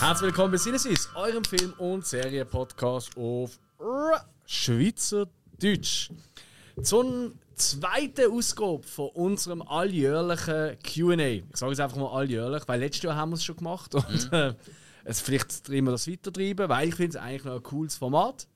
Herzlich willkommen bei Sinneswiss, eurem Film- und Serienpodcast auf Schweizerdeutsch. Zur zweiten Ausgabe von unserem alljährlichen QA. Ich sage es einfach mal alljährlich, weil letztes Jahr haben wir es schon gemacht. Und äh, es, vielleicht treiben wir das weitertreiben, weil ich finde es eigentlich noch ein cooles Format.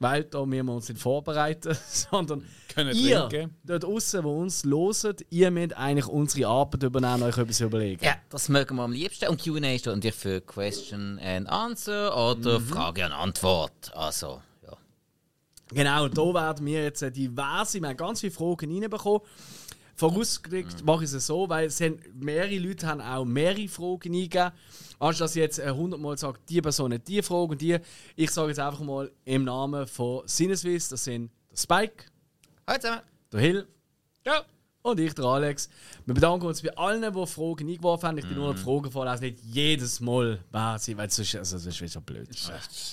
Weil da müssen wir uns nicht vorbereiten, sondern Können ihr trinken. dort draußen, die uns loset, ihr müsst eigentlich unsere Arbeit übernehmen und euch etwas überlegen. Ja, das mögen wir am liebsten. Und QA steht natürlich für Question and Answer oder Frage und Antwort. Also, ja. Genau, und da werden wir jetzt äh, diverse, wir haben ganz viele Fragen reinbekommen. Vorausgelegt mache ich es so, weil es haben, mehrere Leute haben auch mehrere Fragen eingegeben. Anstatt dass ich jetzt äh, 100 Mal sage, die Person hat die Frage und die. Ich sage jetzt einfach mal im Namen von Sinneswiss, das sind der Spike, Hallo zusammen. der Hill Ja. Und ich, der Alex. Wir bedanken uns bei allen, die Fragen eingeworfen haben. Ich bin nur noch die Fragen vorlesen, nicht jedes Mal wer sie, weil sonst, also, das ist schon blöd.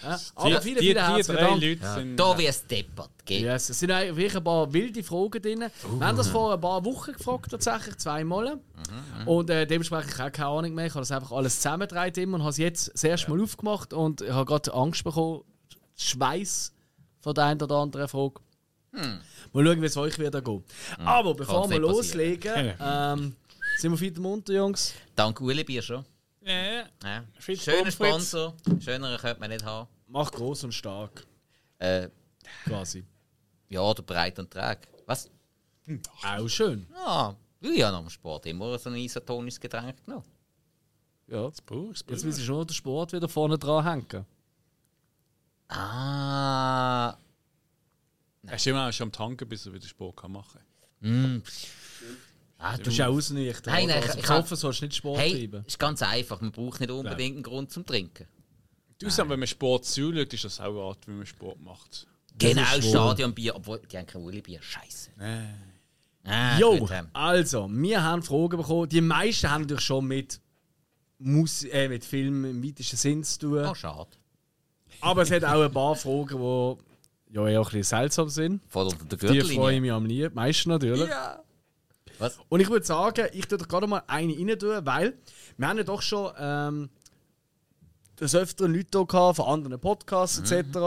Ja? Aber Die, viele, die, viele herzlichen drei Dank. Leute sind. Da wie es deppert. Geht. Yes, es sind wirklich ein paar wilde Fragen drin. Wir haben das vor ein paar Wochen gefragt, tatsächlich, zweimal. Und äh, dementsprechend ich keine Ahnung mehr. Ich habe das einfach alles zusammengedreht immer und habe es jetzt das erste Mal aufgemacht und ich habe gerade Angst bekommen, Schweiß von der einen oder anderen Frage. Mal schauen, wie es euch wieder geht. Aber bevor wir loslegen, ähm, sind wir fit munter, Jungs. Dank Uli Bier schon. Ja, ja. Ja. Schöner. Sponsor. Schöneren könnte man nicht haben. Mach groß und stark, Äh, quasi. ja, oder breit und träg. Was? Auch schön. Ah, ich habe dem Sport immer so ein isotonisches Getränk genommen. Ja. Das Jetzt müssen schon den Sport wieder vorne dran hängen. Ah. Er ist immer schon am Tanken, bis er wieder Sport kann machen Mm. Ah, Du bist ja ausnüchtern. Nein, nein, also, ich- ich besoffen hab- sollst du nicht Sport Hey, treiben. ist ganz einfach. Man braucht nicht unbedingt einen Grund zum Trinken. Du sagst, wenn man Sport zuschaut, ist das auch eine Art, wie man Sport macht. Genau. Stadionbier. Obwohl, die haben kein Uli-Bier. Scheiße. Ah, Jo, gut, ähm. also, wir haben Fragen bekommen. Die meisten haben natürlich schon mit, Mus äh, mit Film im weitesten Sinn zu tun. Oh, schade. Aber es hat auch ein paar Fragen, die ja eher ein bisschen seltsam sind. Voll unter der Die freue ich mich am liebsten, meisten natürlich. Ja. Was? Und ich würde sagen, ich tue gerade mal eine rein tun, weil wir haben ja doch schon ähm, des Öfteren Leute hier gehabt, von anderen Podcasts etc.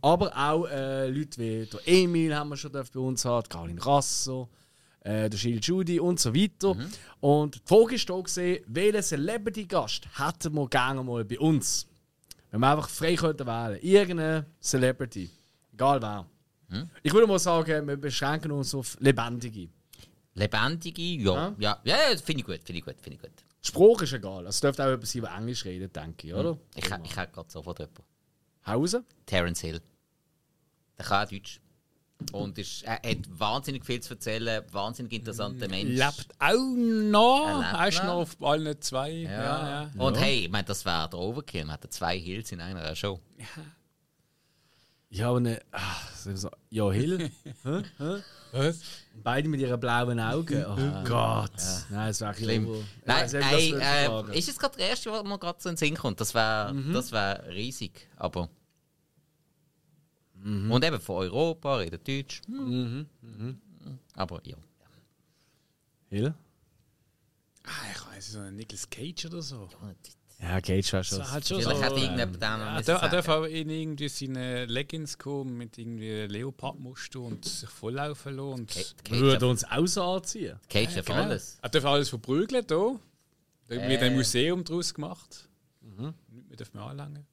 Aber auch äh, Leute wie der Emil haben wir schon bei uns die Caroline Rasso, äh, der Gilles Judy und so weiter. Und die Frage ist gesehen, welchen Celebrity-Gast hätten wir gerne mal bei uns? Wenn wir einfach frei könnten wählen. Irgendeine Celebrity. Egal wer. Ich würde mal sagen, wir beschränken uns auf Lebendige. Lebendige, ja. Ja, ja, ja finde ich gut, finde ich gut, finde ich gut. Die Sprache ist egal. Es dürfte auch jemand sein, der Englisch redet, denke ich, oder? Ich, ich, ich hätte gerade sofort jemanden. Hause? Terence Hill. Der kann auch Deutsch. Und ist, er hat wahnsinnig viel zu erzählen, wahnsinnig interessanter Mensch. Lebt auch noch. Er ist noch. noch auf allen zwei. Ja, Ja. ja. Und hey, ich meine, das wäre der Overkill. Man hat zwei Hills in einer Show. Ja, aber ne. Ach, so, ja, Hill. Hä? Hä? Was? Beide mit ihren blauen Augen. Oh Gott. Nein, das wäre Schlimm. Schlimm. Nein, Ja, nein das äh, ist es gerade der erste, was mir gerade so in den Sinn kommt? Das wäre Mhm. das wär riesig. Aber. Mhm. Und eben von Europa, redet Deutsch. Hm. Aber ja. Hill? Ah, ich weiß so ein Nicolas Cage oder so. Ja, geht schon. schon. Das hat schon Vielleicht so, hat ähm, irgendjemand dann noch Ja, er sagen. darf auch in irgendwie seine Leggings kommen mit irgendwie Leopardmuster und sich volllaufen lassen. Und Cage, Wir Cage, uns auch so anziehen. Cage darf Genau. alles. Er darf alles verprügeln hier. Da wird Äh. ein Museum daraus gemacht. Nicht mehr dürfen wir anlangen.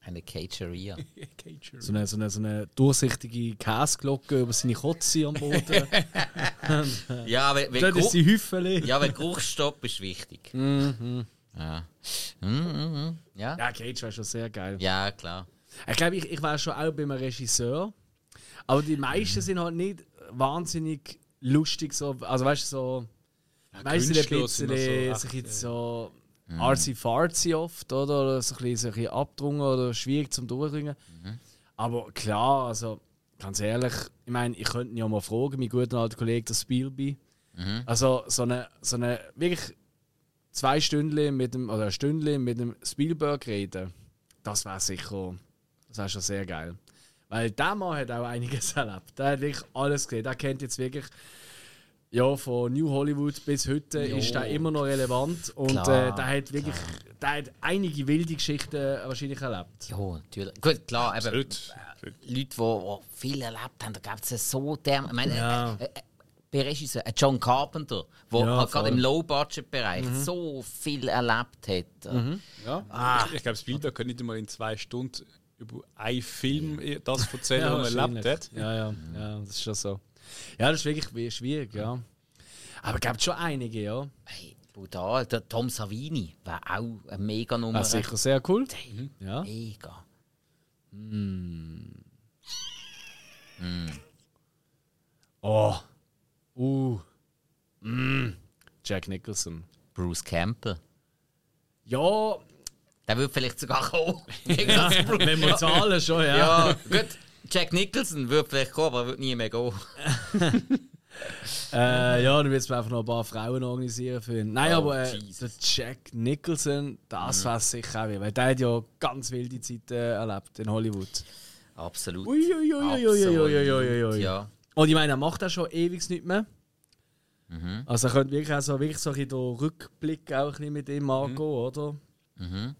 Eine Cageria. Cage. So eine, so eine, so eine durchsichtige Käseglocke über seine Kotze am Boden. ja, weil, weil, Dort ist Hüffeli. ja, weil Geruchsstopp ist wichtig. Mhm. Ja. Mhm, mhm. Ja. Ja, Cage wäre schon sehr geil. ja, klar. Ich glaube, ich, ich wäre schon auch bei einem Regisseur. Aber die meisten sind halt nicht wahnsinnig lustig. So, also weißt du, so. weißt du, ein bisschen sind so, sich jetzt so arzi-farzi oft, oder? Oder so ein bisschen, so ein bisschen abdrungen oder schwierig zum Durchdringen. Aber klar, also ganz ehrlich, ich meine, ich könnte ihn ja mal fragen, mein guter alter Kollege, der Spielby. Also so eine, so eine wirklich zwei Stündchen mit dem, oder ein Stündchen mit dem Spielberg reden, das wäre sicher, das wäre schon sehr geil. Weil der Mann hat auch einiges erlebt. Der hat wirklich alles gesehen. Der kennt jetzt wirklich. Ja, von New Hollywood bis heute ist der immer noch relevant. Und Klar, äh, der hat wirklich. Der hat einige wilde Geschichten wahrscheinlich erlebt. Ja, natürlich. Gut, klar, eben, Absolut. Leute, die, die viel erlebt haben, da gibt es so derm. Ich meine, Ja. äh, äh, bei Regisseur, äh, John Carpenter, der Ja, halt gerade im Low-Budget-Bereich so viel erlebt hat. Ja. Ich glaube, Spielberg könnte nicht mal in zwei Stunden über einen Film das erzählen, was er erlebt hat. Ja, ja, ja, das ist schon so. Ja, das ist wirklich wie- schwierig, ja. Aber es gibt schon einige, ja. Hey, brutal. Der Tom Savini war auch eine mega Nummer. Ah, sicher sehr cool. Mhm. Ja. Mega. Oh. Uh. Mm. Jack Nicholson. Bruce Campbell. Ja, Der wird vielleicht sogar kommen. Wenn wir zahlen schon, ja. ja, gut. Jack Nicholson wird vielleicht kommen, aber er wird nie mehr gehen. Äh, ja, dann wird es einfach noch ein paar Frauen organisieren für ihn. Nein, Oh, aber äh, der Jack Nicholson, das wäre sicher auch, weil der hat ja ganz wilde Zeiten erlebt in Hollywood. Absolut. Uiuiuiuiuiuiui. Ja. Und ich meine, er macht das schon ewig nicht mehr. Mhm. Also er könnte wirklich, auch so, wirklich so ein bisschen den Rückblick auch ein bisschen mit ihm angehen, oder? Mhm.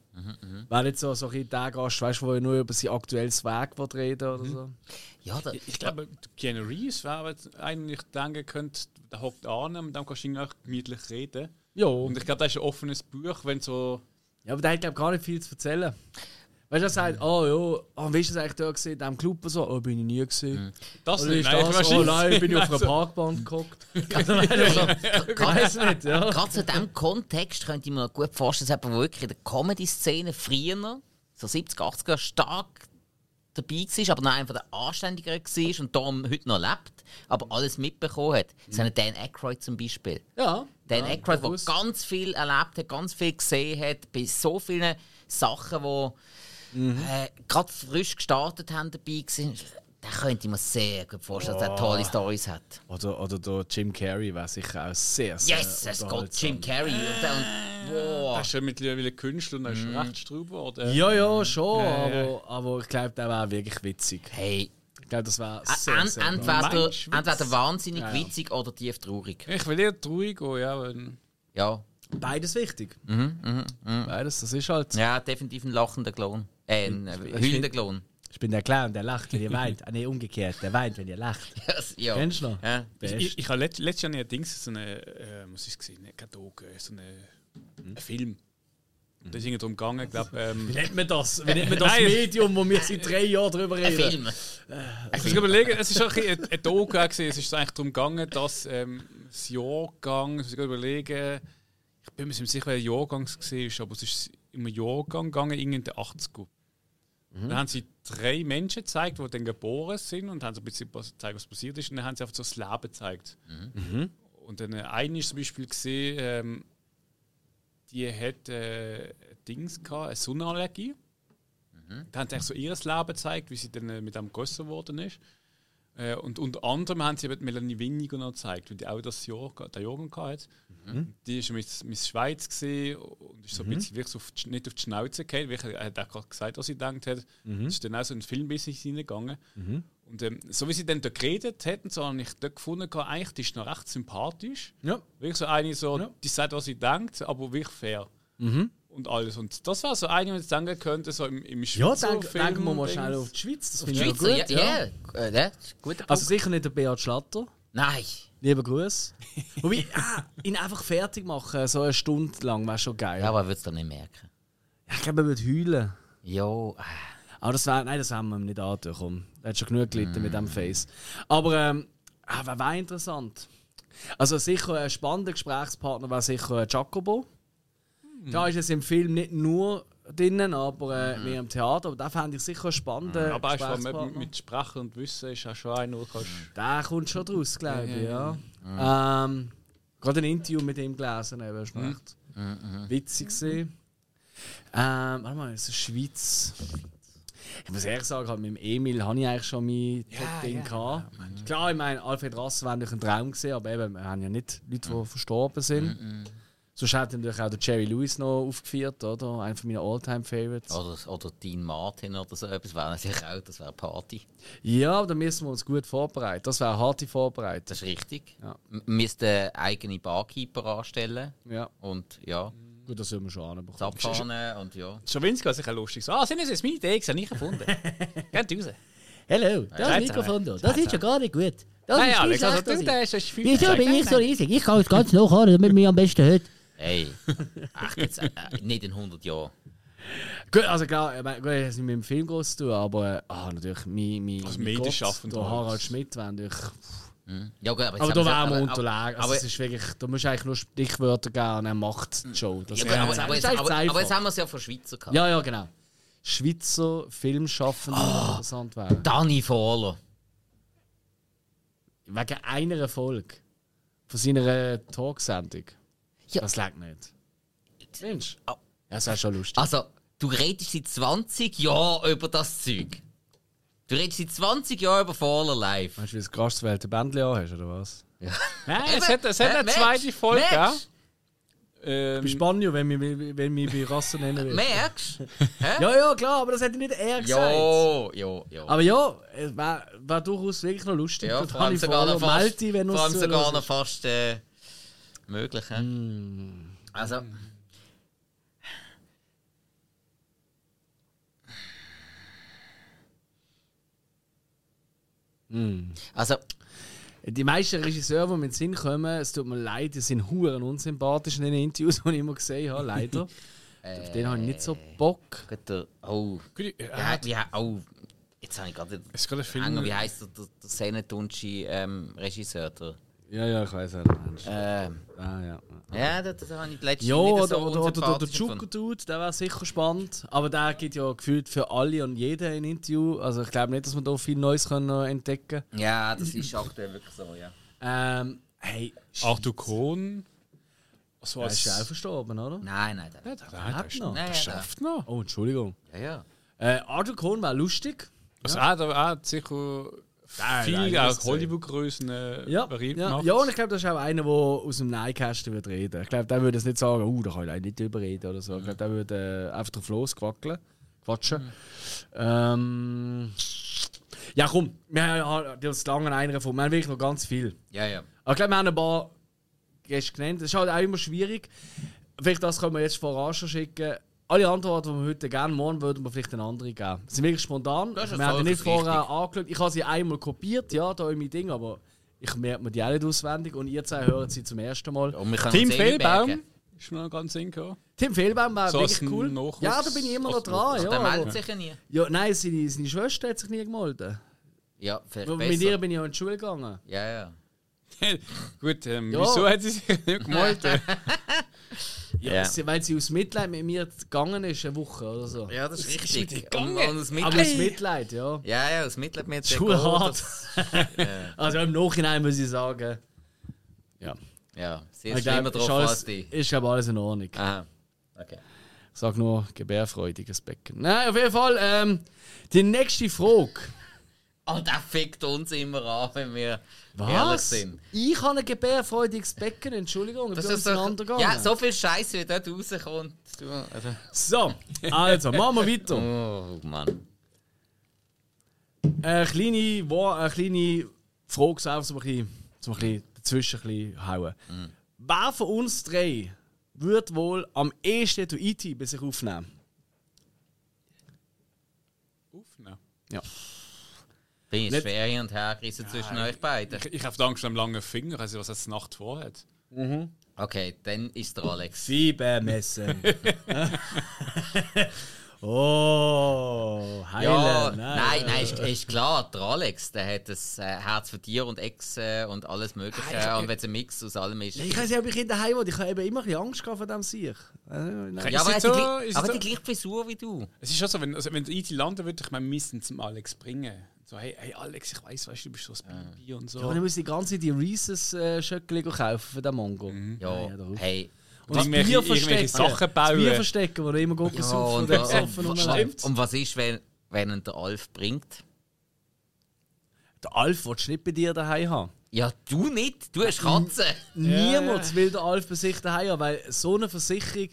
Wäre nicht so, so ein der Gast, weißt du, wo er nur über sein aktuelles Werk will reden oder so. Ja, da, Ich glaube, Keanu Reeves wäre eigentlich denken könnte, der hockt an und dann kannst du irgendwie auch gemütlich reden. Ja. Und ich glaube, das ist ein offenes Buch, wenn so. ja, aber der hat, glaube ich, gar nicht viel zu erzählen. Weißt du, er sagt, oh ja, oh, wie ist es eigentlich da gesehen, in diesem Club und so? Oh, bin ich nie gesehen. Das Oder nicht, ist nein, das? Oh nein, bin ich auf einer Also, Parkbahn gehockt. Also, ich weiß nicht, ja. Gerade zu diesem Kontext könnte ich mir gut vorstellen, dass jemand, der wirklich in der Comedy-Szene früher, so 70, 80er, stark dabei war, aber noch einer der anständigeren war und darum heute noch lebt, aber alles mitbekommen hat. So ein Dan Aykroyd zum Beispiel. Ja. Dan ja, Aykroyd, der ganz viel erlebt hat, ganz viel gesehen hat, bei so vielen Sachen, die Mhm. äh, gerade frisch gestartet haben, dabei waren. Da könnte ich mir sehr gut vorstellen, dass er tolle Storys hat. Oder, oder der Jim Carrey wäre sicher auch sehr, sehr Yes, es geht. Jim Carrey. Und, und, wow. ist schon mittlerweile Künstler und er ist recht straub geworden. Ja, ja, schon, Ja, aber, ja. aber ich glaube, der wäre wirklich witzig. Hey, Ich glaube, das wäre sehr, ent- sehr entweder, entweder wahnsinnig Ja, ja. witzig oder tief traurig. Ich will eher traurig gehen, ja. Wenn Ja. Beides wichtig. Beides, das ist halt. ja, definitiv ein lachender Klon. Äh, ein hm. Hündenklon. Ich bin der Clown, der lacht, wenn ihr weint. Ah, nee, umgekehrt, der weint, wenn ihr lacht. Yes, ja. Kennst du noch? Ja. Ich, ich, habe letzt, letztes Jahr ein Dings, so eine, äh, was ist es kein Doku, so eine, mhm. ein Film. Und Da ist irgendwie darum gegangen, glaube... Ähm, wie nennt man das? Wie nennt man das Medium, wo wir seit drei Jahren drüber reden? Ein Film. Äh, ich muss überlegen, es ist auch ein, ein Doku es ist eigentlich darum gegangen, dass ähm, das Jahrgang, ich muss überlegen, ich bin mir nicht sicher, welcher Jahrgang es war, aber es ist im Jahrgang gegangen, irgendein 80er. Mhm. Dann haben sie drei Menschen gezeigt, die dann geboren sind und haben so ein bisschen gezeigt, was passiert ist. Und dann haben sie einfach so das Leben gezeigt. Mhm. Und dann äh, eine ist zum Beispiel gesehen, ähm, die hat äh, Dings gehabt, eine Sonnenallergie. Mhm. Da haben sie so ihr Leben gezeigt, wie sie dann äh, mit einem gegossen worden ist. Äh, und unter anderem haben sie eben Melanie Winniger noch gezeigt, weil die auch das Jahr, der Jahrgang hatte. Die ist Miss, Miss Schweiz und ist so ein bisschen wirklich so auf die, nicht auf die Schnauze gefallen, weil er hat auch gerade gesagt, was sie gedacht hat. Ist dann auch so in den Filmbusiness hineingegangen. Und ähm, so wie sie dann da geredet hätten, so habe ich dort gefunden, eigentlich die ist noch recht sympathisch. Ja. Wirklich so eine, so, Ja. die sagt, was sie denkt, aber wirklich fair. Und alles. Und das war so eine, die ich denken könnte, so im, im Ja, Schweizer denk, denken wir mal Film- schnell auf die Schweiz. Das Die finde ich Schweizer, ja ja, gut. Ja. ja. Also sicher nicht der Beat Schlatter. Nein. Lieber Gruß. Wobei, ah, ihn einfach fertig machen, so eine Stunde lang, wäre schon geil. Ja, aber er wird es dann nicht merken. Ja, ich glaube, er würde heulen. Ja, äh, Aber das wär, nein, das haben wir ihm nicht antun. Komm. Er hat schon genug gelitten mit dem Face. Aber ähm, ah, wäre interessant? Also sicher ein spannender Gesprächspartner wäre sicher Jacobo. Da ist es im Film nicht nur drinnen, aber äh, mehr im Theater. Aber da fände ich sicher einen spannenden Aber Gesprächspartner. mit, mit Sprechen und Wissen ist auch schon einer, wo du kannst. Der kommt schon draus, glaube ich, ja. Ähm, gerade ein Interview mit ihm gelesen, eben, das war echt witzig. gewesen. Ähm, warte mal, das ist Schweiz. Ich muss ehrlich sagen, halt mit dem Emil habe ich eigentlich schon mein Top-Ding gehabt. Klar, ich meine, Alfred Rass wäre natürlich ein Traum gewesen, aber eben, wir haben ja nicht Leute, die verstorben sind. Sonst hat natürlich auch der Jerry Lewis noch aufgeführt, oder? Einer von meinen All-Time-Favorites. Oder, oder Dean Martin oder so etwas wäre natürlich auch, das wäre Party. Ja, aber da müssen wir uns gut vorbereiten. Das wäre eine harte Vorbereitung. Das ist richtig. Ja. Wir müssten eigene Barkeeper anstellen Ja, und ja, gut, das sollen wir schon das anbekommen. abfahren und ja. Schon winzig sicher lustig. So, ah, sind das jetzt meine Idee? Ich habe nicht gefunden. Geht raus. Hallo, das Scheiße. Mikrofon da. Das ist ja gar nicht gut. Das Nein, ist Alex, also du, der ist, ist viel Wieso bin ich so riesig? Ich kann es ganz noch an, damit mir am besten hört. Hey, echt jetzt, äh, nicht in 100 Jahren. Gut, also klar, ich meine, gut, hat nicht mit dem Film groß zu tun, aber äh, ah, natürlich, mein, mein, Als mein Medienschaffender Gott, der. Harald Schmidt wäre natürlich... Ja, gut, aber, Aber da haben wären wir aber- unterlegen. Also Aber, es ist wirklich, da musst du eigentlich nur Stichwörter geben und er macht die Show. Das ja, ist gut, aber, aber, jetzt, aber, aber jetzt haben wir es ja von Schweizer gehabt. Ja, ja, genau. Schweizer Filmschaffende, die interessant wären. Danny Fahler. Wegen einer Folge von seiner Talksendung. Ja. Das lag nicht. Mensch. Ja, das wäre schon lustig. Also, du redest seit 20 Jahren über das Zeug. Du redest seit 20 Jahren über Fahler live. Weißt du, wie das gastgewählte Bändchen an hast, oder was? Nein, es hat, es hat Äh, eine merkst- zweite Folge merkst- gegeben. Ich Ähm, bin Spanier, wenn mich, wenn mich bei Rasse nennen will. Merkst du? Ja, ja, klar, aber das hätte nicht er gesagt. Ja, ja, ja. Aber ja, es wäre wär durchaus wirklich noch lustig. ja, vor allem sogar noch fast, meldet dich, wenn du vor allem sogar noch fast äh, möglich. hä? Mm. Also, Mm. also, Die meisten Regisseure, die mir in den Sinn kommen, es tut mir leid, die sind huren unsympathisch in den Interviews, die ich immer gesehen habe, leider. Auf den habe ich nicht so Bock. gut, der, oh, gut, äh, wie, he- oh, jetzt habe ich gerade es ist gerade ein Film. Wie heisst der, der, der Senetunci ähm, Regisseur? Der, Ja, ja, ich weiß auch nicht. ähm, Ah, ja. ja, da, da habe ich letztens Ja, oder, so oder, oder, oder der unsympathisch Juku gefunden. Dude, der wäre sicher spannend. Aber der gibt ja gefühlt für alle und jeden ein Interview. Also ich glaube nicht, dass wir da viel Neues können entdecken Ja, das ist aktuell wirklich so, ja. Ähm, hey, Arthur Kohn. So er als ist ja auch verstorben, oder? Nein, nein, Ja, nein. der, der, der, Hat ist- noch. Nein, der ja, schafft noch. Oh, Entschuldigung. Ja, ja. Äh, Arthur Cohn wäre lustig. Also er hat, er hat sicher Nein, viel auch Hollywood-Größen äh, Ja, berühmt ja, gemacht. ja, und ich glaube, das ist auch einer, der aus dem Neinkästen wird reden. Ich glaube, der würde es nicht sagen, oh, da kann ich eigentlich nicht überreden oder so. Ich glaube, der würde äh, einfach drauf losquackeln. Quatschen. Ähm, ja, komm, wir haben das lange einer davon. Wir haben wirklich noch ganz viel. Ja, ja. Aber ich glaube, wir haben ein paar Gäste genannt. Das ist halt auch immer schwierig. Vielleicht das können wir jetzt voran schicken. Alle Antworten, die wir heute gerne morgen würden wir vielleicht eine andere geben. Sie sind wirklich spontan. Das ist wir haben die nicht vorher richtig. angeschaut. Ich habe sie einmal kopiert, ja, da in mein Ding, aber ich merke mir die auch nicht auswendig und ihr zwei hören sie zum ersten Mal. Können Tim eh Fehlbaum ist mir noch ganz in gekommen. Tim Fehlbaum war So wirklich cool. Nachwuchs- Ja, da bin ich immer noch dran. Ja, der meldet sich ja nie. ja, nein, seine, seine Schwester hat sich nie gemeldet. Ja, vielleicht Mit besser. ihr bin ich auch in die Schule gegangen. Ja, ja. Gut, ähm, Ja. wieso hat sie sich nicht gemeldet? Ja, Ja. Sie, weil sie aus Mitleid mit mir gegangen ist, eine Woche oder so. Ja, das ist richtig. mit Und, gegangen? und aus Aber aus Mitleid. Mitleid, ja. Ja, ja, aus Mitleid mit der Schule Goal, hart. das- Also im Nachhinein muss ich sagen, ja. Ja, sie Ich ist ist, drauf alles, als die. ist glaube alles in Ordnung. Aha. Okay. Ich sag nur gebärfreudiges Becken. Nein, auf jeden Fall, ähm, die nächste Frage. Oh, der fickt uns immer an, wenn wir ehrlich sind. Ich habe ein gebärfreudiges Becken, Entschuldigung, Das ist so, auseinandergegangen. ja, so viel Scheiße, wie dort rauskommt. Also. So, also, machen wir weiter. Oh, Mann. Eine kleine, Wo- eine kleine Frage, so ein bisschen, so ein bisschen dazwischen ein bisschen hauen. Wer von uns drei wird wohl am ehesten du IT bei sich aufnehmen? Aufnehmen. Ja. Bin ich Nicht- schwer hin und her gerissen zwischen euch beiden. Ich, ich habe Angst am langen Finger, also was jetzt die Nacht vorhat. Okay, dann ist der Alex. Sieben messen. oh. Ja, nein, nein, ist, ist klar, der Alex, der hat das äh, Herz für Tier und Ex äh, und alles Mögliche. Ah, und wenn es ein Mix aus allem ist. Ich weiß nicht, ob ich in daheim will. Ich habe eben immer ein bisschen Angst vor dem Sieg. Äh, nein. ja, aber er hat die, so? es aber so? die gleiche Frisur wie du. Es ist schon so, wenn, also wenn IT landen würde, ich meine, müssen zum Alex bringen. So, hey, hey Alex, ich weiß, weißt du, du bist so ein Baby und so. Ja, aber dann muss ich die ganze Zeit die Reese's-Schöckchen kaufen für den Mongo. Ja, hör auf. hey. Und das irgendwelche- Bier irgendwelche verstecken. Sachen bauen. Das Bier verstecken, wo er immer gut Ja, besoffen und, und und, und was ist, wenn, wenn ihn der Alf bringt? Der Alf willst du nicht bei dir daheim haben. Ja, du nicht. Du hast Katzen. Niemand will den Alf bei sich daheim haben, weil so eine Versicherung.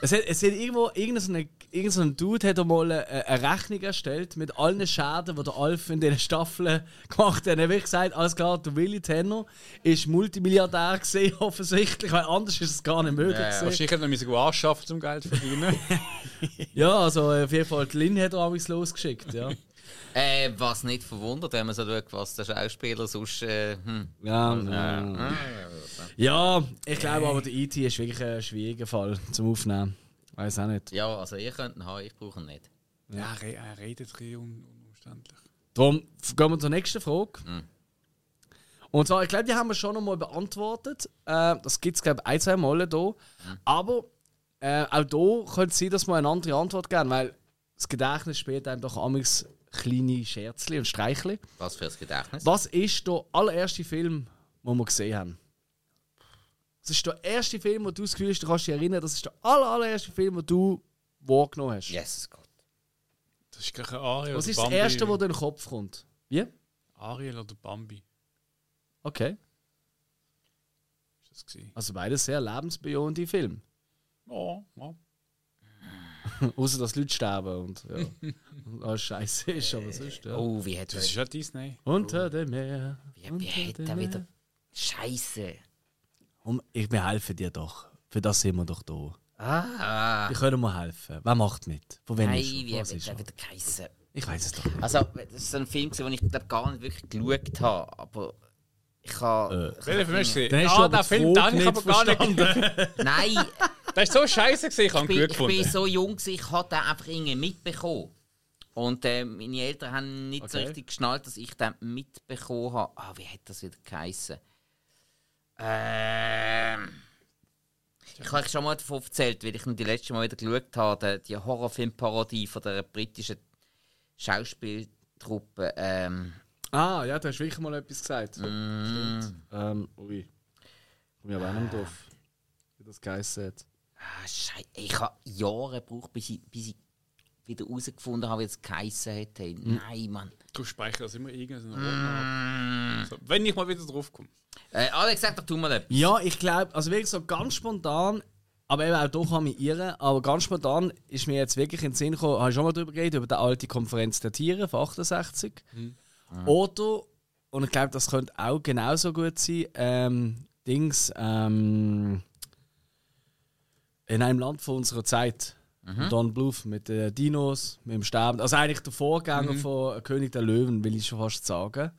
Es hat, es hat irgendwo, irgendein, irgendein Dude hat einmal eine, eine Rechnung erstellt mit allen Schäden, die der Alf in diesen Staffeln gemacht hat. Er hat wirklich gesagt, alles klar, der Willy Tenner ist Multimilliardär gesehen, offensichtlich, weil anders ist es gar nicht möglich. Ja, ja. Wahrscheinlich hätte man müssen anschaffen, um Geld zu verdienen. Ja, also auf jeden Fall, die Lin hat er amigs losgeschickt, ja. Äh, was nicht verwundert, wenn man so schaut, was der Schauspieler sonst. Äh, hm. Ja, ja. ja, ich glaube aber, der E.T. ist wirklich ein schwieriger Fall zum Aufnehmen. Weiß auch nicht. ja, also ihr könnt ihn haben, ich brauche ihn nicht. ja, er, er redet ein bisschen un unumständlich. Darum gehen wir zur nächsten Frage. Und zwar, ich glaube, die haben wir schon einmal beantwortet. Äh, das gibt es, glaube ich, ein, zwei Mal hier. Aber äh, auch hier könnte es sein, dass wir eine andere Antwort geben, weil das Gedächtnis spielt einem doch amigs kleine Scherzli und Streichli. Was für ein Gedächtnis. Was ist der allererste Film, den wir gesehen haben? Das ist der erste Film, wo du das Gefühl hast, du kannst dich erinnern, das ist der aller, allererste Film, den du wahrgenommen hast. Jesus Gott. Das ist gleich ein Ariel Was oder ist das Bambi. erste, was dir in den Kopf kommt? Wie? Ariel oder Bambi Okay. ist das gewesen. Also beides sehr lebensbejahende Filme. Ja, ja. Außer dass Leute sterben und ja. und alles scheiße ist, aber sonst, ja. Oh, wie hat Das ist ja Disney. Unter dem Meer. Wie, wie hat er wieder. Scheiße. Um, ich, wir helfen dir doch. Für das sind wir doch da. Ah. Wir können mal helfen. Wer macht mit? Von wem Nein, ist wie Was hat ist er er? wieder geheissen? Ich weiß es doch nicht. Also, das ist so ein Film, den ich glaub, gar nicht wirklich geschaut habe. Aber ich habe. Welcher Film hast du Dann hast Ah, den Film, Frage den habe ich aber gar nicht. Nein, Der ist so scheiße gewesen, ich habe ihn ich bin gefunden. so jung, gewesen, ich habe den einfach irgendwie mitbekommen. Und äh, meine Eltern haben nicht so Okay. richtig geschnallt, dass ich den mitbekommen habe. Ah, wie hat das wieder geheissen? Ähm. Ich habe euch schon mal davon erzählt, weil ich ihn die letzte Mal wieder geschaut habe, die Horrorfilmparodie von der britischen Schauspieltruppe. Ähm, Ah, ja, du hast wirklich mal etwas gesagt. mm, Ähm, ui. Komm ich aber auch nicht drauf. Wie das geheißen hat. ah, Schei ich habe Jahre gebraucht, bis ich, bis ich wieder herausgefunden habe, wie es geheissen hat. Hey, Nein, Mann. Du speicherst das immer irgendeinen Ordner ab. So, wenn ich mal wieder drauf komme. Äh, Alex, sag doch du mal etwas. Ja, ich glaube, also wirklich so ganz spontan, aber eben auch hier kann mich irren, aber ganz spontan ist mir jetzt wirklich in den Sinn gekommen, habe ich schon mal darüber geredet, über die alte Konferenz der Tiere von 68. Oder, und ich glaube, das könnte auch genauso gut sein, ähm, Dings, ähm, in einem Land von unserer Zeit. Don Bluth mit den Dinos, mit dem Sterben. Also eigentlich der Vorgänger von König der Löwen, will ich schon fast sagen.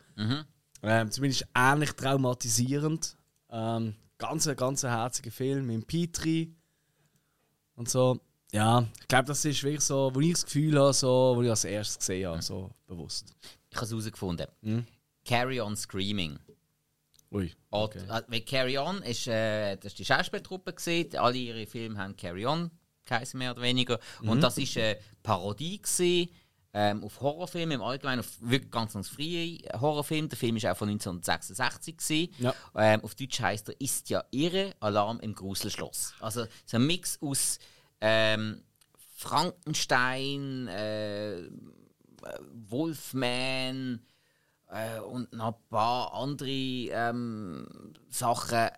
Ähm, zumindest ähnlich traumatisierend. Ähm, ganz, ganz ein herziger Film mit Petri und so. Ja, ich glaube, das ist wirklich so, wo ich das Gefühl habe, so, wo ich als erstes gesehen habe, so bewusst. Ich habe es herausgefunden. Mhm. Carry On Screaming. Ui. Okay. Weil Carry On ist, äh, das ist die Schauspieltruppe gesehen. Alle ihre Filme haben Carry On geheißen, mehr oder weniger. Mhm. Und das ist eine Parodie gewesen, ähm, auf Horrorfilme im Allgemeinen, auf wirklich ganz, ganz frühe Horrorfilme. Der Film ist auch von 1966 gewesen. Ja. Ähm, auf Deutsch heißt er Ist ja irre, Alarm im Gruselschloss. Also so ein Mix aus ähm, Frankenstein, äh, Wolfman äh, und noch ein paar andere ähm, Sachen.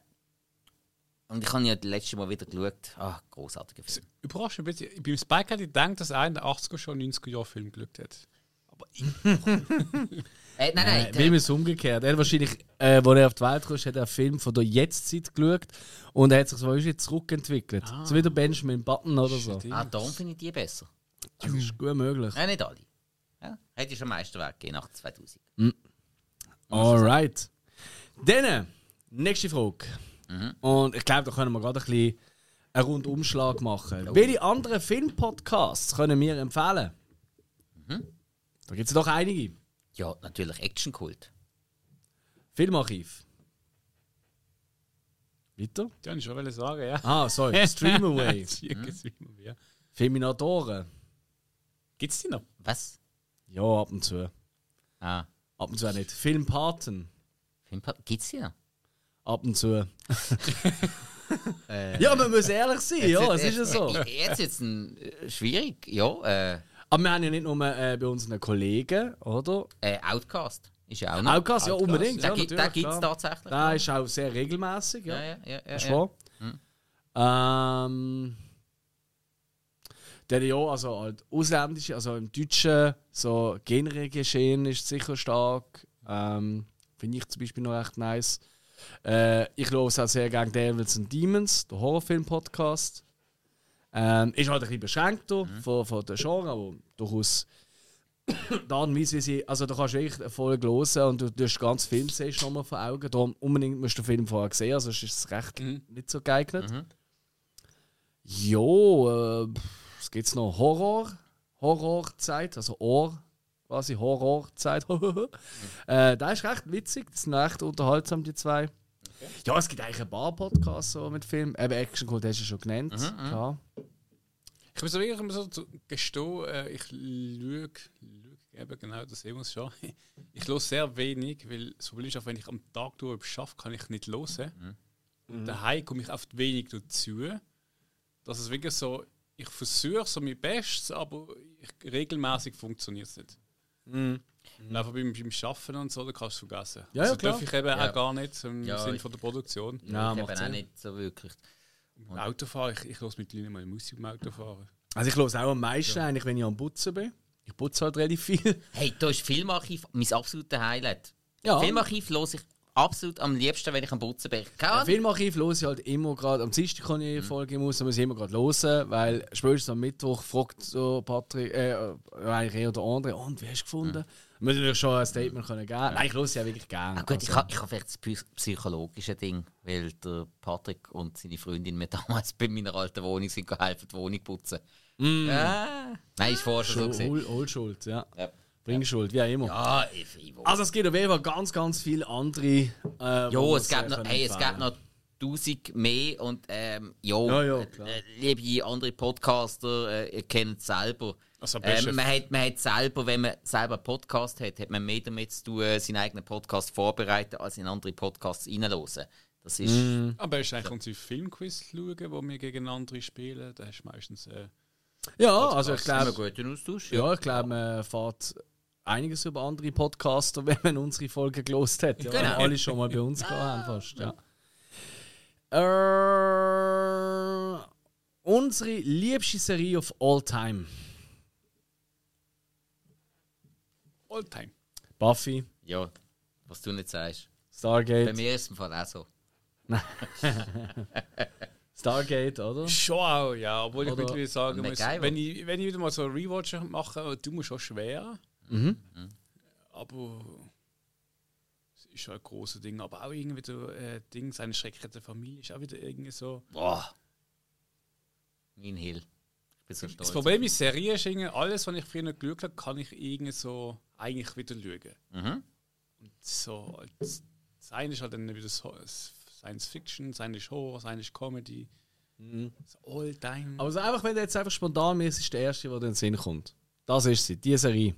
Und ich habe ja das letzte Mal wieder geschaut. Ah, großartiger Film. Überraschend ein bisschen. Beim Spike hätte ich gedacht, dass einer in den 80er schon 90er Jahre Film geschaut hat. Äh, nein, nein, Äh, es umgekehrt? Er hat wahrscheinlich, äh, als er auf die Welt kam, hat er einen Film von der Jetztzeit geschaut und er hat sich so wahrscheinlich zurückentwickelt. So wie der Benjamin Button oder so. ah, darum finde ich die besser. Das ist gut möglich. Ja, nicht alle. Ja, hätte ich schon Meisterwerk gegeben nach 2000. Alright. Dann, nächste Frage. Und ich glaube, da können wir gerade ein bisschen einen Rundumschlag machen. Welche anderen Filmpodcasts können wir empfehlen? Da gibt es doch einige. Ja, natürlich Actionkult. Filmarchiv. Weiter? Wollte ich schon sagen, ja. Ah, sorry. Streamaway. Ja. Feminatoren. Gibt es die noch? Was? Ja, ab und zu. Ah, Ab und zu auch nicht. Filmpaten. Gibt es die noch? Ab und zu. ja, man muss ehrlich sein, ja, es ist ja so. Äh, Jetzt jetzt ein, äh, schwierig, ja. Äh, Aber wir haben ja nicht nur äh, bei unseren Kollegen, oder? äh, Outcast. Ist ja auch noch. Outcast, ja, unbedingt. Den ja, gibt es tatsächlich. Der ist auch sehr regelmäßig, ja. ja, ja, ja, ja, ist ja. wahr. Ähm, der ja, also halt ausländische, also im Deutschen, so Genregeschehen ist sicher stark. Ähm, Finde ich zum Beispiel noch echt nice. Äh, ich höre auch sehr gerne Devils and Demons, der Horrorfilm-Podcast. Ähm, ist halt ein bisschen beschränkter von, von der Genre, aber durchaus Weise, wie sie. Also, du kannst wirklich eine Folge hören und du tust ganz Film siehst nochmal vor Augen. Darum unbedingt musst du den Film vorher sehen, also ist es recht Mhm. nicht so geeignet. Jo, äh, was gibt's noch? Horror. Horrorzeit, also Ohr, quasi Horrorzeit. äh, das ist recht witzig, das sind echt unterhaltsam, die zwei. Ja, es gibt eigentlich ein paar Podcasts so mit Filmen. Eben Action Code hast du schon genannt. Klar. Ich muss wirklich immer so zu- gestehen, äh, ich lüge, lüge eben genau das sehen wir uns schon. Ich höre sehr wenig, weil das Problem ist auch, wenn ich am Tag durch schaffe, kann ich nicht hören. Und daheim komme ich oft wenig dazu. Dass es wirklich so, ich versuche so mein Bestes, aber ich, regelmäßig funktioniert es nicht. Und einfach beim, beim Schaffen und so, da kannst du es vergessen. Ja, ja, also klar. darf ich eben Ja. auch gar nicht im Ja, Sinne von der Produktion. Ja, ich eben auch Sinn. nicht so wirklich. Beim Autofahren, ich, ich höre mittlerweile mal Musik beim Autofahren. Also ich höre auch am meisten eigentlich, wenn ich am Putzen bin. Ich putze halt relativ viel. Hey, da ist Filmarchiv mein absolutes Highlight. Ja. Filmarchiv höre ich absolut am liebsten, wenn ich am Putzen bin. Ja. Filmarchiv höre ich halt immer gerade, am Dienstag kann ich eine Folge muss, muss ich immer gerade hören, weil spätestens am Mittwoch fragt so Patrick, äh, eigentlich eher der andere, und wie hast du gefunden? Muss ich schon ein Statement können geben. Nein, ich höre ja wirklich gerne. Ah, gut, ich Also, habe ich hab vielleicht das psy- psychologische Ding, weil der Patrick und seine Freundin mir damals bei meiner alten Wohnung sind geholfen, die Wohnung putzen. Ja. Nein, ist vorher schon so. hol, hol Schuld, ja. Ja. Bringschuld, wie auch immer. Ja, ich, ich Also es gibt auf jeden Fall ganz, ganz viele andere. Äh, wir es gibt noch, hey, es gibt noch tausend mehr und ähm, jo, Ja, ja, äh, äh, liebe andere Podcaster, äh, ihr kennt es selber. Also am besten- ähm, man, hat, man hat selber, wenn man selber einen Podcast hat, hat man mehr damit zu tun, seinen eigenen Podcast vorbereiten, als in andere Podcasts reinzuhören. Das ist, Mhm. Aber ist eigentlich unsere Filmquiz schauen, wo wir gegen andere spielen, da hast du meistens. Äh, Ja, also ich glaube, guten Austausch. ja, ich glaube, man erfährt einiges über andere Podcaster, wenn man unsere Folgen gelost hat. Ja, Genau. alle schon mal bei uns gehabt haben fast. Ja. Äh, unsere liebste Serie of all time. Alltime. Buffy, Ja, was du nicht sagst. Bei Stargate, mir ist es im Fall auch so. Stargate, oder? Schon auch, ja. Obwohl ich Oder- mittlerweile sagen muss, wenn ich, wenn ich wieder mal so einen Rewatch mache, du musst schon schwer. Mhm. Aber es ist schon ein großes Ding. Aber auch irgendwie so äh, Ding, seine schreckliche Familie ist auch wieder irgendwie so. Boah. Mein Hill. Ich bin so stolz. Das Problem mit Serien ist irgendwie, alles, was ich früher nicht geschaut habe, kann ich irgendwie so eigentlich wieder schauen. Mhm. Und so, das, das eine ist halt dann wieder so Science Fiction, das eine ist Horror, das eine ist Comedy. So all time. Aber so einfach, wenn du jetzt einfach spontan mir ist der erste, der in den Sinn kommt. Das ist sie, die Serie.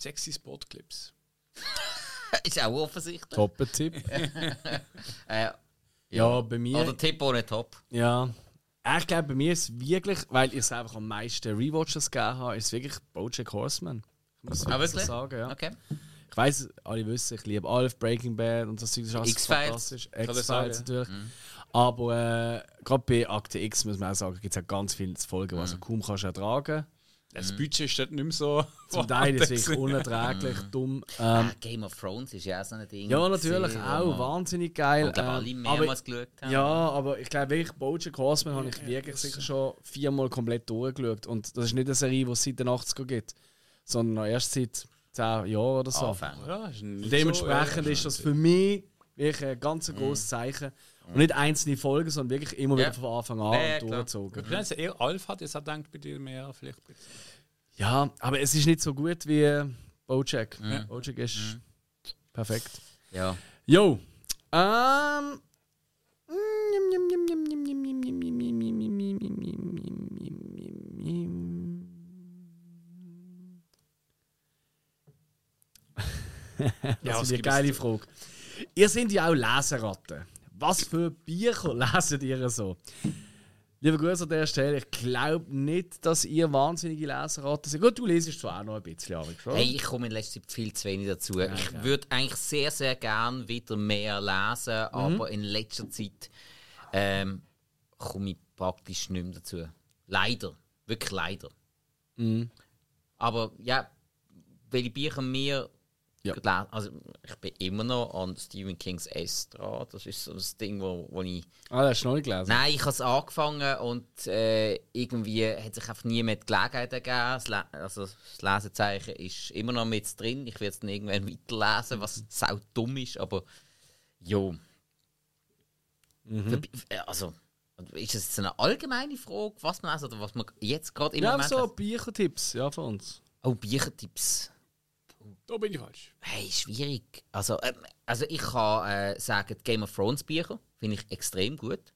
Sexy Sportclips. ist auch offensichtlich. Top-Tipp. Äh, ja, bei mir. oder Tipp ohne Top. Ja. Ich glaube, bei mir ist es wirklich, weil ich es einfach am meisten Rewatches gegeben habe, ist es wirklich Bojack Horseman. Ich muss Ah, wirklich so sagen, ja. Okay. Ich weiß, alle wissen, ich liebe Alf, Breaking Bad und das Zeug ist alles X-Files. fantastisch. X-Files natürlich. Mhm. Aber äh, gerade bei Akte X muss man auch sagen, gibt es auch ganz viele Folgen, die du Mhm. kaum kannst ertragen Das Budget ist dort nicht mehr so. Zum Teil ist es unerträglich, dumm. Ähm, Ah, Game of Thrones ist ja auch so ein Ding. ja, natürlich gewesen, auch, wahnsinnig geil. glaub, ähm, alle aber- mehrmals geschaut haben. Ja, aber ich glaube wirklich, Bojack Horseman habe ich wirklich sicher schon viermal komplett durchgeschaut. Und das ist nicht eine Serie, die es seit den 80er gibt, sondern noch erst seit 10 Jahren oder so. Ja, ist Dementsprechend so, ja, ist das für mich wirklich ein ganz grosses Zeichen. Und nicht einzelne Folgen, sondern wirklich immer Ja. wieder von Anfang an Ja, ja, klar. durchgezogen. Wenn es eher Alf hat, jetzt hat denkt bei dir mehr vielleicht. Ja, aber es ist nicht so gut wie Bojack. Bojack ist perfekt. Ja. Jo. Ähm. Das was ist eine geile? Frage. Ihr seid ja auch Leseratten. Was für Bücher leset ihr so? Lieber Grüße an der Stelle. Ich glaube nicht, dass ihr wahnsinnige Leserraten seid. Gut, du lesest zwar auch noch ein bisschen, Alex, oder? Hey, ich komme in letzter Zeit viel zu wenig dazu. ich würde eigentlich sehr, sehr gern wieder mehr lesen, aber in letzter Zeit ähm, komme ich praktisch nicht mehr dazu. Leider. Wirklich leider. Aber ja, welche Bücher mir Ja. gelesen also ich bin immer noch an Stephen Kings S dran. Das ist so das Ding, wo, wo ich Ah, das hast du noch nicht gelesen. Nein, ich habe es angefangen und äh, irgendwie hat sich einfach nie mehr die Gelegenheit ergeben. Also das Lesezeichen ist immer noch mit drin. Ich werde es dann irgendwann weiterlesen, was sau dumm ist, aber jo. Für- äh, Also, ist das jetzt eine allgemeine Frage, was man lesen oder was man jetzt gerade im Ja, Moment so lesen? Büchertipps, ja, von uns. Oh, Büchertipps. Da bin ich falsch. Hey, schwierig. Also, ähm, also ich kann äh, sagen, die Game of Thrones Bücher finde ich extrem gut.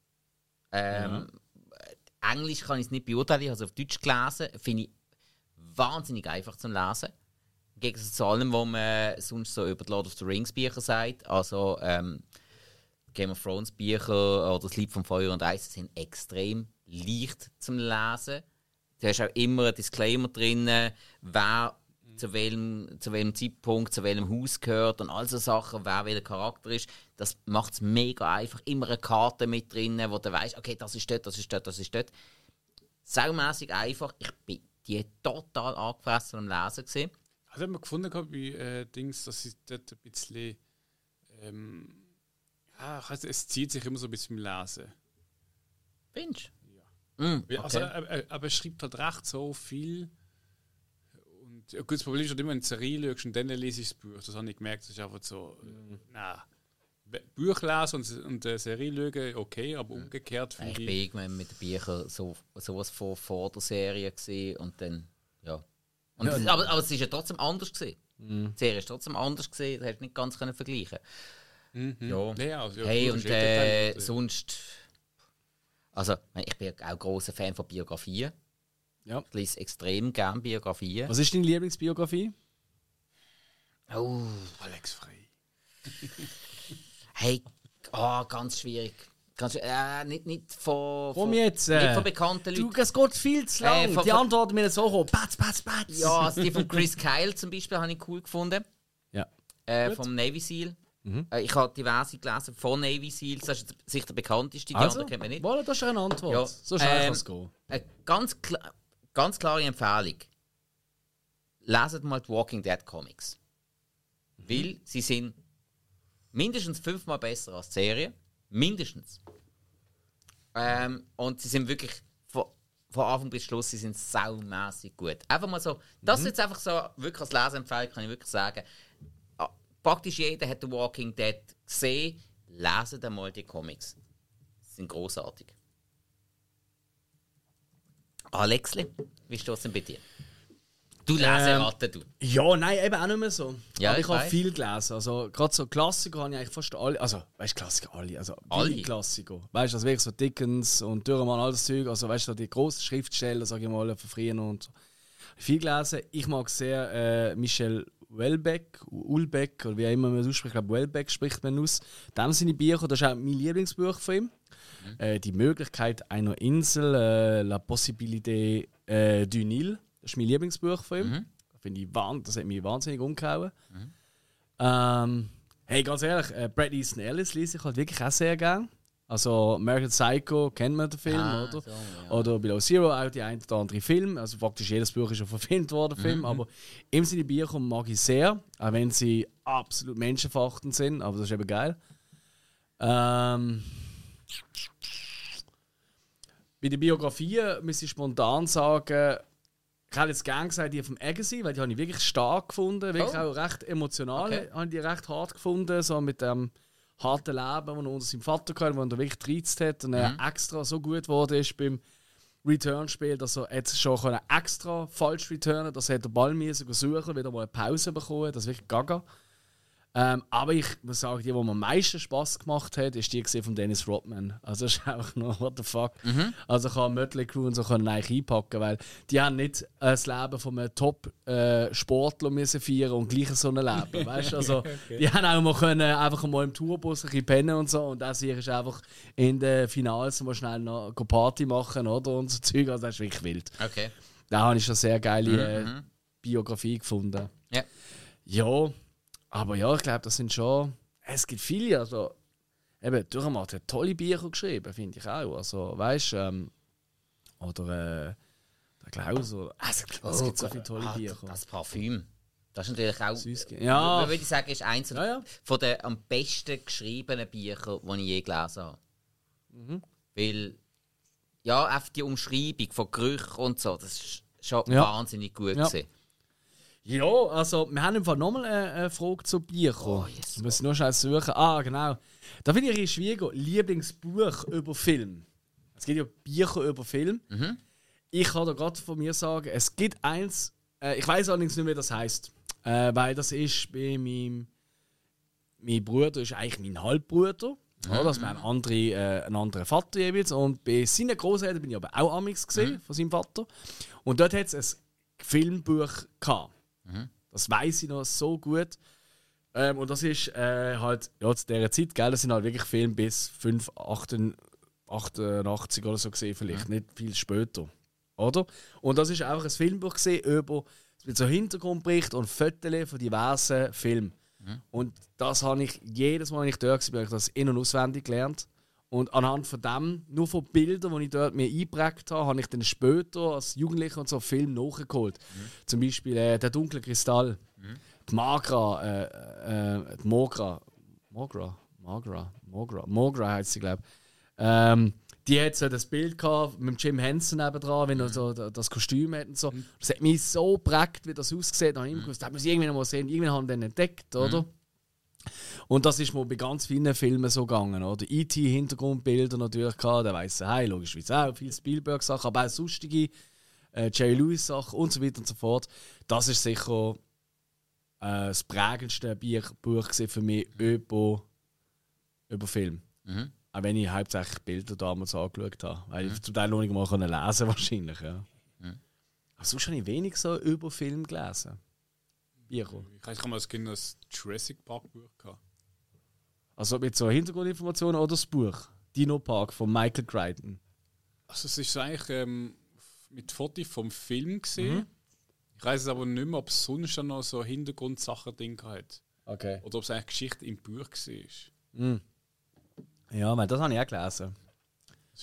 Ähm, äh, Englisch kann ich es nicht beurteilen, ich habe es auf Deutsch gelesen. Finde ich wahnsinnig einfach zum Lesen. Im Gegensatz zu allem, was man sonst so über die Lord of the Rings Bücher sagt. Also ähm, Game of Thrones Bücher oder das Lied vom Feuer und Eis sind extrem leicht zum Lesen. Du hast auch immer ein Disclaimer drin, wer zu welchem, zu welchem Zeitpunkt, zu welchem Haus gehört und all so Sachen, wer welcher Charakter ist. Das macht es mega einfach. Immer eine Karte mit drin, wo du weißt, okay, das ist dort, das ist dort, das ist dort. Saumässig einfach. Ich bin die total angefressen am Lesen. Gewesen. Also haben wir gefunden gehabt bei äh, Dings, dass sie dort ein bisschen. Ähm, ja, nicht, es zieht sich immer so ein bisschen im Lesen. Findest? Mm, Ja, Also, okay. äh, äh, aber er schreibt halt recht so viel. Gut, das Problem ist halt immer, wenn du eine Serie schaust und dann lese ich das Buch. Das habe ich gemerkt, das ist einfach so. Äh, nein. We- Buch lesen und, und eine Serie schauen, okay, aber umgekehrt ich finde bin ich. irgendwann mit den Büchern so, sowas von vor der Serie gewesen und dann, ja. Und Ja, es- aber, aber es ist ja trotzdem anders gewesen. Die Serie ist trotzdem anders gewesen, das hättest du nicht ganz können vergleichen. Mhm. Ja. Ja, also, ja, hey, und äh, und, sonst. Also, ich bin auch großer Fan von Biografien. Ja. Ich lese extrem gern Biografien. Was ist deine Lieblingsbiografie? Oh, Alex Frey. hey, ah, ganz schwierig. Ganz, äh, nicht, nicht von, Komm von, jetzt. nicht Äh, von bekannten du, Leuten. es geht viel zu lang. Äh, von- die Antworten müssen so kommen. Batz, batz, batz. Ja, also die von Chris Kyle zum Beispiel habe ich cool gefunden. Ja. Äh, vom Navy Seal. Mhm. Äh, ich habe diverse gelesen von Navy Seals. Das ist sicher der bekannteste, die Also, anderen kennt man nicht. voilà, das ist eine Antwort. Ja, So schnell ähm, kann es gehen. Eine ganz, kla ganz klare Empfehlung. Leset mal die Walking Dead Comics. Mhm. Weil sie sind mindestens fünfmal besser als die Serie. Mindestens. Ähm, und sie sind wirklich von, von Anfang bis Schluss, sie sind saumässig gut. Einfach mal so, das Mhm. ist jetzt einfach so, wirklich als Leseempfehlung kann ich wirklich sagen. Ah, Praktisch jeder hat The Walking Dead gesehen. Leset einmal die Comics. Sie sind großartig. Alexli, wie steht es denn bei dir? Du Leseratte, du. Ja, nein, eben auch nicht mehr so. Ja, Aber ich ich habe viel gelesen. Also, gerade so Klassiker habe ich eigentlich fast alle. Also, weißt du, Klassiker alle. Also, Alle? Klassiker. Weißt du, also wirklich so Dickens und Dürremann, all das Zeug. Also, weißt du, so die grossen Schriftsteller, sage ich mal, von früher und so. Viel gelesen. Ich mag sehr äh, Michel Welbeck, Ulbeck, oder wie auch immer man es ausspricht. Ich glaube, Welbeck spricht man aus. Dem seine Bücher, das ist auch mein Lieblingsbuch von ihm. Äh, die Möglichkeit einer Insel, äh, La Possibilité äh, du Nil. Das ist mein Lieblingsbuch von ihm. Das Finde ich das hat mich wahnsinnig umgehauen. Ähm, hey, ganz ehrlich, äh, Brad Easton Ellis lese ich halt wirklich auch sehr gern. Also American Psycho kennt man den Film, Ah, oder? so, ja. Oder Below Zero auch die ein oder andere Film. Also praktisch jedes Buch ist schon verfilmt worden, Film. Aber ihm seine Bücher mag ich sehr, auch wenn sie absolut menschenverachtend sind. Aber das ist eben geil. Ähm, bei den Biografien muss ich spontan sagen, ich hätte jetzt gerne gesagt, die vom Agassi, weil die habe ich wirklich stark gefunden, wirklich Oh. auch recht emotional, Okay. habe ich die recht hart gefunden, so mit dem harten Leben, das er unter seinem Vater hatte, wo er wirklich gereizt hat und er extra so gut geworden ist beim Return-Spiel, dass er jetzt schon können extra falsch returnen dass er den Ball müssen suchen wieder mal eine Pause bekommen, das ist wirklich gaga. Ähm, aber ich muss sagen, die, die mir am meisten Spass gemacht hat, ist die von Dennis Rodman. Also das ist einfach nur what the fuck. Also kann Mötley Crew und so können einpacken, weil die haben nicht äh, das Leben von einem Top-Sportler müssen feiern und gleich so ein Leben. Weißt? Also, Die haben auch mal können, einfach mal im Tourbus ein bisschen pennen und so und das hier ist einfach in den Finals mal schnell noch Party machen oder und so Zeug. Also das ist wirklich wild. Okay. Da habe ich schon sehr geile äh, Biografie gefunden. Ja. Ja, aber ja, ich glaube, das sind schon. Es gibt viele, also. Eben, Dürrenmatt hat tolle Bücher geschrieben, finde ich auch. Also, weißt du, ähm, oder äh, der Klaus. Oder, also, es gibt so viele tolle Ah, Bücher. Das Parfüm. Das ist natürlich auch. Süß, ja. Würde ich sagen, ist eins Ja, ja. von den am besten geschriebenen Bücher, die ich je gelesen habe. Mhm. Weil, ja, einfach die Umschreibung von Gerüchen und so, das ist schon Ja. wahnsinnig gut Ja. gewesen. Ja, also, wir haben im Fall nochmal eine, eine Frage zu Büchern. Oh, yes, ich muss nur schnell suchen. Ah, genau. Da finde ich schwierig. Lieblingsbuch über Film. Es gibt ja Bücher über Film. Ich kann da gerade von mir sagen, es gibt eins, äh, ich weiß allerdings nicht, wie das heißt. Äh, weil das ist bei meinem. Mein Bruder ist eigentlich mein Halbbruder. Ja, also wir haben andere, äh, einen anderen Vater jeweils. Und bei seinen Großeltern bin ich aber auch amix gesehen, von seinem Vater. Und dort hat es ein Filmbuch gehabt. Das weiß ich noch so gut. Ähm, und das ist äh, halt, ja, zu dieser Zeit, gell, das sind halt wirklich Filme bis 5, 88 oder so gesehen, vielleicht nicht viel später. Oder? Und das ist auch ein Filmbuch gesehen über mit so Hintergrundbericht und Fotos von diversen Filmen. Und das habe ich jedes Mal, wenn ich dort war, habe ich das in- und auswendig gelernt. Und anhand von dem, nur von Bildern, die ich dort mir eingeprägt habe, habe ich dann später als Jugendlicher und so Film nachgeholt. Zum Beispiel äh, Der dunkle Kristall, die Magra, äh, äh, die Mogra, Mogra, Magra, Mogra, Mogra heißt sie, glaube ich. Ähm, die hat so das Bild gehabt mit Jim Henson nebendran, wenn er so da- das Kostüm hat und so. Das hat mich so prägt, wie das aussieht. Da habe ich immer gewusst, das muss ich irgendwann mal sehen. Irgendwann haben wir den entdeckt, oder? Und das ist mir bei ganz vielen Filmen so gegangen, oder? E.T. Hintergrundbilder natürlich gehabt, der weiße Hai, logischerweise auch, viele Spielberg-Sachen, aber auch sonstige äh, Jerry Lewis-Sachen und so weiter und so fort. Das ist sicher äh, das prägendste Buch für mich über, über Film. Mhm. Auch wenn ich hauptsächlich Bilder damals angeschaut habe. Weil ich zum Teil noch nicht mal lesen wahrscheinlich. Ja. Aber sonst habe ich wenig so über Film gelesen. Bücher. Ich weiß, ich habe mal als Kind das Jurassic Park Buch gehabt. Also mit so Hintergrundinformationen oder das Buch Dino Park von Michael Crichton. Also es ist eigentlich ähm, mit Fotos vom Film gesehen. Ich weiß es aber nicht mehr, ob es sonst noch so Hintergrundsachen drin hat. Okay. Oder ob es eigentlich Geschichte im Buch war. Ja, weil das habe ich auch gelesen.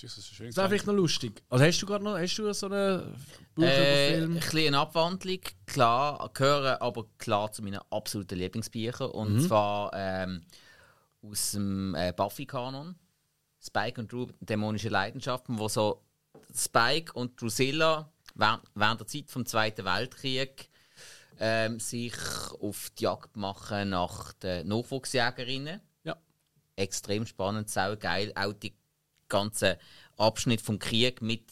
Das ist schön Das wäre vielleicht noch lustig. Also hast du gerade noch hast du so eine Buch Äh, über ein Film? bisschen eine Abwandlung, klar, gehören aber klar zu meinen absoluten Lieblingsbüchern. Und Mhm. zwar ähm, aus dem äh, Buffy-Kanon. Spike und Drew, dämonische Leidenschaften, wo so Spike und Drusilla während, während der Zeit vom Zweiten Weltkrieg ähm, sich auf die Jagd machen nach den Nachwuchsjägerinnen. Ja. Extrem spannend, sau geil. Auch die ganzen Abschnitt vom Krieg mit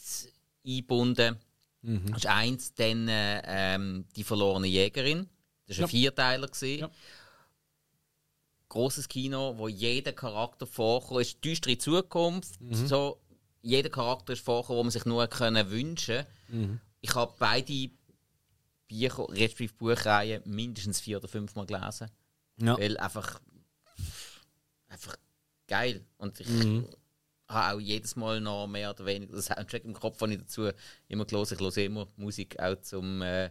eingebunden. Das ist eins, dann äh, ähm, die verlorene Jägerin. Das war ein Vierteiler. gewesen. Ja. Großes Kino, wo jeder Charakter vorkommt. Es ist düstere Zukunft. So, jeder Charakter ist vorkommen, wo man sich nur können wünschen Ich habe beide Bücher, respektive Buchreihen, mindestens vier oder fünf Mal gelesen. Ja. Weil einfach, einfach geil. Und ich Mhm. Habe auch jedes Mal noch mehr oder weniger den Soundtrack im Kopf, den ich dazu immer gelesen Ich höre immer Musik auch zum äh,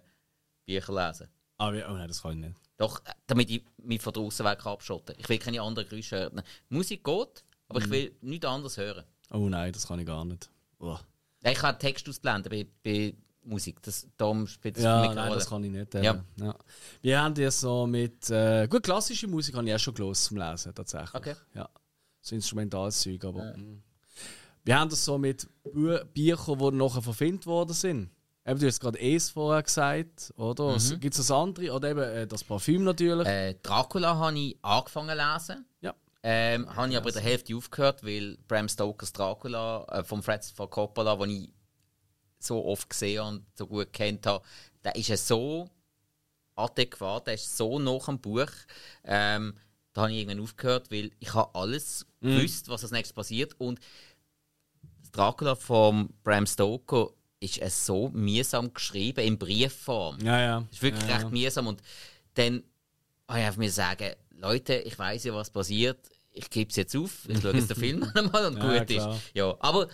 Bücher lesen. Ah, wie- oh nein, das kann ich nicht. Doch, äh, damit ich mich von der Außenwelt kann abschotten Ich will keine anderen Geräusche hören. Musik geht, aber Mhm. ich will nichts anderes hören. Oh nein, das kann ich gar nicht. Oh. Ich kann Text ausblenden bei, bei Musik. Das, darum spielt das Ja, nein, das kann ich nicht. Ja. Ja. Ja. Wir haben ja so mit. Äh, gut, klassische Musik habe ich auch schon gelesen zum Lesen, tatsächlich. Okay. Ja. So instrumentales Zeug, aber. mm. Wir haben das so mit Büchern, die nachher verfilmt worden sind. Eben, du hast gerade Es vorher gesagt, oder? Gibt es das andere? Oder eben äh, das Parfüm natürlich. Mhm. Äh, Dracula habe ich angefangen zu lesen. Ja. Ähm, habe ich aber in der Hälfte aufgehört, weil Bram Stokers Dracula äh, von Francis Ford Coppola, den ich so oft gesehen und so gut kennt habe, der ist ja so adäquat, der ist so nach dem Buch. Ähm, da habe ich irgendwann aufgehört, weil ich habe alles Mhm. gewusst, was als nächstes passiert. Und Dracula von Bram Stoker ist es so mühsam geschrieben, in Briefform. Ja, ja. Das ist wirklich ja, recht mühsam. Und dann habe ich einfach mir sagen, Leute, ich weiß ja, was passiert. Ich gebe es jetzt auf. Ich schaue jetzt den Film noch einmal und Ja, gut klar. ist. Ja, aber,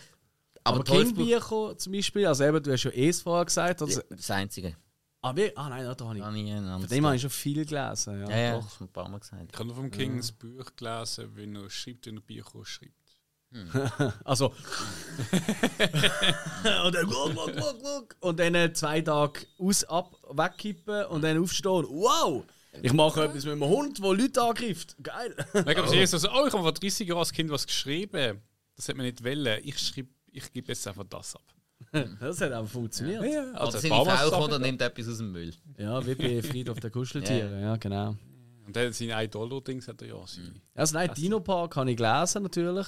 aber, Aber Kingbücher zum Beispiel, also eben, du hast ja eh es vorher gesagt. Also, Das einzige. ah, wie? ah, nein, da habe ich. Ein Von dem habe ich schon viel gelesen. Ja, Ja, ja, doch. das ein paar Mal gesagt. Ich habe nur vom King ein Buch gelesen, wenn er schreibt, wenn er Bücher schreibt. Also. und dann guck, guck, guck, guck. Und dann zwei Tage aus, ab, wegkippen und dann aufstehen. Wow! Ich mache etwas mit einem Hund, der Leute angreift. Geil! Gab es erst so, oh, ich habe vor 30 Jahren als Kind was geschrieben. Das hat man nicht wollen. Ich schreibe, ich gebe jetzt einfach das ab. Das hat aber funktioniert. Ja, Oder also seine ein paar Mal Frau ist kommt und nimmt etwas aus dem Müll. Ja, wie bei Friedhof der Kuscheltiere. Ja, genau. Und dann seine 1 Dollar Dings hat er ja seine. Also nein, Dino Park habe ich gelesen natürlich.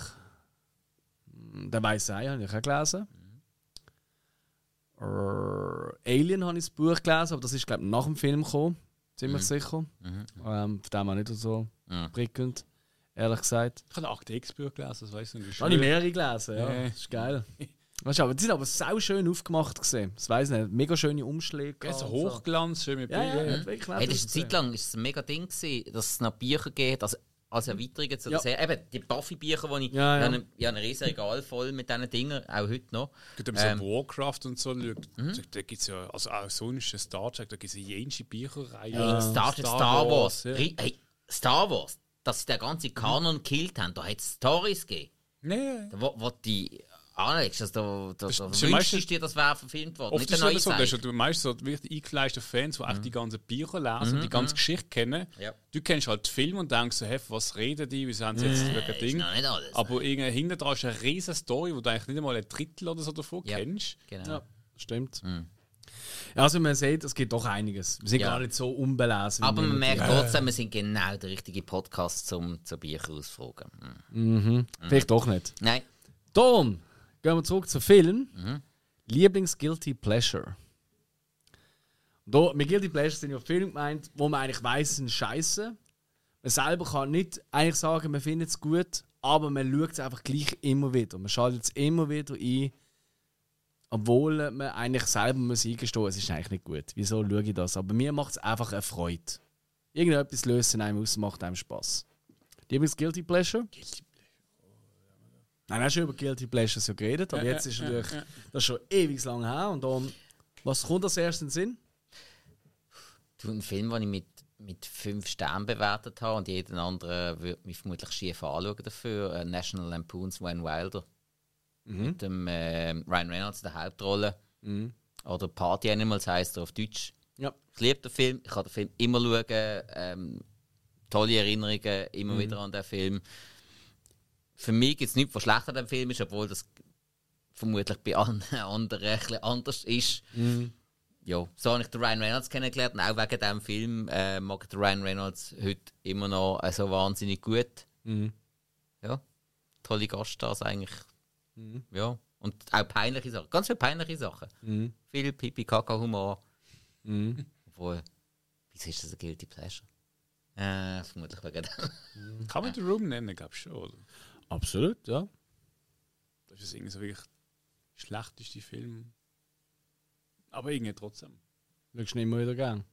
Der Weiße Ei habe ich auch gelesen. Äh, Alien habe ich das Buch gelesen, aber das ist glaube ich nach dem Film gekommen. Ziemlich sicher. Ähm, von dem auch nicht so Ja. prickelnd, ehrlich gesagt. Ich habe ein Akte X-Buch gelesen, das weiß ich nicht. Habe ich mehrere gelesen, ja. Ja. Das ist geil. Weißt du, aber die sind aber sau schön aufgemacht gesehen. Das weiß ich nicht. Mega schöne Umschläge. Ja, so und so. Hochglanz, schön mit Ja, ja, Bildern. ja. wirklich nett Hey, das ist eine. Zeit lang ist es ein mega Ding gewesen, dass es noch Bücher geht, also als Erweiterungen zu der Ja. Serie. Eben, die Buffy-Bücher, die ich... Ja, ja. Ich habe ein, ich habe ein riesen Regal voll mit diesen Dingen, auch heute noch. Gerade wenn man Ähm, so Warcraft und so schaut, da gibt es ja, also auch sonst ein Star Trek, da gibt es eine jenste Bücherreihe. Hey, Star, Trek, Star Wars. ja. Ri- Hey, Star Wars, dass sie den ganzen Kanon gekillt haben, da hat es Stories gegeben. Nee. Wo, wo die anlegst, also da, da, Das da ist ja wünschst meistens- du dir, das wäre verfilmt worden. Oft Nicht ist es so, das ist ja meistens so wirklich eingefleischte Fans, die echt die ganzen Bücher lesen und die ganze Geschichte kennen. Ja. Du kennst halt die Filme und denkst so, hey, was reden die, wieso haben sie jetzt wegen Ist Ding? alles. Aber irgendwie hinten dran ist eine riesige Story, wo du eigentlich nicht einmal ein Drittel oder so davon Ja. kennst. Genau. Ja, stimmt. Ja, also man sieht, es gibt doch einiges. Wir sind Ja. gar nicht so unbelesen. wie Aber man merkt immer trotzdem, wir sind genau der richtige Podcast zum zu Bücher ausfragen. Hm. glauben. Vielleicht doch nicht. Nein, Darum gehen wir zurück zum Film. Lieblings-Guilty Pleasure. Da, mit Guilty Pleasure sind ja Filme gemeint, wo man eigentlich weiss, sind scheiße. Man selber kann nicht eigentlich sagen, man findet es gut, aber man schaut es einfach gleich immer wieder. Man schaltet es immer wieder ein, obwohl man eigentlich selber muss eingestehen, es ist eigentlich nicht gut. Wieso schaue ich das? Aber mir macht es einfach eine Freude. Irgendetwas löst in einem aus, macht einem Spaß. Lieblings-Guilty Pleasure? Nein, hast schon über Guilty Pleasures ja geredet, aber Ja, jetzt ist ja, natürlich ja. das ist schon ewig lang her. Und dann, was kommt als erstes in den Sinn? du ein Film, den ich mit, mit fünf Sternen bewertet habe und jeden anderen würde mich vermutlich schief anschauen dafür. Äh, National Lampoons Van Wilder. Mit dem äh, Ryan Reynolds in der Hauptrolle. Oder Party Animals heisst er auf Deutsch. Ja. Ich liebe den Film, ich kann den Film immer schauen. Ähm, tolle Erinnerungen immer wieder an den Film. Für mich gibt es nichts, was schlechter an dem Film ist, obwohl das vermutlich bei an anderen ein bisschen anders ist. Ja, so habe ich den Ryan Reynolds kennengelernt und auch wegen diesem Film äh, mag ich den Ryan Reynolds heute immer noch äh, so wahnsinnig gut. Ja, tolle Gaststars eigentlich. Ja, und auch peinliche Sachen, ganz viele peinliche Sachen. Viel Pipi-Kaka-Humor. Obwohl, wieso ist das ein Guilty Pleasure? Äh, vermutlich wegen dem. Kann man den Room nennen, glaube ich schon. Oder? Absolut, ja. Das ist irgendwie so wirklich der schlechteste Film. Aber irgendwie trotzdem. Schaust du nicht immer wieder gern?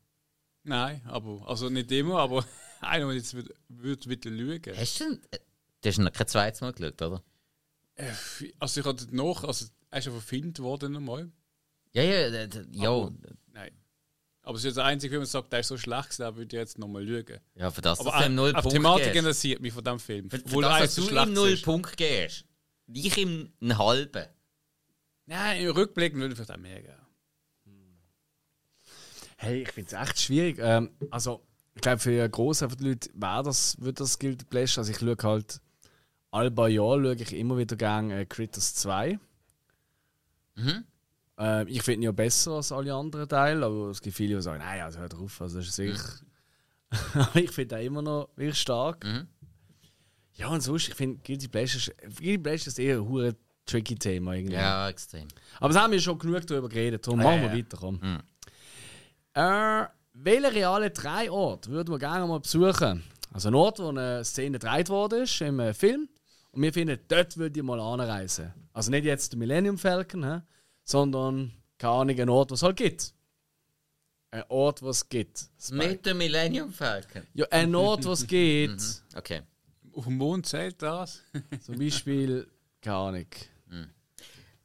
Nein, aber, also nicht immer, aber einer, der jetzt würde würd wieder schauen. Hast du denn, äh, du hast noch kein zweites Mal geschaut, oder? Äh, Also ich hatte noch, also er ist ja verfilmt worden nochmal. Ja, ja, d- ja. Aber- Nein. Aber es ist jetzt der einzige Film, der sagt, der ist so schlecht, gewesen, da würde ich jetzt nochmal schauen. Ja, für das, Aber dass du ihm null auf Punkte Thematik gibst. interessiert mich von diesem Film. Für, für das, dass du schlecht ihm null. Punkte. Ich ihm einen halben. Nein, im Rückblick würde ich vielleicht auch mehr geben. Hey, ich finde es echt schwierig. Ähm, also, ich glaube, für einen Großteil der Leute wäre das, wird das Guilty Pleasure. Also, ich schaue halt, alle paar Jahre schaue ich immer wieder gerne äh, Critters 2. Ähm, ich finde ihn ja besser als alle anderen Teile, aber es gibt viele, die sagen, nein, also hör drauf, also das ist wirklich. aber ich finde ihn immer noch wirklich stark. Ja, und sonst, ich finde Guilty Pleasure, ist- Guilty Pleasure ist eher ein hure tricky Thema irgendwie. Ja, extrem. Aber es haben wir schon genug darüber geredet, darum machen wir ja. weiter. Komm. Äh, welchen realen drei Ort würden wir gerne mal besuchen? Also ein Ort, wo eine Szene gedreht worden ist im äh, Film. Und wir finden, dort würde ich mal anreisen. Also nicht jetzt der Millennium Falcon, hä? Sondern, keine Ahnung, ein Ort, was es halt gibt. Ein Ort, was es gibt. Mit dem Millennium Falcon. Ja, ein Ort, was es gibt. Okay. Auf dem Mond zählt das. Zum Beispiel, keine Ahnung.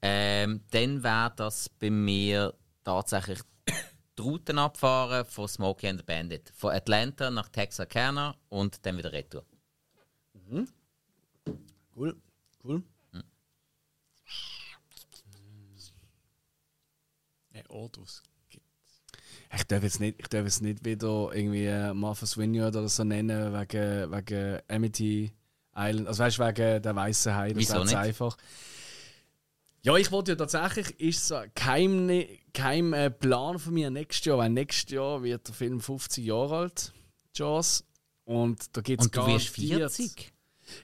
Ähm, dann wäre das bei mir tatsächlich die Routen abfahren von Smokey and the Bandit. Von Atlanta nach Texarkana und dann wieder retour. Cool, cool. Ort, was gibt. Ich darf jetzt nicht, ich darf jetzt nicht wieder irgendwie äh, Martha's Vineyard oder so nennen, wegen, wegen Amity Island. Also weißt du, wegen der weißen Hai. Das ist einfach. Ja, ich wollte ja tatsächlich, ist so kein, kein äh, Plan von mir nächstes Jahr, weil nächstes Jahr wird der Film 50 Jahre alt, Jaws. Und da gibt es Und du wirst 40?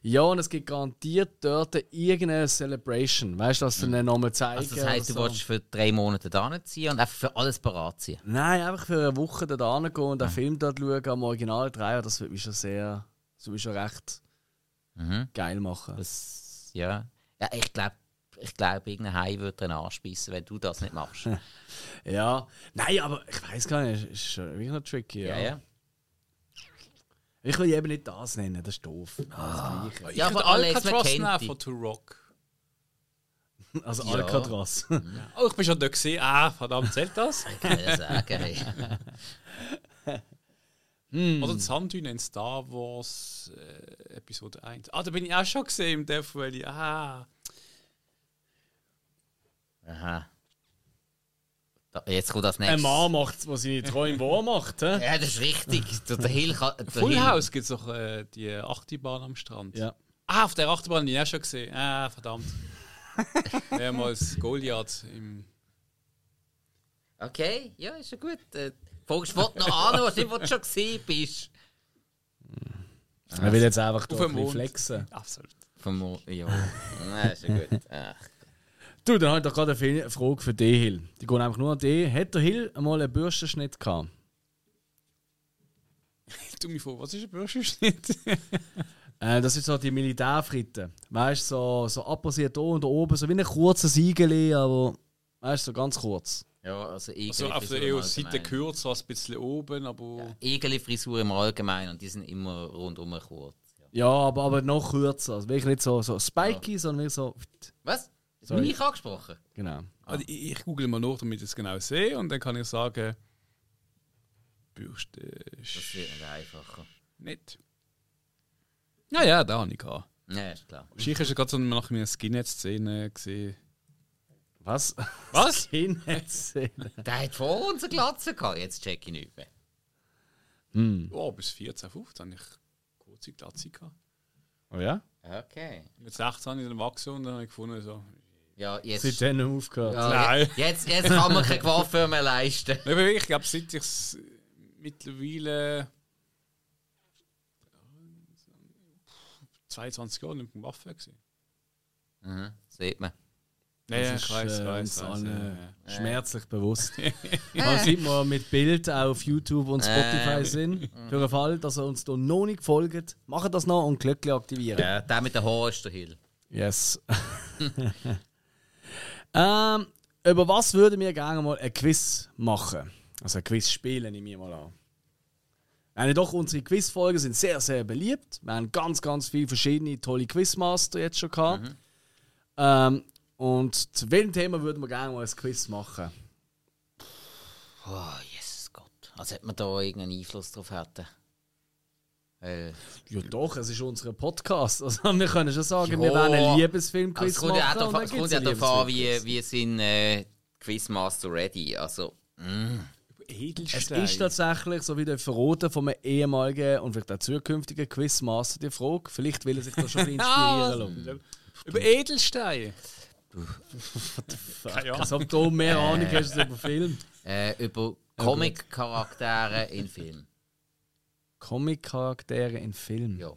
Ja, und es gibt garantiert dort irgendeine Celebration. Weißt du, dass sie dann nochmal zeigen. Also das heisst, du so. willst für drei Monate da ziehen und einfach für alles parat ziehen. Nein, einfach für eine Woche da gehen und den Film dort schauen, am Original drehen, das würde mich schon sehr, das würde schon recht Mhm. geil machen. Das, ja. ja, ich glaube, ich glaub, irgendein Hai würde dir anspeisen, wenn du das nicht machst. Ja, nein, aber ich weiß gar nicht, ist schon wirklich noch tricky. Ja. ja, ja. Ich will eben nicht das nennen, das ist doof. Das Gleiche. Ja, aber Alcatraz nehmen von To Rock. Also Ja. Alcatraz. Oh, ich bin schon da gesehen. Ah, verdammt, zählt das? Kann ich sagen, hey. Oder die Sanddüne in Star Wars äh, Episode 1. Ah, da bin ich auch schon gesehen im Death Valley. Ah. Aha. Da, jetzt kommt das Ein nächste. Mann macht es, was seine Träume wahr macht. hä? Ja, das ist richtig. Der, der Hill kann. Der Full Hill- House gibt es doch äh, die Achterbahn am Strand. Ja. Ah, auf der Achterbahn habe ich auch schon gesehen. Ah, verdammt. Mehrmals Goliath im. Okay, ja, ist ja gut. Äh, Folgst du noch an, was du schon gesehen bist. Er will jetzt einfach da Auf ein dem bisschen Mond. flexen. Absolut. Vom Mo ja. Nein, ist ja gut. Ach. Du, dann habe ich doch gerade eine Frage für dich, Hill. Die geht einfach nur an dich. Hat der Hill einmal einen Bürstenschnitt gehabt? Du mich vor, was ist ein Bürstenschnitt? Äh, das ist so die Militärfritte. Weißt du, so, so abposiert hier und da oben, so wie ein kurzer Siegel, aber weißt du, so ganz kurz. Ja, also also auf der EU-Seite kürzer, als ein bisschen oben, aber. Egeli-Frisur im Allgemeinen und die sind immer rundum kurz. Ja. Ja, aber, aber noch kürzer. Also wirklich nicht so, so spiky, sondern wirklich so. Was? Das Sorry. bin ich angesprochen. Genau. Also ich, ich google mal nach, damit ich es genau sehe und dann kann ich sagen. Bürste. Das wird nicht einfacher. Nicht. Ja, ja, da habe ich gehabt. Ja, ist klar. Wahrscheinlich hast du gerade so nach meiner Skinhead-Szene gesehen. Was? Was? Skinhead-Szene. Der hat vor uns eine Glatze gehabt, jetzt check ich nicht mehr. Oh, bis 14, 15 habe ich kurze Glatze gehabt. Oh ja? Okay. Mit 16 habe ich dann wachsen und dann habe ich gefunden, so. Ja, jetzt. Seitdem aufgehört. ja, Nein. Jetzt, jetzt kann man keine Coiffeur mehr leisten. Ja, aber ich glaube, seit ich es mittlerweile 22 Jahre nicht mehr Waffe gesehen. Mhm, sieht man. Ja, ja, Das ich ist weiß, äh, weiß, uns allen ja, schmerzlich bewusst. Man sieht man mit Bild auf YouTube und Spotify Ähm. sind. Für den Fall, dass ihr uns hier noch nicht folgt, macht das noch und Glöckchen aktivieren. Ja, der mit den Haaren ist der Hill. Yes. ähm, über was würden wir gerne mal ein Quiz machen? Also ein Quiz spielen, nehme ich mal an. Eine doch, unsere Quizfolgen sind sehr, sehr beliebt. Wir haben ganz, ganz viele verschiedene tolle Quizmaster jetzt schon gehabt. Ähm, und zu welchem Thema würden wir gerne mal ein Quiz machen? Oh, Jesus Gott. Als hätte man da irgendeinen Einfluss drauf hätten. Äh, Ja doch, es ist unser Podcast. Also wir können schon sagen, Ja. wir werden einen aber Liebesfilm-Quiz es kommt ja machen. dann es kommt ja darauf an, wie, wie sind äh, Quizmaster ready. Also, Es Edelstein. ist tatsächlich, so wie der Verroten von einem ehemaligen und vielleicht auch zukünftigen Quizmaster die Frage. Vielleicht will er sich da schon ein bisschen inspirieren lassen. Über Edelstein. Keine Als Ahnung. ob du mehr Ahnung hast als über Film. äh, über Comic-Charaktere in Filmen. Comic-Charaktere in Film. Ja.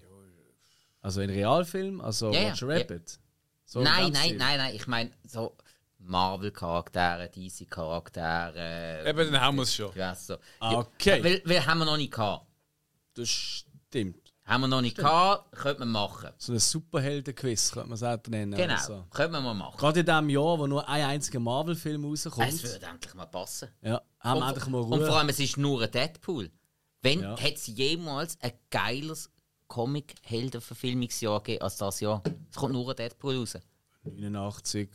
Also in Realfilm, also Ja, ja. Roger Rabbit. So nein, nein, nein, nein. Ich meine, so Marvel-Charaktere, DC-Charaktere. Eben, dann haben wir es schon. Ja, so. Okay. Ja, weil, weil haben wir noch nicht gehabt. Das stimmt. Haben wir noch nicht gehabt, könnte man machen. So ein Superhelden-Quiz könnte man es auch nennen. Genau, oder So. könnte man mal machen. Gerade in diesem Jahr, wo nur ein einziger Marvel-Film Es rauskommt. würde endlich mal passen. Ja, haben wir Und, endlich mal und vor Ruhe. allem, es ist nur ein Deadpool. Wenn Ja. hat es jemals ein geiles Comic-Helden-Verfilmungsjahr gegeben als das Jahr? Es kommt nur Deadpool raus. 89.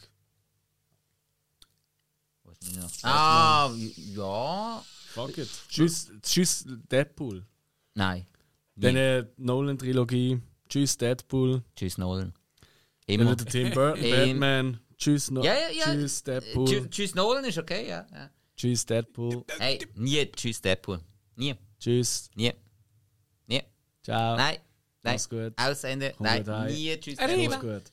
Ah, ja. Fuck it. Tschüss, tschüss Deadpool. Nein. Dann äh, Nolan-Trilogie. Tschüss Deadpool. Tschüss, Nolan. Dann Immer. der Tim Burton, Batman. Tschüss, no Ja, ja, ja. Tschüss Deadpool. Tschüss, tschüss, Nolan ist okay, ja. ja. Tschüss Deadpool. Hey, nie Tschüss, Deadpool. Nie, Tschüss. nie, nie. Ciao. Nein, nein. Mach's gut. Ausende. Komm Nein, nie Tschüss, Deadpool. gut.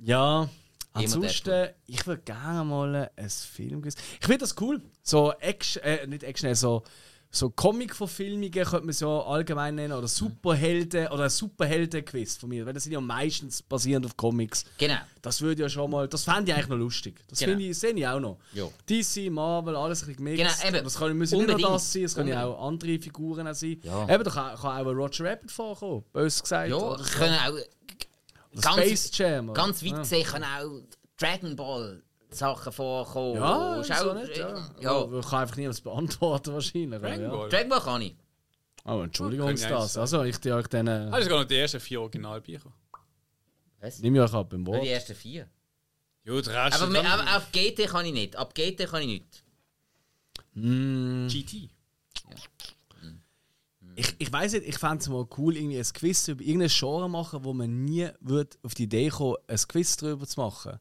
Ja, ansonsten, ich würde gerne mal ein Film Ich finde das cool. So Action, äh, nicht Action, äh, so, so Comic-Verfilmungen könnte man es ja allgemein nennen. Oder Superhelden, oder Superhelden-Quiz von mir. Weil das sind ja meistens basierend auf Comics. Genau. Das würde ja schon mal, das fände ich eigentlich noch lustig. Das Genau. finde ich, sehe ich auch noch. Ja. DC, Marvel, alles ein bisschen gemixt. Genau, eben. Das kann, müssen nicht nur Unbedingt. das sein, es können ja Unbedingt. auch andere Figuren auch sein. Ja. Eben, da kann, kann auch ein Roger Rabbit vorkommen, bös gesagt. Ja, so. können auch. Ganz- Space Jam. oder? Ganz weit Ja. gesehen können auch Dragon Ball Sachen vorkommen. Ja, Ist auch- nicht, ja. ja. ja. Ich kann einfach niemand beantworten wahrscheinlich. Dragon ja. Ball. Dragon Ball kann ich. Oh, Entschuldigung, ja das. Also, ich die euch dann. Ah, Äh, das sind gar nicht die ersten vier Originalbücher. Was? Nimm euch ab im Wort. die ersten vier. Ja, der Rest Aber, aber auf GT kann ich nicht. Ab GT kann ich nicht. Mm, GT. ich ich weiß nicht, ich fände es mal cool, irgendwie ein Quiz über irgendein Genre machen, wo man nie würd auf die Idee kommen ein Quiz darüber zu machen.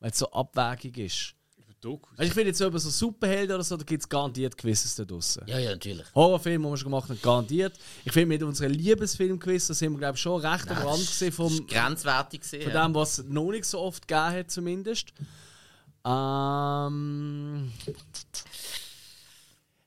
Weil es so abwägig ist. Dokus. Also ich finde jetzt so über so Superhelden oder so, da gibt es garantiert Quizzes da draussen. Ja, ja, natürlich. Horrorfilme, die wir schon gemacht haben, garantiert. Ich finde, mit unseren Liebesfilm-Quiz, da sind wir, glaube ich, schon recht am Rand gewesen vom, Grenzwertig gesehen. von dem, was es noch nicht so oft gegeben hat, zumindest. Ähm.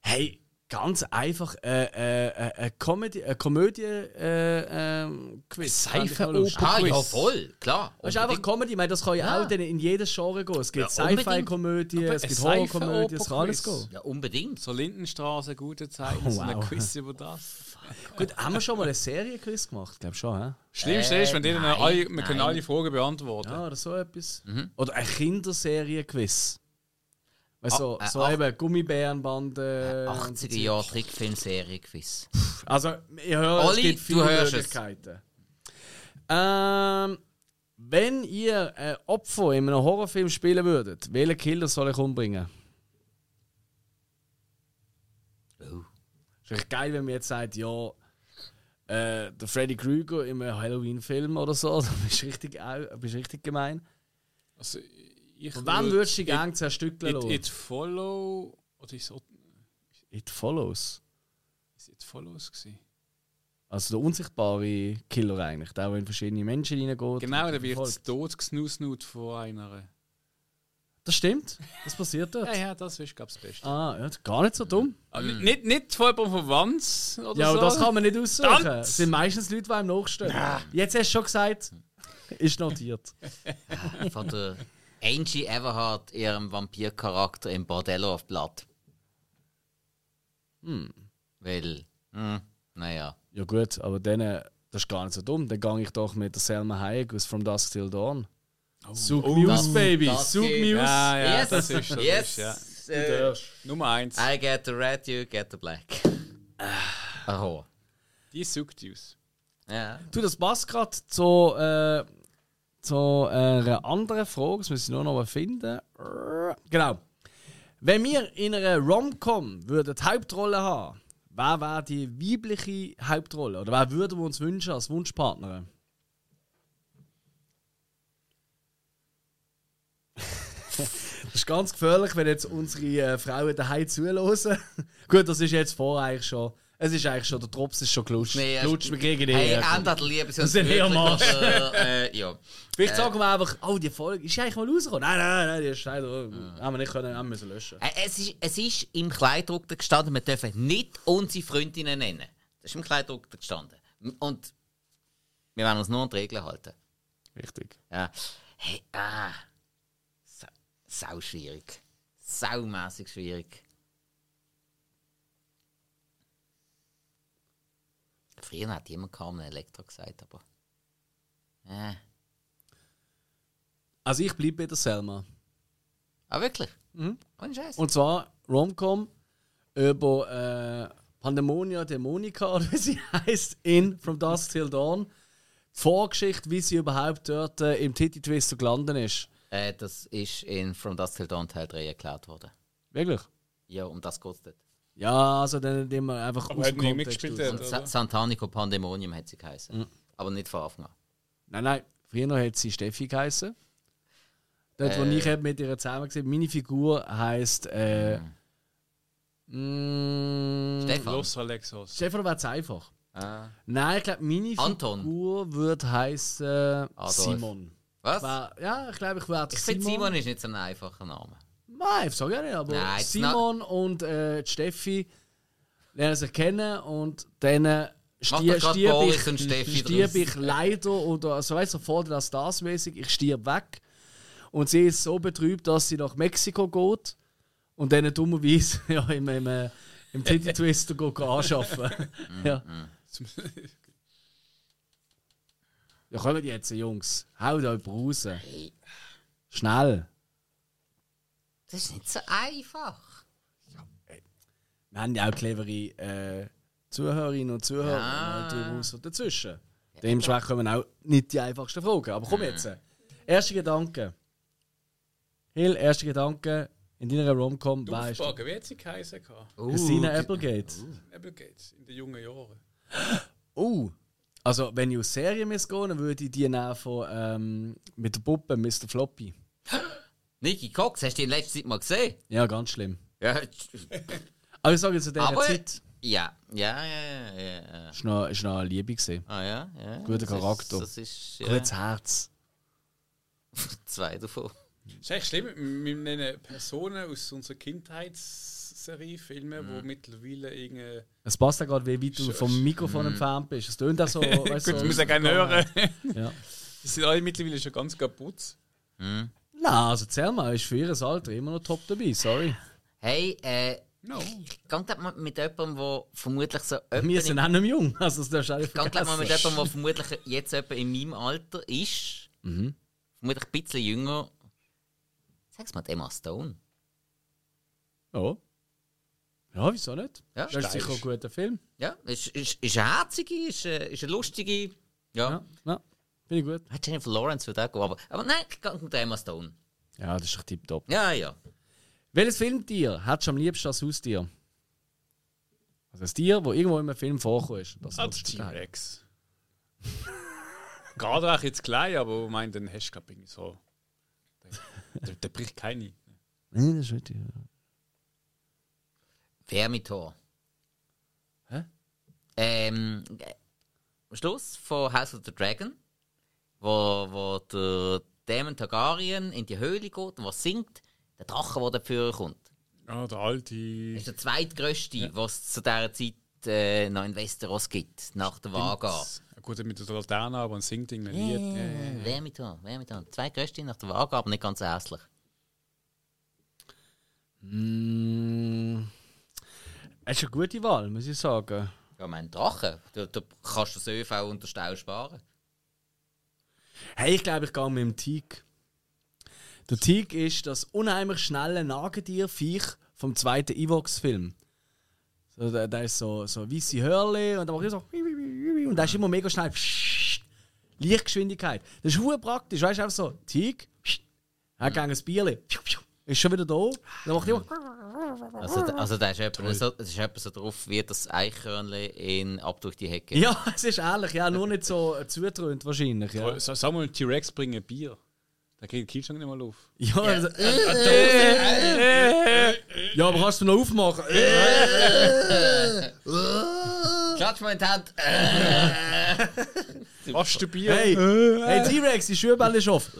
Hey, ganz einfach äh, äh, äh, eine Comedy, eine Komödie äh, ähm, Quiz. Lustig. Ah, ja, voll, klar. Das ist einfach Comedy, ich meine, das kann ja, auch in jedes Genre gehen. Es gibt Ja. Sci-Fi-Komödie, es gibt Horror-Komödie, es kann alles gehen. Ja, unbedingt. So Lindenstraße, gute Zeiten, Oh, so ein wow. Quiz über das. Gut, haben wir schon mal eine Serie-Quiz gemacht? Ich glaube schon, hä? Schlimmste Äh, ist, wenn die dann alle, wir können alle Fragen beantworten. Ja, oder so etwas. Mhm. Oder eine Kinderserie-Quiz. Weißt du, so, Ah, äh, so ach- eben Gummibärenbande. und so 80er Zeug. Jahre Trickfilmserie-Quiz. Also, ich höre, es Olli, gibt viele es. Möglichkeiten. Ähm, wenn ihr ein Opfer in einem Horrorfilm spielen würdet, welchen Killer soll ich umbringen? Oh. Ist echt geil, wenn man jetzt sagt, ja, äh, der Freddy Krueger in einem Halloween-Film oder so, dann bist du richtig, bist richtig gemein. Also, ich Von wem würd- würdest du die Gang zerstückeln It, lassen? it Follow. Oder ist It Follows. ist It Follows gewesen? Also der unsichtbare Killer eigentlich, der, der in verschiedene Menschen reingeht. Genau, und der wird tot gesnusnut von einer. Das stimmt, das passiert dort. Ja, ja, das ist, glaube ich, das Beste. Ah, ja, gar nicht so dumm. Aber Nicht, nicht von jemandem von Wanz oder Ja, so. aber das kann man nicht aussuchen. Es sind meistens Leute, die einem nachstehen. Jetzt hast du schon gesagt, ist notiert. Von der Angie Everhart, ihrem Vampircharakter im Bordello of Blood. Hm. Weil, hm, naja. Ja gut, aber dann, äh, das ist gar nicht so dumm. Dann gehe ich doch mit der Selma Hayek aus From Dusk Till Dawn. Sug oh, Muse, Baby. Sug. Muse. Ja, ja, yes, das ist, das yes. ist, ja. äh, Nummer eins. I get the red, you get the black. Aho. Die sucht aus. Ja. Du, das passt gerade zu, äh, zu äh, einer anderen Frage. Das muss ich nur noch finden. Genau. Wenn wir in einer Rom-Com die Hauptrolle haben, wer wäre die weibliche Hauptrolle? Oder wer würden wir uns wünschen als Wunschpartnerin? Das ist ganz gefährlich, wenn jetzt unsere äh, Frauen daheim zuhören. Gut, das ist jetzt vorher eigentlich schon. Es ist eigentlich schon, der Drops ist schon gelutscht. Nee, Gelutscht, wir kriegen die Hey, ändert Liebe, Das sind eher Marsch. Äh, ja. Vielleicht sagen wir einfach, oh, die Folge ist eigentlich mal rausgekommen. Nein, nein, nein, die ist leider. Haben wir nicht können, haben müssen löschen. Äh, Es ist, es ist im Kleidruck gestanden, wir dürfen nicht unsere Freundinnen nennen. Das ist im Kleidruck gestanden. Und wir werden uns nur an die Regeln halten. Richtig. Ja. Hey, ah. So. Sau schwierig. Saumässig schwierig. Früher hat jemand kaum ein Elektro gesagt, aber. Äh. Also ich bleibe bei der Selma. Ah, wirklich? Mhm. Scheiß. Und zwar Romcom über äh, Pandemonia Dämonica, oder wie sie heißt, in From Dusk Till Dawn. Die Vorgeschichte, wie sie überhaupt dort äh, im Titty Twister gelandet ist. Äh, das ist in From Dusk Till Dawn Teil 3 erklärt worden. Wirklich? Ja, um das geht es dort. Ja, also dann wir einfach Aber aus hat dem nie Kontext mitgespielt, raus. hat Und oder? Sa Santanico Pandemonium hat sie geheißen. Mhm. Aber nicht von Anfang an. Nein, nein, früher hat sie Steffi geheißen. Dort, wo Äh. ich mit ihr zusammen gesehen meine Figur heisst. Äh, mm, Stefan. Los Alexos. Stefan wäre es einfach. Ah. Nein, ich glaube, meine Anton. Figur würde heißen Adolf. Simon. Was? Wär, ja, ich glaube, ich werde ich finde, Simon ist nicht so ein einfacher Name. Nein, ich sage ja nicht, aber Nein, Simon und äh, die Steffi lernen sich kennen und dann stirb Boris ich, und Steffi stirb ich leider oder so weißt du, vor das das mäßig, ich stirb weg. Und sie ist so betrübt, dass sie nach Mexiko geht und dann dummerweise ja, im, im, äh, im Titty Twister geht anschaffen. ja. Ja, kommen jetzt, Jungs. Haut euch raus. Schnell. Das ist nicht so einfach. Wir haben ja auch clevere äh, Zuhörerinnen und Zuhörer Ja. ja. durchaus dazwischen. Dementsprechend kommen auch nicht die einfachsten Fragen. Aber komm jetzt. Erster Gedanke. Hill, erster Gedanke in deiner Romcom Du weißt du. Frage, wie hat sie geheißen? gehabt? Uh, Christina ge- Applegate. Applegate, in den jungen Jahren. Oh. Also, wenn ich aus Serien gehen, dann würde ich die nehmen von ähm, mit der Puppe Mr. Floppy. Nicky Cox, hast du die in letzter Zeit mal gesehen? Ja, ganz schlimm. Ja. Aber ich sage zu dieser Aber. Zeit, Ja, ja, ja, ja. ist noch, ist noch eine Liebe gewesen. Ah ja, ja. Guter das Charakter. Ist, das ist ja, Gutes Herz. zwei davon. Das ist echt schlimm. Wir nennen Personen aus unserer Kindheitsserie, Filme, Mhm. die mittlerweile irgendwie. Es passt ja gerade, wie weit du vom Mikrofon entfernt bist. Es tönt auch so. weißt, Gut, so ich muss ja gerne hören. Ja. Die sind alle mittlerweile schon ganz kaputt. Nein, also Selma ist für ihr Alter immer noch top dabei, sorry. Hey, äh, No. ich gehe mal mit jemandem, der vermutlich so. Wir sind auch nicht mehr jung, also das darfst du auch nicht Ich gehe mal mit vergessen. jemandem, der vermutlich jetzt etwa in meinem Alter ist. Mhm. Vermutlich ein bisschen jünger. Sag's mal, Emma Stone. Ja. Ja, wieso nicht? Ja, das ist sicher ein guter Film. Ja, ist, ist, ist eine herzige, ist, eine- ist eine lustige. Ja. Ja, ja. Finde ich gut. ja. Jennifer Lawrence würde auch gehen, aber, aber nein, ich gehe mit Emma Stone. Ja, das ist doch tipptopp. Ja, ja. Welches Filmtier hättest du am liebsten als Haustier? Also ein Tier, das irgendwo in einem Film vorkommt. Das du daheim. T-Rex. Gerade auch jetzt klein, aber ich meine, dann hast du glaube ich so. Der, der bricht keine. Nein, das ist richtig. Vermitor. Hä? Ähm, äh, am Schluss von House of the Dragon, wo, wo der Daemon Targaryen in die Höhle geht und was singt, der Drache, der dafür kommt. Ja, der alte. Das ist der zweitgrößte, was es zu dieser Zeit äh, noch in Westeros gibt, nach der Vaga. Ja, Gut, mit der Laterne, aber ein singt irgendein Lied. Yeah, Vermitor, Vermitor. Zweitgrößte nach der Vaga, aber nicht ganz hässlich. Mm, das ist eine gute Wahl, muss ich sagen. Ja, mein Drache, da, da kannst du das ÖV und den Stau sparen. Hey, ich glaube, ich gehe mit dem Teak. Der Teak ist das unheimlich schnelle Nagetier-Viech vom zweiten Evox-Film. So, der, der ist so, so weiße Hörle und dann macht er so. Und der ist immer mega schnell. Lichtgeschwindigkeit. Das ist hure praktisch. Weißt du, einfach so: Teak, er hat ein Bierli. Ist schon wieder da. Dann macht er immer. Also, also da ist etwa so, das ist etwa so drauf wie das Eichhörnchen in Ab durch die Hecke. Ja, es ist ehrlich, ja, nur nicht so äh, zutrönt wahrscheinlich. Ja, Sa- Sag mal, T-Rex bringen Bier. Da geht der Kühlschrank nicht mal auf. ja, also, ja aber kannst du noch aufmachen? Klatsch mal in die Hand. Was du Bier? Hey, hey T-Rex, die Schuhbälle ist offen.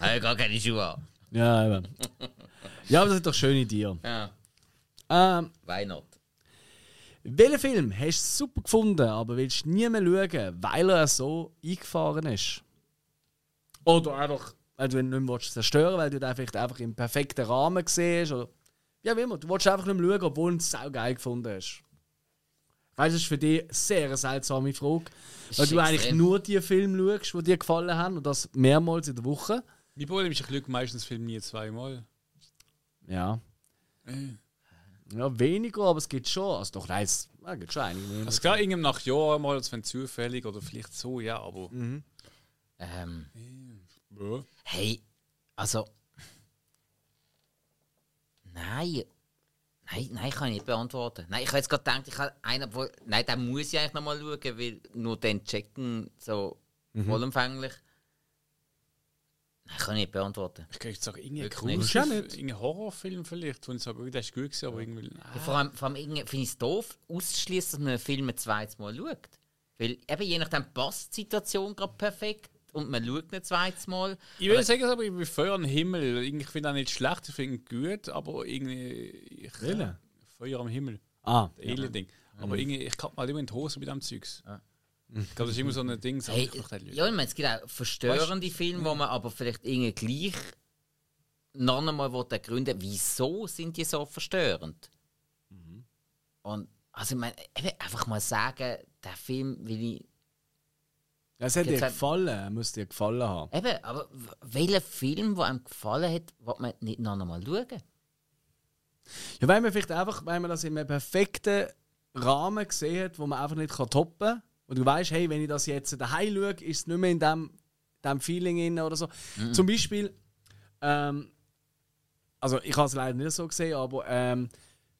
Hey, gar keine Schuhe an. Ja, eben. Ja, aber das sind doch schöne Tiere. Ja, Ähm, why not? welchen Film hast du super gefunden, aber willst nie mehr schauen, weil er so eingefahren ist? Oder einfach weil du ihn nicht mehr willst zerstören weil du den vielleicht einfach im perfekten Rahmen siehst. Oder ja, wie immer. Du willst einfach nicht mehr schauen, obwohl du es sau geil gefunden hast. Weißt du, das ist für dich eine sehr seltsame Frage. ist Weil du eigentlich nur die Filme schaust, die dir gefallen haben und das mehrmals in der Woche. Mein Problem ist, ich schaue meistens Film nie zweimal. Ja. Ja, weniger, aber es gibt schon. Also doch, nein, es ja, gibt schon einige. mehr. Also klar, irgendwann nach Jahren mal, als wenn zufällig oder vielleicht so, ja, aber. Ähm, Ja. hey, also. Nein. Nein, nein, kann ich nicht beantworten. Nein, ich habe jetzt gerade gedacht, ich habe einen, wo, nein, den muss ich eigentlich noch mal schauen, weil nur den checken so vollumfänglich. Nein, kann ich nicht beantworten. Ich kann jetzt sagen, irgendein Wirklich nicht. Grusel, Ja, nicht. irgendein Horrorfilm vielleicht, wo ich sage, das ist gut gewesen, aber irgendwie. Ja, vor allem, vor allem irgendwie finde ich es doof, auszuschließen, dass man einen Film ein zweites Mal schaut. Weil eben je nachdem passt die Situation gerade perfekt und man schaut ein zweites Mal. Ich würde sagen, aber ich bin Feuer am Himmel. Ich finde auch nicht schlecht, ich finde ihn gut, aber irgendwie. Ich, Wille? Feuer am Himmel. Ah, Das Alien-Ding. Aber irgendwie, ich kann mal immer in die Hose mit dem Zeugs. Ich glaube, das ist immer so ein Ding. so, Hey, ja, ich meine, es gibt auch verstörende Filme, wo man aber vielleicht irgendwie gleich noch einmal ergründen wieso sind die so verstörend? Und also ich meine, einfach mal sagen, der Film will ich. Ja, es hat dir gefallen, er muss dir gefallen haben. Eben, aber welcher Film, der einem gefallen hat, will man nicht noch einmal schauen? Ja, weil man vielleicht einfach, weil man das in einem perfekten Rahmen gesehen hat, wo man einfach nicht kann toppen kann. Und du weißt, hey, wenn ich das jetzt daheim schaue, ist es nicht mehr in dem, dem Feeling inne oder so. Zum Beispiel, ähm, also ich habe es leider nicht so gesehen, aber ähm,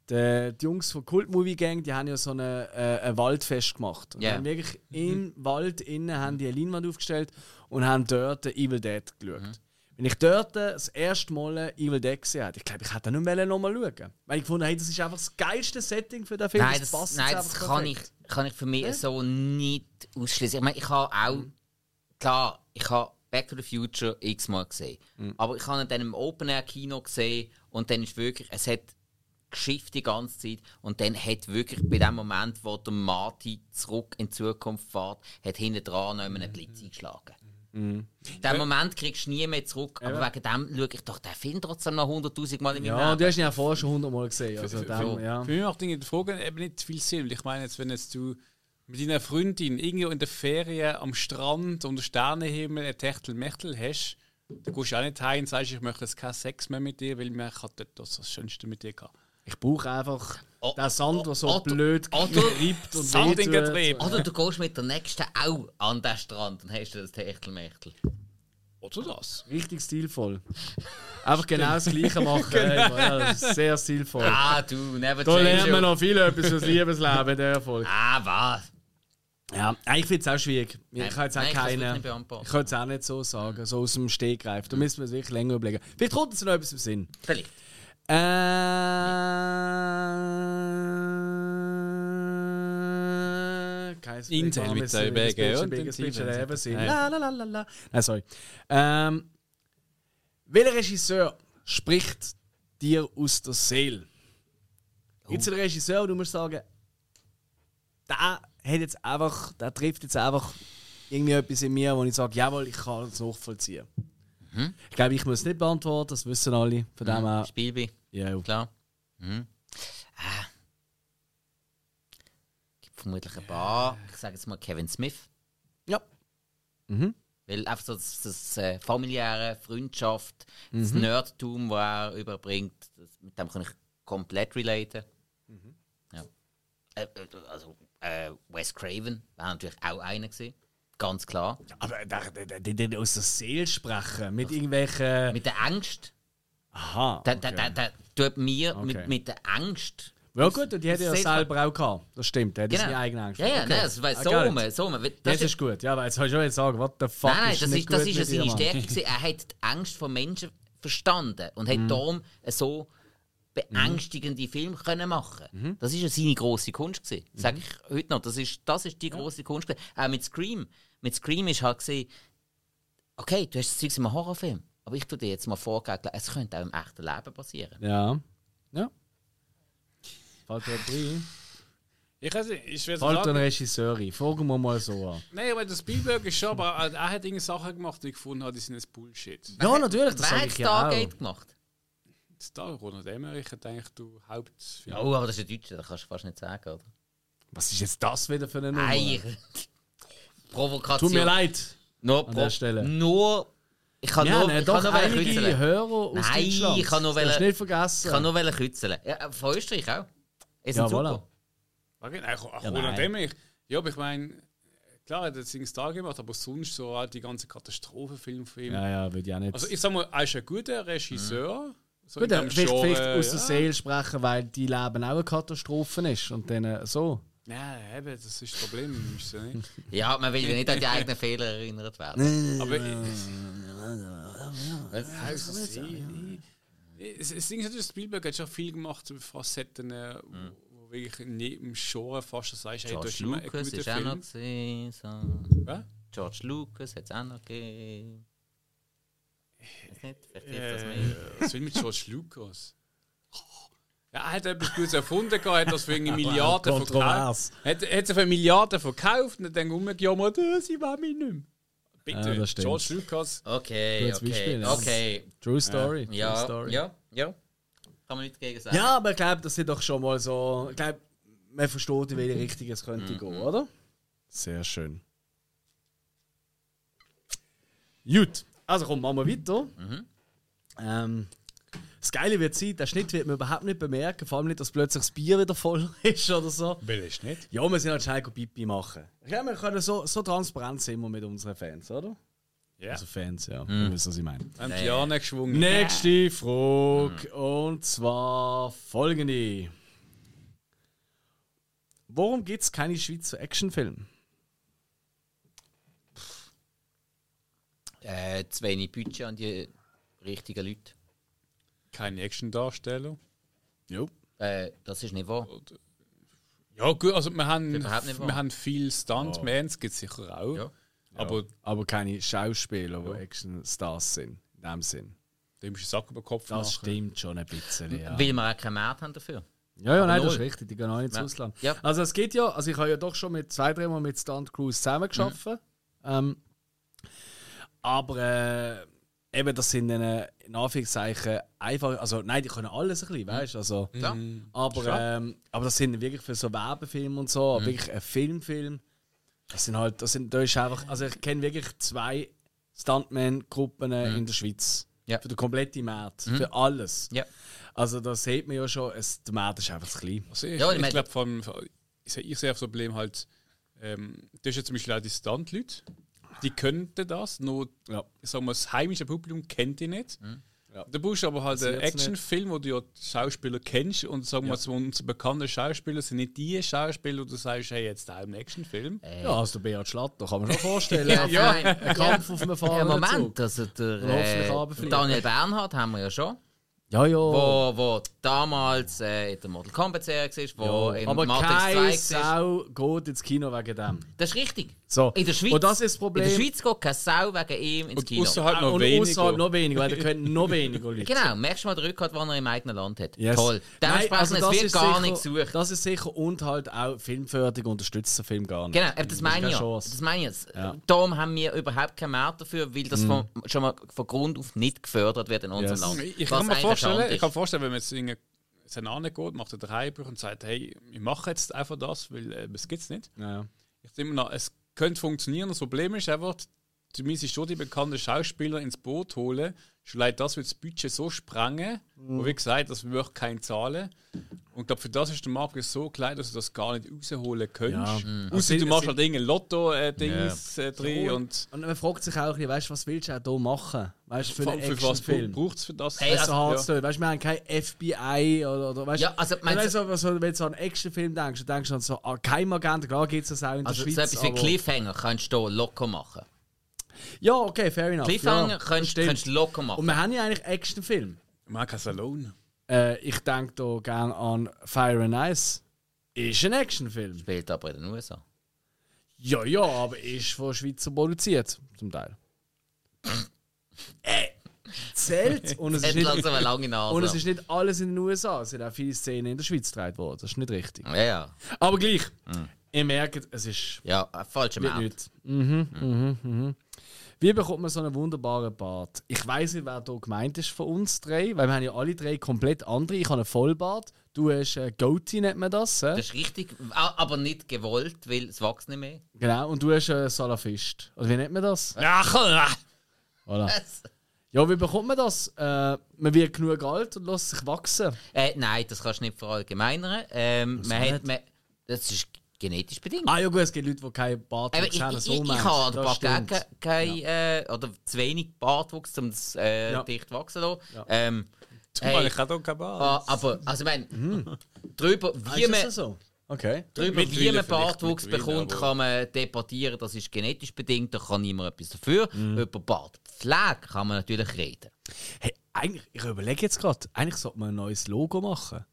die, die Jungs von Cult Movie Gang, die haben ja so eine, äh, ein Waldfest gemacht. Und Ja. haben wirklich im Wald innen haben die eine Leinwand aufgestellt und haben dort Evil Dead geschaut. Wenn ich dort das erste Mal Evil Dead gesehen habe, ich glaube, ich hätte nicht mehr nochmal schauen. Weil ich gefunden hey, das ist einfach das geilste Setting für den Film. Nein, das, passt nein, das kann ich, perfekt. Kann ich für mich so nicht ausschließen. Ich meine, ich habe auch, klar, ich habe Back to the Future x-mal gesehen. Aber ich habe ihn dann im Open-Air-Kino gesehen und dann ist wirklich, es hat geschifft die ganze Zeit und dann hat wirklich bei dem Moment, wo der Marty zurück in die Zukunft fährt, hat hinten dran noch einen Blitz eingeschlagen. Den Moment kriegst du nie mehr zurück, aber wegen dem schaue ich doch den Film trotzdem noch 100'000 Mal in meinem Ja, Leben. du hast ihn ja vorher schon hundertmal gesehen. Also Für- dem, für- ja. Für mich macht Dinge die Frage eben nicht viel Sinn. weil Ich meine, jetzt, wenn jetzt du mit deiner Freundin irgendwo in der Ferien am Strand unter Sternenhimmel ein Techtel-Mechtel hast, dann gehst du auch nicht heim und sagst, ich möchte jetzt keinen Sex mehr mit dir, weil mir hat dort das, das Schönste mit dir gehabt. Ich brauche einfach Oh, den Sand, der so oh, blöd oh, reibt und Sand in. Getriebe. Oder du gehst mit der nächsten auch an den Strand und hast das Techtelmechtel. Oder das? Richtig stilvoll. Einfach genau das Gleiche machen. hey, ja, das sehr stilvoll. Ah, du, never Da lernt man your- noch viel etwas fürs Liebesleben in der Folge. Ah, was? Ja, ich finde es auch schwierig. Ich kann jetzt auch nein, keine. nicht beantworten. Ich kann es auch nicht so sagen, so aus dem Stegreif. Da müssen wir es wirklich länger überlegen. Vielleicht kommt uns noch etwas im Sinn. Vielleicht. Äh. kein Intel mit der BG und sind. Nein. La la la la la. Nein, sorry. Ähm, welcher Regisseur spricht dir aus der Seele? Gibt es einen Regisseur, wo du musst sagen, der hat jetzt einfach, der trifft jetzt einfach irgendwie etwas in mir, wo ich sage, jawohl, ich kann es nachvollziehen. Ich glaube, ich muss nicht beantworten, das wissen alle. Von dem her, Spielbi, ja. klar. Mhm. Ah. Gibt vermutlich ein paar. Ich sage jetzt mal Kevin Smith. Ja. Mhm. Weil einfach so das, das äh, familiäre Freundschaft, das Nerdtum, das er überbringt, das, mit dem kann ich komplett relaten. Ja. Äh, äh, also äh, Wes Craven war natürlich auch einer gewesen. Ganz klar. Aber der, der aus der Seele sprechen, mit irgendwelchen. Mit der Angst. Aha. Der, der, der, der tut mir Okay. mit, mit der Angst. Ja, gut, und die er ja selber auch gehabt. Das stimmt, hat Genau. seine eigene Angst. Ja, ja, Okay. nein, das war I so rum. So rum. Das, Das ist, gut. Ja, aber jetzt soll ich schon jetzt sagen, what the fuck nein, nein, ist das ist, das ist ja seine? Stärke. Er hat die Angst von Menschen verstanden und Mhm. hat darum so beängstigende Filme können machen. Mhm. Das ist ja seine große Kunst gewesen. Sag ich heute noch. Das ist, das ist die große Kunst. gewesen. Auch mit Scream. Mit Scream ist halt gesehen, okay, du hast das Zeug in einem Horrorfilm, aber ich tue dir jetzt mal vorgeben, es könnte auch im echten Leben passieren. Ja. Ja. Fällt dir rein? Ich weiß nicht, ich werde Halt sagen. Regisseur ein. Fragen wir mal so an. Nein, aber der Spielberg ist schon, aber er hat Dinge Sachen gemacht, die ich gefunden habe, die sind jetzt Bullshit. Ja, natürlich, das hat ich ja auch. Gemacht? Da, Ronald Emmerich hat eigentlich du Hauptfilm. Ja, oh, aber das ist ein Deutscher, das kannst du fast nicht sagen, oder? Was ist jetzt das wieder für eine Nummer? Ei. Provokation. Tut mir leid. Nur, an der Stelle. Nur. Ich kann Ja, nur, ne, ich doch kann nur welche einige kützeln. Hörer aus Nein, Deutschland. ich kann nur welche- nicht vergessen. Ich kann nur welche kützeln. Ja, von Österreich auch. Ist ja, ein voilà. super. Okay, ach, Ja, nein. Emmerich. Ja, aber ich meine, klar, er hat jetzt Ding Star gemacht, aber sonst so die ganze Katastrophenfilm von ihm. Ja, ja, würde ich auch nicht. Also ich sag mal, er ist ein guter Regisseur. So Gut, er vielleicht, Genre, vielleicht aus der ja. Seele sprechen, weil die Leben auch eine Katastrophe ist. Und dann äh, so. Ja, eben, das ist das Problem. Ist ja nicht. Ja, man will ja nicht an die eigenen Fehler erinnert werden. Aber also, es, es Ding ist natürlich, Spielberg hat schon viel gemacht zu Facetten, äh, wo, wirklich neben dem Genre fast so sagst, hey, du George hast immer einen guten auch noch gesehen. So. Was? George Lucas hat es auch noch gegeben. Weiß nicht, vielleicht hilft das Äh, mehr. was will mit George Lucas? Ja, er hat etwas Gutes erfunden, gehabt, hat das für irgendwie Milliarden verkauft. Kontrovers. Hat, hat sie für Milliarden verkauft und dann umgejammert, äh, sie war mir nicht mehr. Bitte, Ja, das stimmt. George Lucas. Okay, Gutes okay, Beispiel, ja. okay. True Story. True Ja, Story. ja, ja. Kann man nichts gegen sagen. Ja, aber ich glaube, das sind doch schon mal so. Ich glaube, man versteht, in welche Richtung es könnte Mhm. gehen, oder? Sehr schön. Gut, also komm, machen wir weiter. Mhm. Ähm, das Geile wird sein, der Schnitt wird man überhaupt nicht bemerken, vor allem nicht, dass plötzlich das Bier wieder voll ist oder so. Will ich nicht. Ja, wir sind halt schnell Pipi machen. Ich glaube, wir können so, so transparent sind wir mit unseren Fans, oder? Ja. Also Fans, ja. Mhm. Ihr wisst, was ich meine. Haben die Jahre geschwungen. Nächste Frage. Und zwar folgende. Warum gibt es keine Schweizer Actionfilme? Äh, zu wenig Budget an die richtigen Leute. Keine Action-Darsteller. Jo. Äh, das ist nicht wahr. Ja, gut, also wir haben, wir haben viel Stuntmans, gibt es sicher auch. Ja. Aber Aber keine Schauspieler, die Actionstars sind. In dem Sinn. dem musst du Sack über den Kopf Das machen. stimmt schon ein bisschen. Ja, Weil wir auch keinen Markt haben dafür. ja, ja nein, das ist richtig. Die gehen auch nicht ins Ja. Ausland. Ja. Also, es geht ja. Also, ich habe ja doch schon mit zwei, dreimal mit Stunt Crews zusammengearbeitet. Ähm, aber äh, eben, das sind dann, in Anführungszeichen einfach. Also, nein, die können alles ein bisschen, weißt du? Also, Ja. Aber, ähm, aber das sind wirklich für so Werbefilme und so, Mhm. wirklich ein Filmfilm. Das sind halt, das sind, da ist einfach, also ich kenne wirklich zwei Stuntman-Gruppen äh, in der Schweiz. Mhm. Ja. Mhm. Für den kompletten Markt. Für alles. Ja. Also da sieht man ja schon, es, der Markt ist einfach zu klein. Also ich Ja, ich ich glaube, vor allem, ich sehe sehe das Problem halt, ähm, das ist ja zum Beispiel auch die Stunt-Leute, die könnten das, nur Ja. ich sag mal, das heimische Publikum kennt die nicht. Ja. Da brauchst du aber halt einen Actionfilm, wo du ja die Schauspieler kennst und sagen wir Ja. unsere bekannten Schauspieler sind nicht die Schauspieler, wo du sagst, hey, jetzt auch ein Actionfilm. Ja, also der Beat Schlatter kann man schon vorstellen. Ja, ja. Ein Kampf auf einem Ja, fahrenden Moment, also der äh. Daniel Bernhard haben wir ja schon. Ja, ja. Wo, wo damals äh, in der Model Combat Serie war, wo ja. in Aber Matrix keine 2 war. Sau geht ins Kino wegen dem. Das ist richtig. So. In der Schweiz. Und das ist das In Problem. der Schweiz geht keine Sau wegen ihm ins Und Kino. außerhalb noch und weniger. außerhalb noch weniger, weil da können noch weniger Leute. Genau, merkst du mal den Rückhalt, den er im eigenen Land hat. Yes. Toll. Nein, Dementsprechend, also es das wird ist gar sicher, nicht gesucht. Das ist sicher und halt auch Filmförderung unterstützt den Film gar nicht. Genau, eben das meine ich ja. Chance. Das meine ich jetzt. Ja. Darum haben wir überhaupt keinen Markt dafür, weil das von, schon mal von Grund auf nicht gefördert wird in unserem Yes. Land. Ich, kann mir vorstellen, ich kann mir vorstellen, wenn man jetzt in eine geht, macht er drei Bücher und sagt, hey, ich mache jetzt einfach das, weil äh, es gibt's nicht. Ja. Ich denke immer noch, es könnte funktionieren. Das Problem ist einfach, du müsstest schon die bekannten Schauspieler ins Boot holen. Schon leid das wird das Budget so sprengen, wo wie gesagt, das wird kein zahlen. Und ich glaube, für das ist der Markt so klein, dass du das gar nicht rausholen könntest. Ja. Mhm. Außer Also, du machst halt irgendein Lotto-Dings äh, drin und Und man fragt sich auch, ein bisschen, weißt, was willst du auch hier machen? Weißt für für, einen für was Actionfilm? braucht es für das? Hey, Weißt du, so also- hart zu tun. Weißt du, wir haben kein FBI oder, oder weißt Ja, also, weißt du, so, wenn du so an einen Actionfilm denkst, dann denkst du an so ah, Geheimagenten, klar gibt es das auch in der Also Schweiz. so etwas wie Cliffhanger kannst du hier locker machen. Ja, okay, fair enough. Cliffhanger ja, kannst du locker Und machen. wir haben ja eigentlich Actionfilme. Mark Salone. Äh, ich denke da gerne an Fire and Ice. Ist ein Actionfilm. Spielt aber in den USA. Ja, ja, aber ist von Schweizer produziert, zum Teil. zählt. Und es, ist nicht, und es ist nicht alles in den USA. Es sind auch viele Szenen in der Schweiz gedreht worden. Das ist nicht richtig. ja, ja. Aber gleich, ihr merkt, es ist Ja, ein falscher wird Mann. nicht. Mhm, mhm, mhm. Wie bekommt man so einen wunderbaren Bart? Ich weiß nicht, wer hier gemeint ist von uns drei, weil wir haben ja alle drei komplett andere. Ich habe einen Vollbart, du hast äh, Goatee, nennt man das. Äh? Das ist richtig, aber nicht gewollt, weil es wächst nicht mehr. Genau, und du hast äh, Salafist. Oder wie nennt man das? Ach, Voilà. Ja, wie bekommt man das? Äh, man wird genug alt und lässt sich wachsen. Äh, nein, das kannst du nicht verallgemeinern. Ähm, man hat, man, das ist genetisch bedingt. Ah ja gut, es gibt Leute, die keinen Bartwuchs ich, haben, ich, ich, ich meinst habe an Part stimmt. kein, äh, oder zu wenig Bartwuchs, um das äh, Ja. dicht wachsen zu lassen. Ja. Ähm, zumal hey, ich habe doch kein Bart. ah, aber, also ich meine, drüber, Ah, wie ist man, das so? Okay. Darüber, wie man Bartwuchs bekommt, aber- kann man debattieren. Das ist genetisch bedingt, da kann niemand etwas dafür. Mhm. Über Bartpflege kann man natürlich reden. Hey, eigentlich, ich überlege jetzt gerade, eigentlich sollte man ein neues Logo machen.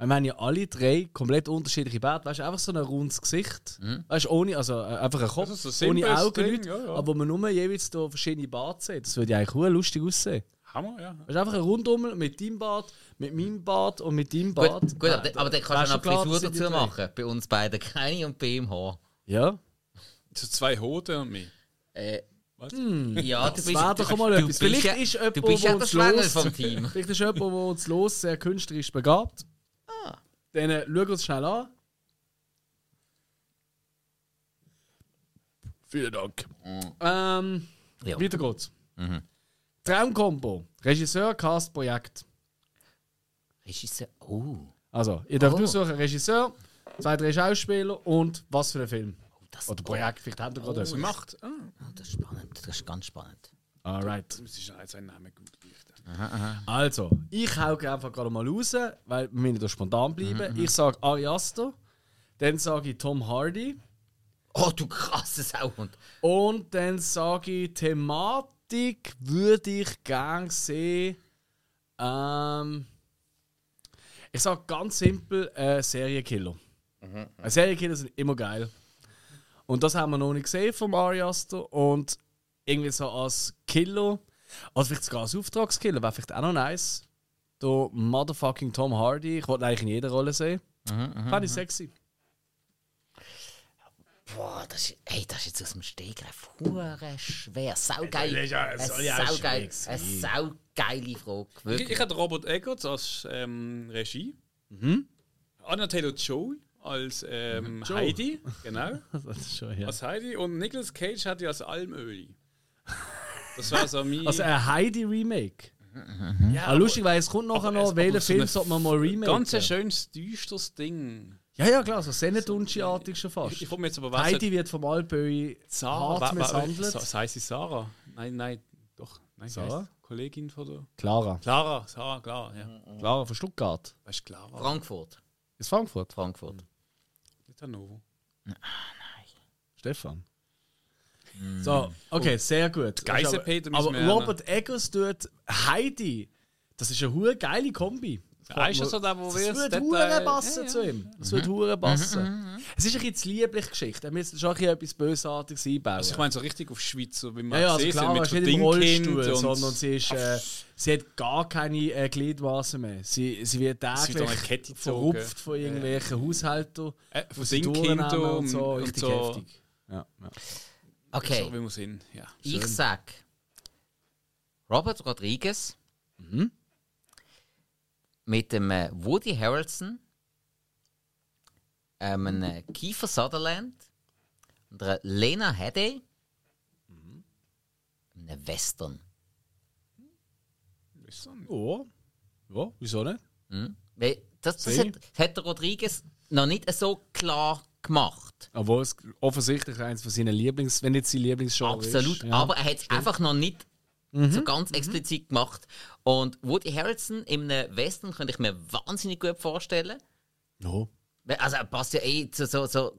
Wir haben ja alle drei komplett unterschiedliche Bärte. Weißt du, einfach so ein rundes Gesicht. Weißt du, ohne, also äh, einfach ein Kopf, so ohne Augen, Ding, ja, ja. aber wo man nur jeweils da verschiedene Bart sieht. Das würde ja eigentlich auch lustig aussehen. Hammer, ja. Weißt du, einfach ein Rundummel mit deinem Bart, mit meinem Bart und mit deinem Bart. Gut, gut aber, aber dann kannst du noch eine Frisur dazu drei. machen. Bei uns beiden keine und bei ihm Haar. Ja. So zwei Hoden und mich. Äh, Was? ja, du Das bist, wäre doch mal du etwas. bist Vielleicht ist jemand, du bist ja der los- vom Team. Vielleicht ist jemand, der uns los sehr künstlerisch begabt. Dann schau uns schnell an. Vielen Dank. Ähm, Ja. Weiter geht's. Traumkombo. Regisseur, Cast, Projekt. Regisseur. Oh, Also, ihr dürft Oh. aussuchen, Regisseur, zwei, drei Schauspieler und was für ein Film. das, Oder Projekt, vielleicht habt ihr gerade Was etwas. macht? Ah, oh, das ist spannend. Das ist ganz spannend. Alright. das ist jetzt ein Name Also, ich hau einfach gerade mal raus, weil wir müssen da spontan bleiben. Ich sage Ari Aster, dann sage ich Tom Hardy Oh, du krasses Sauhund. und dann sage ich Thematik würde ich gern sehen. Ähm, ich sage ganz simpel äh, Serienkiller. Äh, Serienkiller sind immer geil. Und das haben wir noch nicht gesehen vom Ari Aster und irgendwie so als Killer, also vielleicht sogar als Auftragskiller, wäre vielleicht auch noch nice. Der motherfucking Tom Hardy, ich wollte eigentlich in jeder Rolle sehen. Fand ich sexy. Boah, das ist, ey, das ist jetzt aus dem Stegreif hure schwer. Saugeil. Das ist ja- das soll ja auch Eine saugeil. saugeile Frage. Ich, Wirklich. ich hatte Robert Eggers als ähm, Regie. Anna Taylor-Joy als ähm, Joe. Heidi. Genau. Das ist schon, ja. Als Heidi. Und Nicolas Cage hatte ja als Almöli. Das war so mein... Also ein Heidi-Remake. Ja, ah, lustig, weil es kommt nachher aber noch, welchen aber so Film eine sollte man mal remake? ganz ein schönes, düsteres Ding. Ja, ja, klar, so Sennetunci-artig schon fast. Ich, mich jetzt aber, was Heidi wird vom Alpöi hart misshandelt. Sa- Sei sie Sarah? Nein, nein, doch. Nein, Sarah? Kollegin von der. Clara. Clara, Sarah, klar, ja. Clara von Stuttgart. Weißt du, Clara? Frankfurt. Ist Frankfurt. Frankfurt. Nicht Hannover. Stefan. So, okay, sehr gut. Aber, müssen aber wir Robert Eggers tut Heidi. Das ist eine hure geile Kombi. Ist das so der, wo wir wird dort, hure äh, passen zu ihm. Das wird hure passen. Es ist ein bisschen lieblich Geschichte. Er müsste schon ein bisschen etwas Bösartiges einbauen. Also ich meine so richtig auf Schweizer, wie man Ja, ja, also sieht, klar, mit nicht im Rollstuhl, sondern sie, ist, äh, sie hat gar keine äh, Gliedmaßen mehr. Sie, sie wird wird täglich verrupft von irgendwelchen Haushaltern. Äh, von durchnehmen und so. Richtig heftig. Ja, ja. Okay, So wie wir sind, ja. ich sag Robert Rodriguez Mhm. mit dem äh, Woody Harrelson, ähm, einem äh, Kiefer Sutherland und einer Lena Headey, einem Western. Ja. ja, wieso nicht? Hm? Weil Das, das, hat, hat der Rodriguez noch nicht so klar gemacht. Obwohl es offensichtlich eins von seinen Lieblings-, wenn nicht sein Lieblingsgenre Absolut. ist. Ja. Aber er hat es einfach noch nicht so ganz explizit gemacht. Und Woody Harrelson im Western könnte ich mir wahnsinnig gut vorstellen. Weil- Also er passt ja eh zu so, so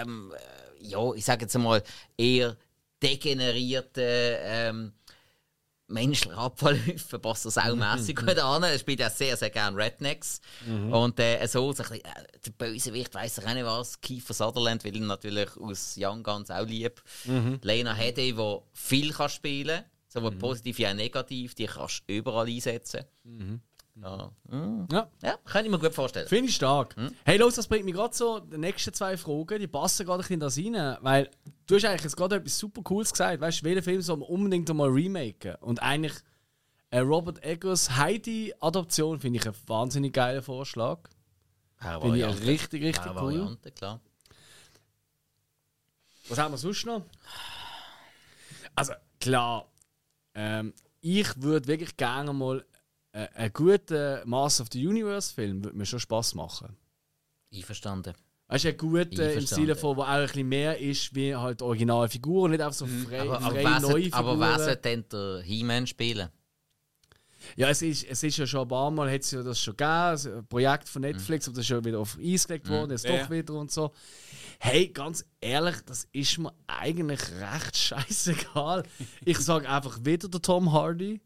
ähm, äh, ja, ich sage jetzt einmal, eher degenerierte ähm, menschliche Abfallhäufen, passt das auch mässig gut an. Er spielt ja sehr, sehr gerne Rednecks. Und äh, so, so ein bisschen, äh, der Bösewicht weiss ich auch nicht was. Kiefer Sutherland will ihn natürlich aus Young Guns auch lieb. Lena Headey, die viel kann spielen Sowohl positiv wie auch negativ, die kannst du überall einsetzen. Mhm. Ja. ja, kann ich mir gut vorstellen. Finde ich stark. Hm? Hey, los, das bringt mich gerade so, die nächsten zwei Fragen, die passen gerade ein bisschen in das rein, weil du hast eigentlich jetzt gerade etwas super Cooles gesagt, weißt du, welchen Film soll man unbedingt einmal remaken? Und eigentlich äh, Robert Eggers Heidi-Adoption finde ich einen wahnsinnig geilen Vorschlag. Finde ich Variante. richtig, richtig cool. Variante, klar. Was haben wir sonst noch? Also, klar, ähm, ich würde wirklich gerne mal äh, einen guten Master of the Universe-Film, würde mir schon Spaß machen. Einverstanden. Weißt du, ein guter im. Sinne von, wo auch ein bisschen mehr ist wie halt originale Figuren, nicht einfach so frei, Aber, aber, frei neue sollte, aber wer Figuren. sollte denn der He-Man spielen? Ja, es ist, es ist ja schon ein paar Mal, hat es ja das schon gegeben, also ein Projekt von Netflix, aber das ist ja wieder auf Eis gelegt worden, jetzt Ja, doch ja. wieder und so. Hey, ganz ehrlich, das ist mir eigentlich recht scheißegal. Ich sage einfach wieder der Tom Hardy.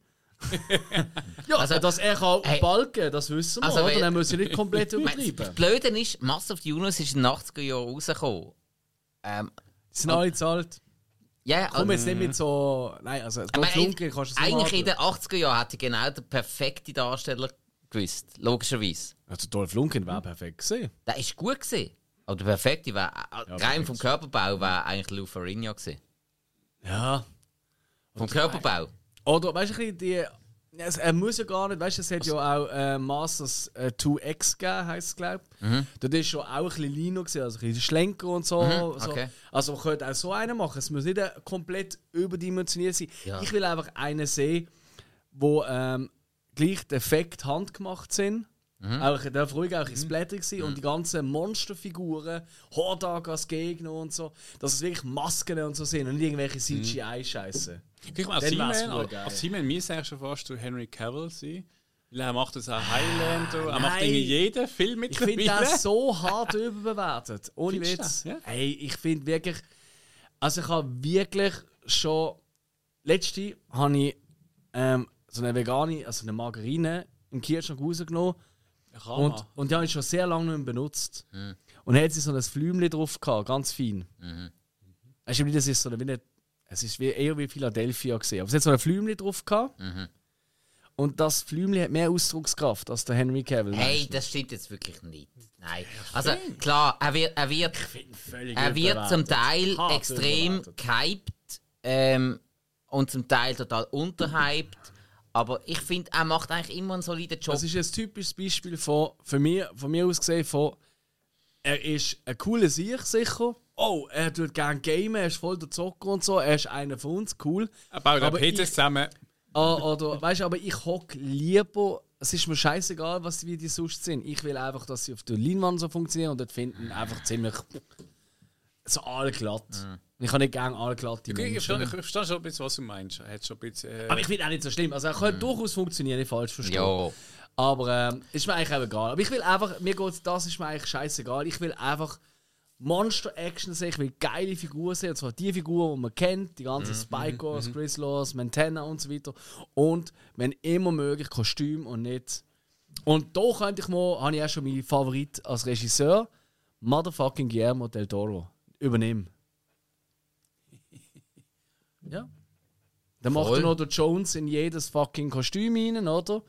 Ja, also, dass er kann Hey. balken, das wissen wir, Also, oder? Dann müssen wir nicht komplett Das übertreiben. Blöde ist, Master of the Universe ist in den 80er Jahren rausgekommen. Ähm, sind alle zu alt. ja, Komm jetzt nicht mit so. Nein, also, Dolph eigentlich- Lundgren kannst du es Eigentlich in nicht den 80er Jahren hätte ich genau den perfekten Darsteller gewusst. Logischerweise. Also, Dolph Lundgren wäre perfekt gesehen. Der ist gut gesehen. Aber der perfekte wäre, äh, rein perfekt. vom Körperbau, wäre eigentlich Lou Ferrigno gewesen. Ja. Vom Körperbau. Oder, weißt du, ein bisschen die. es- Er muss ja gar nicht, weißt du, es hat ja auch äh, Masters äh, 2X gegeben, heisst es, glaube ich. Mhm. Dort ist schon auch ein bisschen Lino, gewesen, also ein bisschen schlenker und so. so. okay. Also, man könnte auch so einen machen. Es muss nicht äh, komplett überdimensioniert sein. Ja. Ich will einfach einen sehen, wo ähm, gleich die Effekte handgemacht sind. Mhm. Auch, darf ruhig auch ein Splatter sein und die ganzen Monsterfiguren, Hordak als Gegner und so, dass es wirklich Masken und so sind und nicht irgendwelche Mhm. CGI-Scheiße. Guck mal, als He-Man als He-Man müsste eigentlich schon fast zu Henry Cavill sein. Weil er macht das auch Highlander, er macht in jedem Film Ich finde mittlerweile. das so hart überbewertet. Ohne du Witz. Ja. Hey, ich finde wirklich. Also, ich habe wirklich schon. Letzte habe ich ähm, so eine vegane, also eine Margarine im Kirschschrank rausgenommen. Und, und die habe ich schon sehr lange nicht mehr benutzt. Mhm. Und dann hat sie so ein Flümchen drauf gehabt, ganz fein. Mhm. Weißt du, wie das ist so eine, wie eine, es ist wie, eher wie Philadelphia gesehen. Aber es hat so ein Flümchen drauf gehabt. Mhm. Und das Flümchen hat mehr Ausdruckskraft als der Henry Cavill. Hey, das stimmt jetzt wirklich nicht. Nein. Also klar, er wird, er wird, er wird zum Teil Hart extrem gehypt ähm, und zum Teil total unterhyped. Aber ich finde, er macht eigentlich immer einen soliden Job. Das ist ein typisches Beispiel von, von, mir, von mir aus gesehen, von er ist ein cooler Sieg sicher. Oh, er tut gerne gamen, er ist voll der Zocker und so, er ist einer von uns, cool. Er baut Aber PCs ich- zusammen. Ah, oder, weißt du, aber ich hock lieber, es ist mir scheißegal, was wie die sonst sind. Ich will einfach, dass sie auf der Leinwand so funktionieren und dort finden einfach ziemlich so allglatt. Ich habe nicht gerne allglatte Ich, ich, Menschen. verstehe, ich verstehe schon ein bisschen, was du meinst. Hat schon ein bisschen, äh, Aber ich finde auch nicht so schlimm. Also er könnte durchaus funktionieren, nicht falsch verstehen. ja. Aber ähm, ist mir eigentlich auch egal. Aber ich will einfach, mir geht's, das ist mir eigentlich scheißegal. Ich will einfach Monster-Action sehen, ich will geile Figuren sehen. Und zwar die Figuren, die man kennt, die ganzen Spike Wars, Grizzlers, Montana und so weiter. Und wenn immer möglich Kostüm und nicht. Und da könnte ich mal, habe ich auch schon meinen Favorit als Regisseur, Motherfucking Guillermo del Toro. Übernehmen. Ja. Dann macht er noch der Jones in jedes fucking Kostüm rein, oder?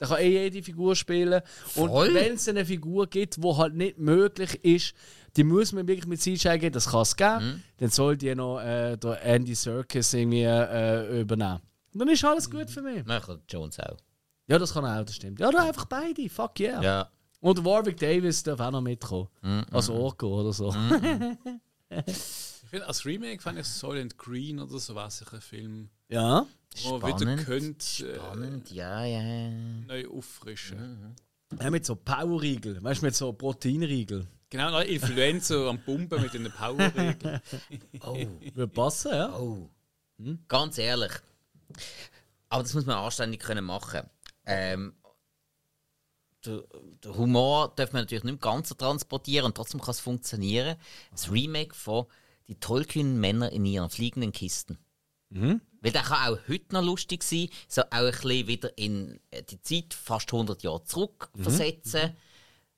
Der kann eh jede Figur spielen. Und Voll. wenn es eine Figur gibt, wo halt nicht möglich ist, die muss man wirklich mit CGI geben, das kann es geben, Mhm. dann soll die noch äh, der Andy Serkis irgendwie äh, übernehmen. Und dann ist alles gut für mich. Machen Jones auch. Ja, das kann auch, das stimmt. Ja, dann einfach beide, fuck yeah. Ja. Und Warwick Davis darf auch noch mitkommen. Mhm. Als Orko oder so. ich finde, als Remake fand ich Soylent Green oder so was ich ein Film, Ja. Wo man wieder Spannend. könnte, äh, Spannend, ja, ja. neu auffrischen. ja. Mit so Powerriegel, weißt du, mit so Proteinriegel. Genau, noch Influencer am Pumpen mit den Powerregeln. Oh. Würde passen, ja. Oh. Ganz ehrlich. Aber das muss man anständig können machen. Ähm, der, der Humor darf man natürlich nicht ganz so transportieren und trotzdem kann es funktionieren. Das Remake von Die tollkühnen Männer in ihren fliegenden Kisten. Weil der kann auch heute noch lustig sein, so auch ein bisschen wieder in äh, die Zeit fast 100 Jahre zurück versetzen.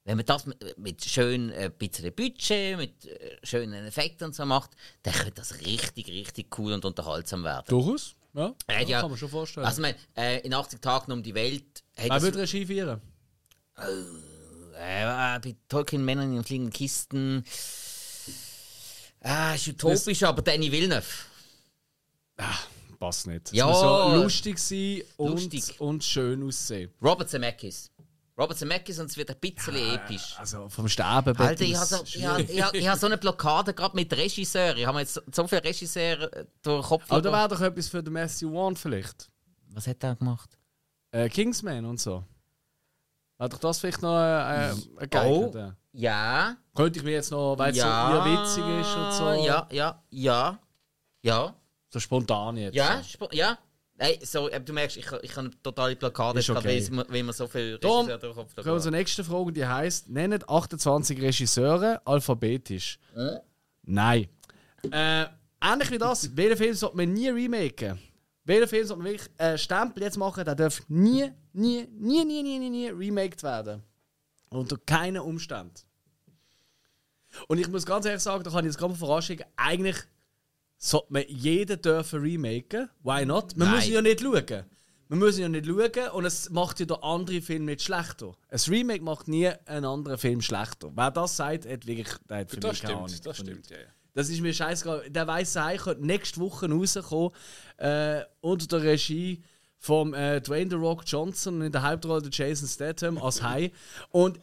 Wenn man das mit, mit schön äh, bisschen Budget, mit äh, schönen Effekten und so macht, dann könnte das richtig, richtig cool und unterhaltsam werden. Durchaus. Ja, hat ja- kann man schon vorstellen. Also, ich meine, äh, in 80 Tagen um die Welt das, würde Regie führen? äh, bei Tolkien Männern in den fliegenden Kisten. Ah, ist utopisch, aber Danny Villeneuve. Passt nicht. Ja. Es muss ja lustig sein und, Lustig. und schön aussehen. Robert Zemeckis. Robert Zemeckis und es wird ein bisschen episch. Also vom Sterben Alter, ich habe so, ich hab, ich hab, ich hab so eine Blockade gerade mit Regisseuren. Ich habe jetzt so- viele Regisseure äh, durch den Kopf Aber da wäre doch etwas für den Matthew Wan vielleicht. Was hat er gemacht? Äh, Kingsman und so. Wäre doch das vielleicht noch äh, äh, ein geeigneter? Ja. Könnte ich mir jetzt noch, weil es ja. so witzig ist und so. Ja, ja, ja. Ja. So spontan jetzt. Ja, spo- ja. Hey, so, äh, du merkst, ich, ich habe eine totale gerade, okay. weil, man- weil man so viel Regisseure durch Kopf Kommen wir zur nächsten Frage, die heißt: Nennt 28 Regisseure alphabetisch. Nein. Äh, ähnlich wie das, welchen Film sollte man nie remaken? Welchen Film sollte man wirklich einen Stempel jetzt machen, der darf nie, nie, nie, nie, nie, nie, nie remaked werden. Unter keinen Umständen. Und ich muss ganz ehrlich sagen, da kann ich jetzt gerade vorausschicken, eigentlich sollte man jeden dürfen remaken. Why not? Wir Nein. müssen ja nicht schauen. Wir müssen ja nicht schauen und es macht ja der andere Film nicht schlechter. Ein Remake macht nie einen anderen Film schlechter. Wer das sagt, hat wirklich der hat für Das mich keine Ahnung. stimmt, das stimmt, ja. ja. das ist mir scheißegal. Der weiße Hai könnte nächste Woche rauskommen äh, unter der Regie von äh, Dwayne The Rock Johnson und in der Hauptrolle der Jason Statham als Hai. Und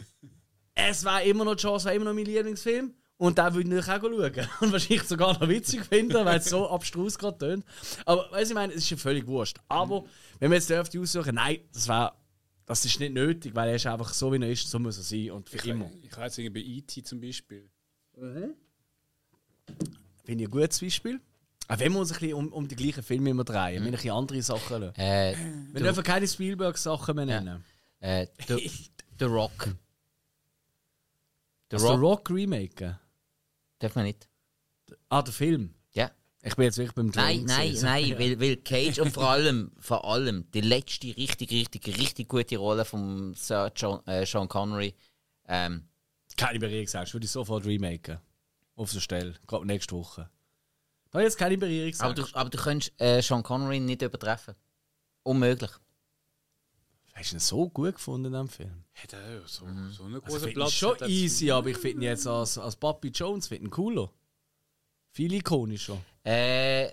es war immer noch Chance, war immer noch mein Lieblingsfilm. Und da würde ich auch schauen. Und wahrscheinlich sogar noch witzig finden, weil es so abstrus gerade tönt. Aber weißt du, ich meine, es ist ja völlig wurscht. Aber wenn wir jetzt dürfte aussuchen, nein, das war. Das ist nicht nötig, weil er ist einfach so, wie er ist, so muss er sein. Und für immer. Ich habe jetzt irgendwie bei E.T. zum Beispiel. Finde ich ein gutes Beispiel. Auch wenn wir uns ein bisschen um, um die gleichen Filme immer drehen, wir ein bisschen andere Sachen lassen. Äh, Wir dürfen keine Spielberg-Sachen mehr nennen. äh, The, The Rock. The Also The Rock. Rock remaken. Darf man nicht. Ah, der Film. Ja. Ich bin jetzt wirklich beim Nein, nein, nein, weil, weil Cage und vor allem, vor allem die letzte richtig, richtig, richtig gute Rolle von Sir John, äh, Sean Connery. Ähm, Keine Berührungsängste, würde ich sofort remaken. Auf der Stelle, gerade nächste Woche. Da jetzt keine aber, Berührungsängste. du, aber du könntest äh, Sean Connery nicht übertreffen. Unmöglich. Hast du ihn so gut gefunden in diesem Film? Hat er so, Mhm. so einen Also, großen ich Platz. Schon easy, aber ich finde ihn jetzt als, als Papi Jones find ihn cooler. Viel ikonischer. Äh,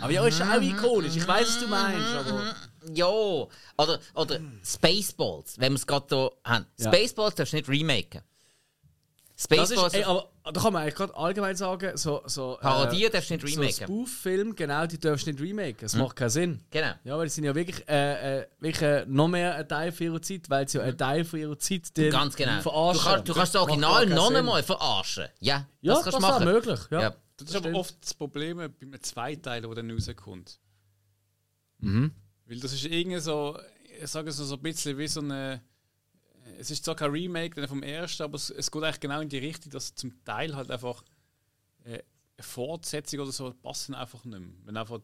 Aber ja, ist auch ikonisch. Ich weiß, was du meinst, aber... ja. Oder, oder Spaceballs, wenn wir es gerade hier haben. Ja. Spaceballs darfst du nicht remaken. Das Spaceballs, ist, ey, aber da kann man eigentlich gerade allgemein sagen, so, so Parodie darfst du nicht so remaken. Spoof-Film, genau, die darfst du nicht remaken. Das macht keinen Sinn. genau. Ja, weil die sind ja wirklich, äh, äh, wirklich äh, noch mehr ein Teil von ihrer Zeit, weil sie ja einen Teil von ihrer Zeit den Ganz genau. Du, verarschen. kannst, du kannst das Original noch einmal verarschen. Ja, Ja, das das, kannst du wäre machen. möglich. Ja. Ja. Das ist aber oft das Problem bei einem Zweiteiler, der dann rauskommt. Mhm. Weil das ist irgendwie so, ich sage es so ein bisschen wie so eine. Es ist zwar kein Remake vom ersten, aber es, es geht eigentlich genau in die Richtung, dass zum Teil halt einfach äh, eine Fortsetzung oder so passen einfach nicht mehr. Wenn einfach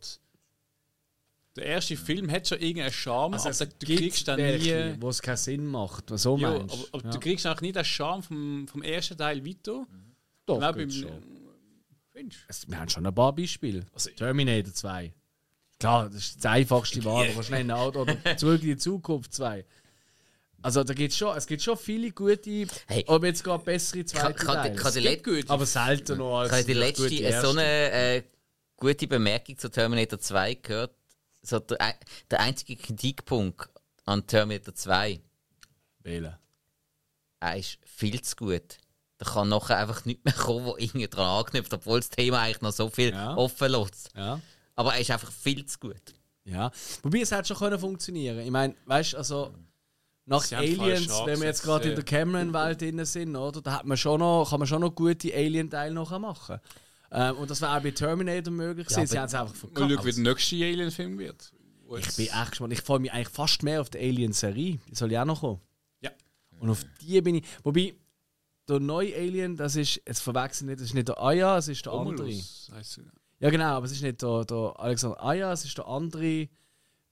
der erste Film hat schon irgendeinen Charme, Also aber du kriegst dann nie. wo es keinen Sinn macht. Was so Ja, meinst aber, aber ja. du kriegst auch nie den Charme vom, vom ersten Teil weiter. Doch, Genau beim- schon. Du? Es- Wir haben schon ein paar Beispiele. Also- Terminator 2. Klar, das ist das einfachste Wahl, aber schnell Auto oder Zurück in die Zukunft 2. Also da gibt's schon, es gibt schon viele gute, Hey. aber jetzt gerade bessere Ich zweite kann, kann, kann die, aber selten noch als ich habe die letzte gute so erste. eine äh, gute Bemerkung zu Terminator 2 gehört. So der, der einzige Kritikpunkt an Terminator 2, Wählen. er ist viel zu gut. Da kann nachher einfach nicht mehr kommen, wo irgendwie dran anknüpft, obwohl das Thema eigentlich noch so viel Ja. offen lässt. Ja. Aber er ist einfach viel zu gut. Ja. Wobei es hätte schon können funktionieren. Ich meine, weißt du, also nach Sie Aliens, wenn wir jetzt gerade in ja. der Cameron-Welt drin sind, oder, da hat man schon noch, kann man schon noch gute Alien-Teile noch machen. Ähm, und das wäre auch bei Terminator möglich gewesen. Sie haben es einfach Mal verkackt. schauen, wie der nächste Alien-Film wird. Ich bin echt gespannt. Ich freue mich eigentlich fast mehr auf die Alien-Serie. Die soll ja auch noch kommen. Ja. Und auf die bin ich. Wobei, der neue Alien, das ist, jetzt verwechseln nicht, das ist nicht der Aya, es ist der andere. Romulus heisst er. Ja, genau, aber es ist nicht der, der Alexander Aya, es ist der andere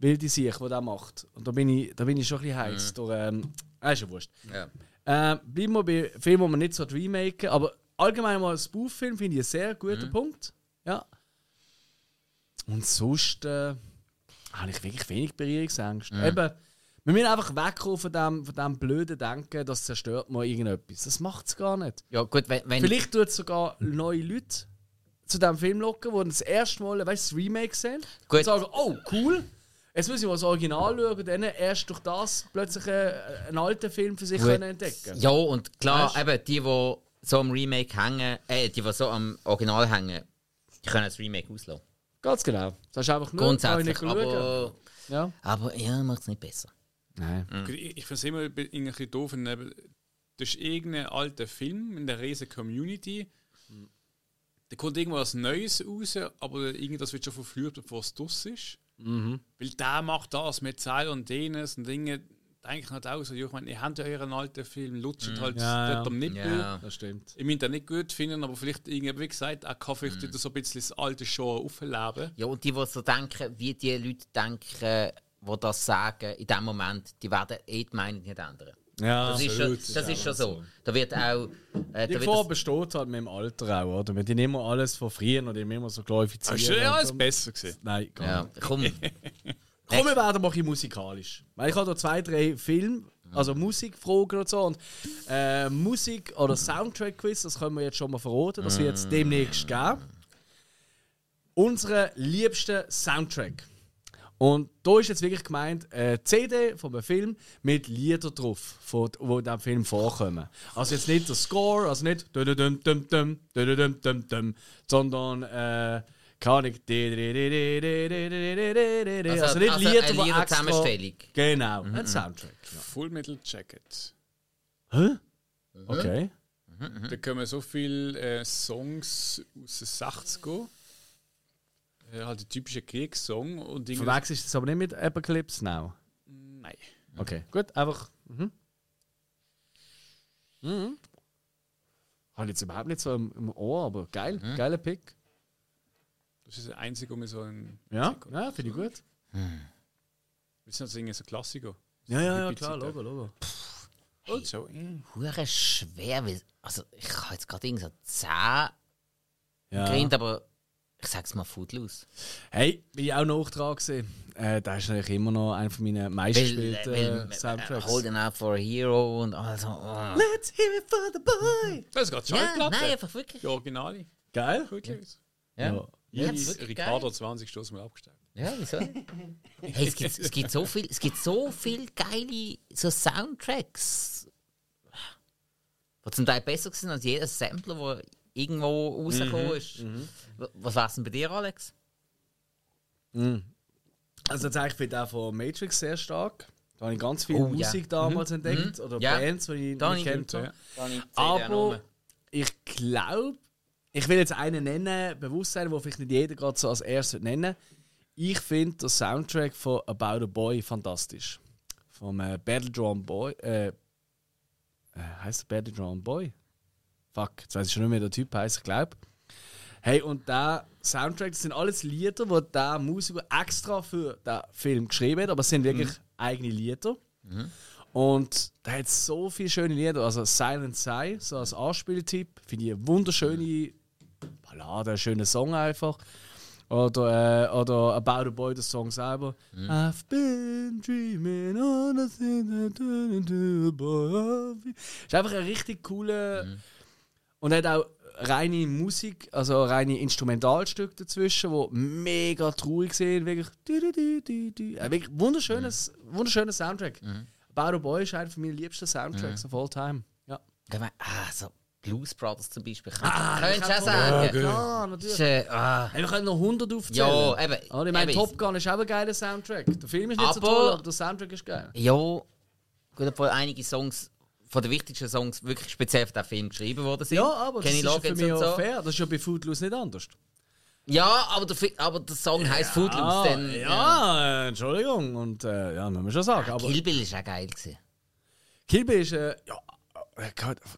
wilde Sieg, der das macht. Und da bin ich, da bin ich schon ein bisschen heiß. Mhm. Ähm, ah, ist ja wurscht. Ja. Ähm, bleiben wir bei Filmen, die man nicht so remaken aber allgemein mal ein Spoof-Film finde ich einen sehr guten Punkt. Ja. Und sonst äh, habe ich wirklich wenig Berührungsängste. Mhm. Eben, wir müssen einfach wegkommen von dem, von dem blöden Denken, das zerstört mal irgendetwas. Das macht es gar nicht. Ja, gut, wenn. wenn Vielleicht tut es sogar neue Leute zu diesem Film locken, die das erste Mal weißt, das Remake sehen Gut. und sagen, oh cool, jetzt muss ich mal das Original schauen und dann erst durch das plötzlich einen, einen alten Film für sich Gut. können entdecken Ja, und klar, Weißt? eben die, die so am Remake hängen, äh, die, die so am Original hängen, die können das Remake auslassen. Ganz genau. Das ist einfach nur Grundsätzlich. nicht. Aber, Ja. aber ja, macht es nicht besser. Nein. Ich, ich finde es immer ein bisschen doof, wenn durch irgendeinen alten Film in der riesen Community, da kommt irgendwo was Neues raus, aber irgendwas wird schon verflucht, bevor es draus ist. Weil der macht das mit Zeil und jenes und Dinge. denke ich halt auch so, ich meine, ihr habt ja euren alten Film, lutscht halt Ja, dort am Nippel. Ja. Das stimmt. Ich meine den nicht gut finden, aber vielleicht, irgendwie, wie gesagt, er kann vielleicht wieder so ein bisschen das alte Show aufleben. Ja, und die, die so denken, wie die Leute denken, die das sagen, in dem Moment, die werden eh die Meinung nicht ändern. Ja, Das ist schon, das ist schon so. Da wird auch. Äh, Die da wird Gefahr besteht halt mit dem Alter auch, oder? Wir die immer alles von früher und immer so glorifizieren. Das ist ja alles besser gewesen. Nein, gar ja, nicht. komm. Komm, wir werden mal ein bisschen musikalisch. Weil ich habe da zwei, drei Filme, also Musikfragen und so. Und äh, Musik- oder Soundtrack-Quiz, das können wir jetzt schon mal verraten. Das wird es demnächst geben. Unsere liebste Soundtrack. Und da ist jetzt wirklich gemeint, eine CD von einem Film mit Liedern drauf, die in diesem Film vorkommen. Also jetzt nicht der Score, also nicht sondern äh, keine Ahnung. Also, also nicht Lieder, also eine Zusammenstellung. Genau, mhm. ein Soundtrack. Ja. Full Metal Jacket. Hä? Okay. Mhm. Da kommen so viele äh, Songs aus den 60ern äh, halt die typische Kriegssong und. Verwechselst du das aber nicht mit Apocalypse Now? Nein. Okay, gut, einfach. Mhm. Mhm. Habe ich jetzt überhaupt nicht so im, im Ohr, aber geil, geiler Pick. Das ist der einzige, mir so ein. Ja, ja finde ich gut. Das sind also irgendwie so Klassiker. Ja, ja, ja, klar. Logo, Logo. Und so. Hure schwer, weil, also ich habe jetzt gerade irgendwie so 10 Ja. aber ich sag's mal Footloose. Hey, bin ich auch noch dran gesehen. Äh, da ist natürlich immer noch einer von meinen meistgespielten äh, Soundtracks. Holding Out for a Hero und also. Oh. Let's hear it for the boy! Das ist gerade Ja, Schallplatte. nein, einfach wirklich. Die Originale. Geil? Ja. Ja. Ja, wirklich Ricardo geil. 20 Stoß mal abgestellt. Ja, wieso? hey, es gibt, es gibt so viel, es gibt so viel geile so Soundtracks, die zum Teil besser sind als jeder Sampler, der irgendwo rausgekommen ist. W- Was war's denn bei dir, Alex? Also tatsächlich finde ich auch von Matrix sehr stark. Da habe ich ganz viel Oh, ja. Musik damals entdeckt. Oder Ja. Bands, die ich Da nicht kennt habe. Aber ich glaube, ich will jetzt einen nennen, Bewusstsein, wo vielleicht nicht jeder gerade so als erstes nennen Ich finde den Soundtrack von About a Boy fantastisch. Vom äh, Battledrum Boy. Äh, äh, heißt der Battledrum Boy? Fuck, jetzt weiß ich schon nicht mehr, der Typ heißt, ich glaube. Hey, und der Soundtrack, das sind alles Lieder, die der Musiker extra für den Film geschrieben hat, aber es sind wirklich eigene Lieder. Und da hat so viele schöne Lieder. Also Silent Sigh, so als Anspieltipp, finde ich eine wunderschöne Ballade, ein schöner Song einfach. Oder, äh, oder About a Boy, der Song selber. I've been dreaming on a thing that turned into a boy. Ist einfach ein richtig cooler. Und hat auch reine Musik, also reine Instrumentalstücke dazwischen, wo mega traurig sind. Wirklich. Du, du, du, du, du. Ein wirklich wunderschönes, wunderschöner Soundtrack. About a Boy ist einer von meinen liebsten Soundtracks of all time. Ja. Ich meine, ah, so Blues Brothers zum Beispiel. Ah, Könntest du auch Ja, sagen? klar, Das natürlich. ist, äh, ah, Hey, wir können noch 100 aufzählen. Ja, eben. Aber ich meine, eben. Top Gun ist auch ein geiler Soundtrack. Der Film ist nicht so Aber- toll, aber der Soundtrack ist geil. Ja, gut, obwohl einige Songs von den wichtigsten Songs wirklich speziell für den Film geschrieben worden sind. Ja, aber das Kenny ist ja für mich auch so. fair. Das ist ja bei Footloose nicht anders. Ja, aber der, aber der Song heisst Footloose. Ah, dann, ja, äh, Entschuldigung. Und äh, ja, müssen wir schon sagen. Aber Kill Bill ist auch geil gewesen. Kill Bill ist, äh, ja, äh,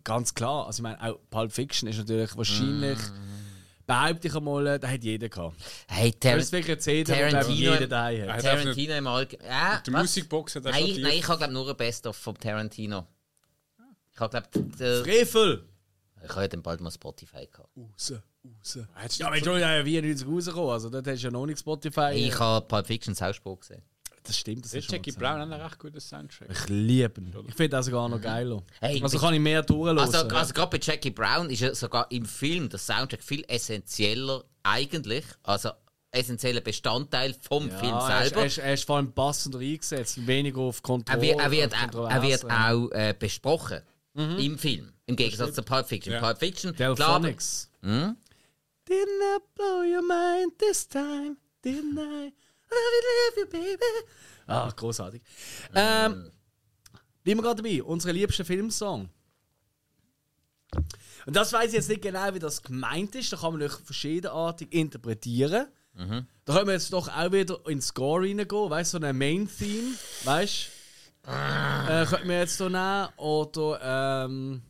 ganz klar. Also ich meine, auch Pulp Fiction ist natürlich wahrscheinlich, behaupte ich einmal, äh, da hat jeder gehabt. Hey, Das Ter ist wirklich eine CD, Tarantino- jeder daheim hat. Tarantino im Allgemeinen. Ja, Die was? Musikbox hat er Nein, nein, ich habe glaube nur ein Best-of von Tarantino. Ich habe glaube, der, Frevel! Ich habe ja dann bald mal Spotify gehabt. Raus, raus. Ja, aber du ja 94 rausgekommen, also dort hast du ja noch nicht Spotify. Ich habe Pulp Fiction Sauspur gesehen. das stimmt, das ist schon Jackie Brown hat einen recht guten Soundtrack. Ich liebe ihn. Ich finde das sogar noch geiler. Hey, also kann ich mehr durchhören. Also, also gerade bei Jackie Brown ist ja sogar im Film der Soundtrack viel essentieller eigentlich, also essentieller Bestandteil vom Film ja, er ist, selber. er, ist, er ist vor allem passender eingesetzt, weniger auf Kontrolle. Er wird, er wird, er wird auch äh, besprochen im Film. Im Gegensatz zu Pulp Fiction. Ja. Pulp Fiction, Delphonics. Hm? Didn't I blow your mind this time? Didn't I? You, love you, baby. Ah, großartig. Ähm, bleiben wir gerade dabei. Unser liebster Filmsong. Und das weiß ich jetzt nicht genau, wie das gemeint ist. Da kann man natürlich verschiedenartig interpretieren. Da können wir jetzt doch auch wieder ins Score reingehen, weißt du, so ein Main-Theme, weißt du? Äh, könnten wir jetzt hier nehmen. Oder, ähm,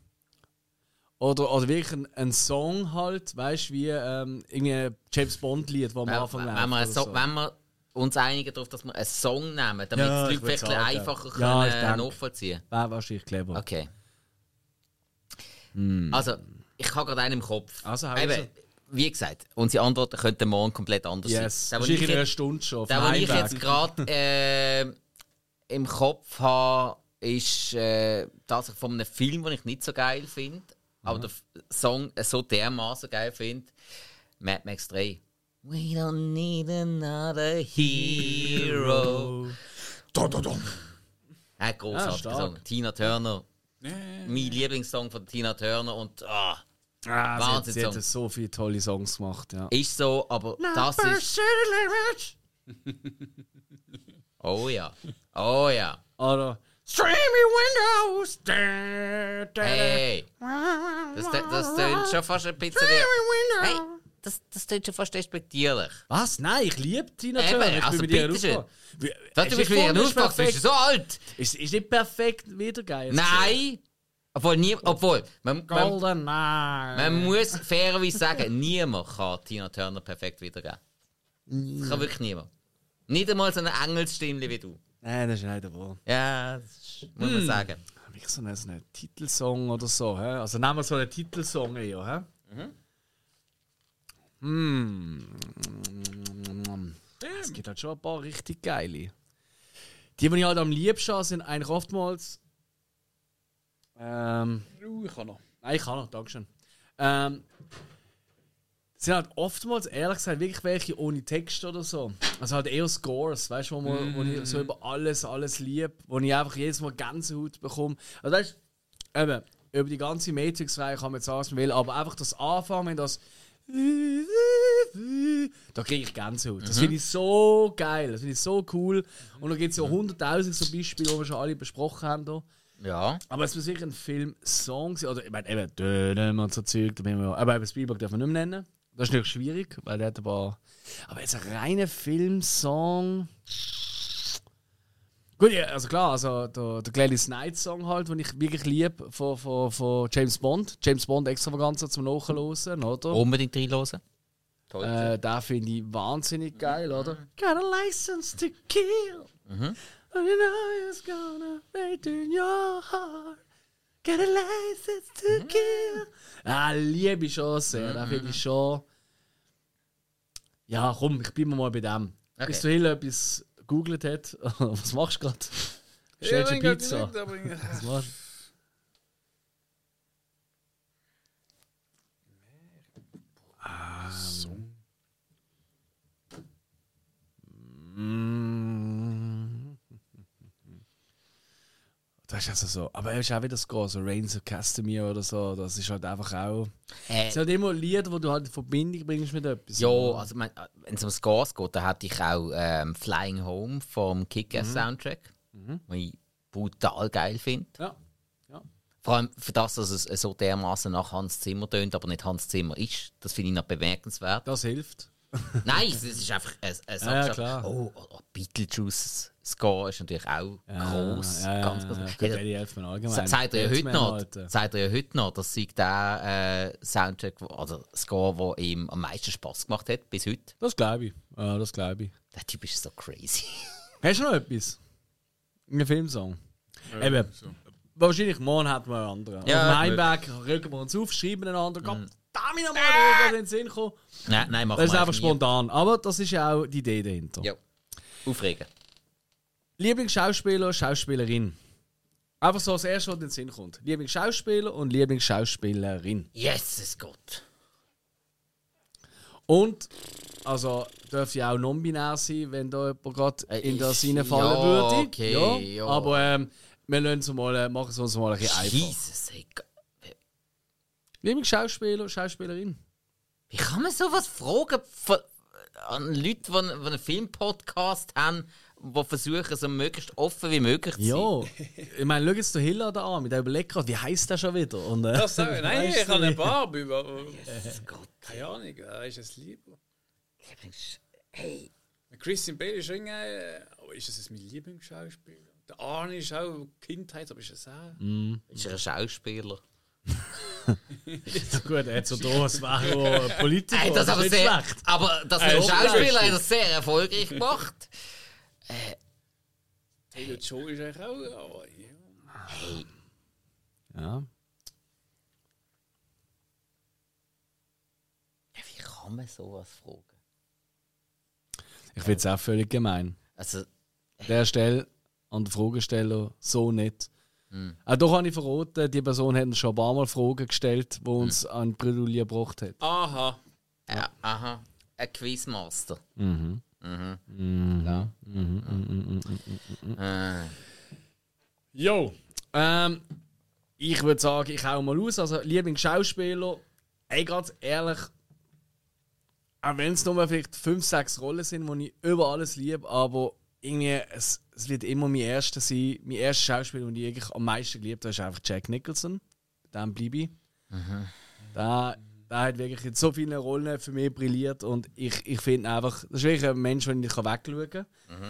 oder, oder wirklich ein, ein Song halt, weißt du, wie ähm, irgendwie ein James Bond-Lied, das am Anfang wenn, läuft wir oder so, wenn wir uns einigen darauf, dass wir einen Song nehmen, damit Ja, die Leute vielleicht sagen. einfacher Ja, können denke. nachvollziehen Wäre wahrscheinlich clever. Okay. Hm. Also, ich habe gerade einen im Kopf. Also, Eben, raus. wie gesagt, unsere Antworten könnten morgen komplett anders Yes, sein. Wahrscheinlich ich in einer Stunde schon. Der, den ich jetzt gerade äh, im Kopf habe, ist äh, tatsächlich von einem Film, den ich nicht so geil finde, aber der Song so dermaßen geil finde. Mad Max 3. We don't need another hero. Ein großartiger stark. Song. Tina Turner. Mein Lieblingssong von Tina Turner und ah, Ah, sie, hat, Wahnsinn, sie hat so viele tolle Songs gemacht, ja. ist so, aber das ist. Oh ja. Oh ja. Oder Streamy Windows. Hey! Das, das, tönt schon fast ein bisschen. Hey! Das, das tönt schon fast respektierlich. Was? Nein, ich liebe Tina Eben, Turner. Ich also bin mit ihr bitteschön. Das du bist ihren nicht aufgewachsen, bist so alt? Ist, ist nicht perfekt wiedergeil. Nein! Obwohl, nie, obwohl man, man, man muss fairerweise sagen, niemand kann Tina Turner perfekt wiedergeben. Das kann wirklich niemand. Nicht einmal so eine Engelsstimme wie du. Nein, das ist nicht wahr. Ja, das ist- muss man sagen. Wie so einen, so einen Titelsong oder so. Hä? Also nehmen wir so einen Titelsong eher. Hä? Hm. Es gibt halt schon ein paar richtig geile. Die, die ich halt am liebsten habe, sind eigentlich oftmals. Ähm, ich kann noch. Nein, ich kann noch, Dankeschön. Ähm, sind halt oftmals, ehrlich gesagt, wirklich welche ohne Text oder so. Also halt eher Scores, weißt du, wo, man- wo ich so über alles, alles lieb, wo ich einfach jedes Mal Gänsehaut bekomme. Also weißt du, eben, über die ganze Matrix-Reihe kann man jetzt sagen, was man will, aber einfach das Anfangen, das da kriege ich Gänsehaut. Das finde ich so geil, das finde ich so cool. Und da gibt es ja hunderttausend so Beispiele, die wir schon alle besprochen haben. Hier. Ja. Aber es muss wirklich ein Film-Song sein. Oder ich meine, eben, Dönem und so Zeug, da bin ich aber eben Spielberg darf man nicht mehr nennen. Das ist natürlich schwierig, weil der hat ein paar. Aber jetzt ein reiner Filmsong. Gut, ja, also klar, also der, der Gladys Knight Song halt, den ich wirklich liebe von, von, von James Bond. James Bond Extravaganza zum Nachhören, oder? Unbedingt reinhören. Toll. Äh, den finde ich wahnsinnig geil, oder? Got a license to kill. And you know it's gonna fade in your heart. Got a license to kill. Ah, liebe ich schon sehr. Den finde ich schon. Ja, komm, ich bin mal bei dem. Okay. Bis du Hill etwas gegoogelt hat. Was machst du gerade? Stellst du eine Pizza? Was machst du? Mm. Das ist also so. Aber er ist auch wieder Score, so Reigns of Castamere oder so. Das ist halt einfach auch. Äh, Es sind halt immer Lieder, wo du halt in Verbindung bringst mit etwas. Ja, also wenn es um Scores geht, dann hatte ich auch ähm, Flying Home vom Kick-Ass Soundtrack, den ich brutal geil finde. Ja. Vor allem für das, dass es so dermaßen nach Hans Zimmer tönt, aber nicht Hans Zimmer ist. Das finde ich noch bemerkenswert. Das hilft. Nein, es ist einfach ein, ein Ja, ja, klar. Oh, oh, Beetlejuice Score ist natürlich auch groß, Ja, ja, ganz ja, groß. ja. Gut, Ja, Eddie Elfman allgemein. Sa- Sagt er ja heute noch, halt, äh. sagt er ja heute noch, das sei der äh, Soundtrack, wo- oder Score, der ihm am meisten Spaß gemacht hat, bis heute. Das glaube ich. Ja, das glaube ich. Der Typ ist so crazy. Hast du noch etwas? Ein Filmsong? Eben. So. wahrscheinlich morgen hat man einen anderen. Ja, Auf Heimweg rücken wir uns auf, schreiben einander, Gott, Mhm. damit nochmal, was in den Sinn kommen. Nein, nein, mach Das ist einfach nie. spontan. Aber das ist ja auch die Idee dahinter. Ja. Aufregen. Lieblingsschauspieler, Schauspielerin. Einfach so das erste, was in den Sinn kommt. Lieblingsschauspieler und Lieblingsschauspielerin. Jesus Gott. Und, also, darf ja auch non-binär sein, wenn da jemand gerade Äh, in das reinfallen ja, würde. okay, ja. Aber ähm, wir lassen es mal, äh, machen es uns mal ein bisschen einfach. Jesus, ey. Lieblingsschauspieler, Schauspielerin. Wie kann man sowas fragen an Leute, die, einen- Filmpodcast haben, die versuchen, so möglichst offen wie möglich zu sein? Ja, ich meine, schau jetzt den Hiller da an, mit der überlegt gerade, wie heißt der schon wieder? Und, äh, Das sagen, nein, ich habe eine? Barbie. aber- Gott. Keine Ahnung, wer ist es lieber? Hey. Christian Bale ist irgendwie, äh, aber ist das mein Lieblingsschauspieler? Der Arne ist auch Kindheit, aber ist es auch? Ist er ein Schauspieler? Gut, er hat so wäre ein Politiker. Hey, das ist aber sehr, schlecht. aber das Äh, Schauspieler hat das sehr erfolgreich gemacht. Taylor Joe ist eigentlich auch. Oh, ja. Hey, Ja. wie kann man sowas fragen? Ich finde es auch völlig gemein. Also, An der Stelle, an den Fragesteller, so nicht. Hm. Auch da kann ich verraten, die Person hat uns schon ein paar Mal Fragen gestellt, die Hm. uns an Bredouille gebracht hat. Aha. ja, aha, ein Quizmaster. Mhm. Mhm. Ja. Äh, Jo. Ähm, ich würde sagen, ich hau mal aus. Also, Lieblingsschauspieler, ey, ganz ehrlich, auch wenn es nur vielleicht 5, 6 Rollen sind, die ich über alles liebe, aber irgendwie, es, es wird immer mein erster sein. Mein erster Schauspieler, den ich eigentlich am meisten geliebt habe, ist einfach Jack Nicholson. Dann bleibe ich. Da, der hat wirklich in so vielen Rollen für mich brilliert und ich, ich finde einfach, das ist wirklich ein Mensch, den ich wegschauen kann.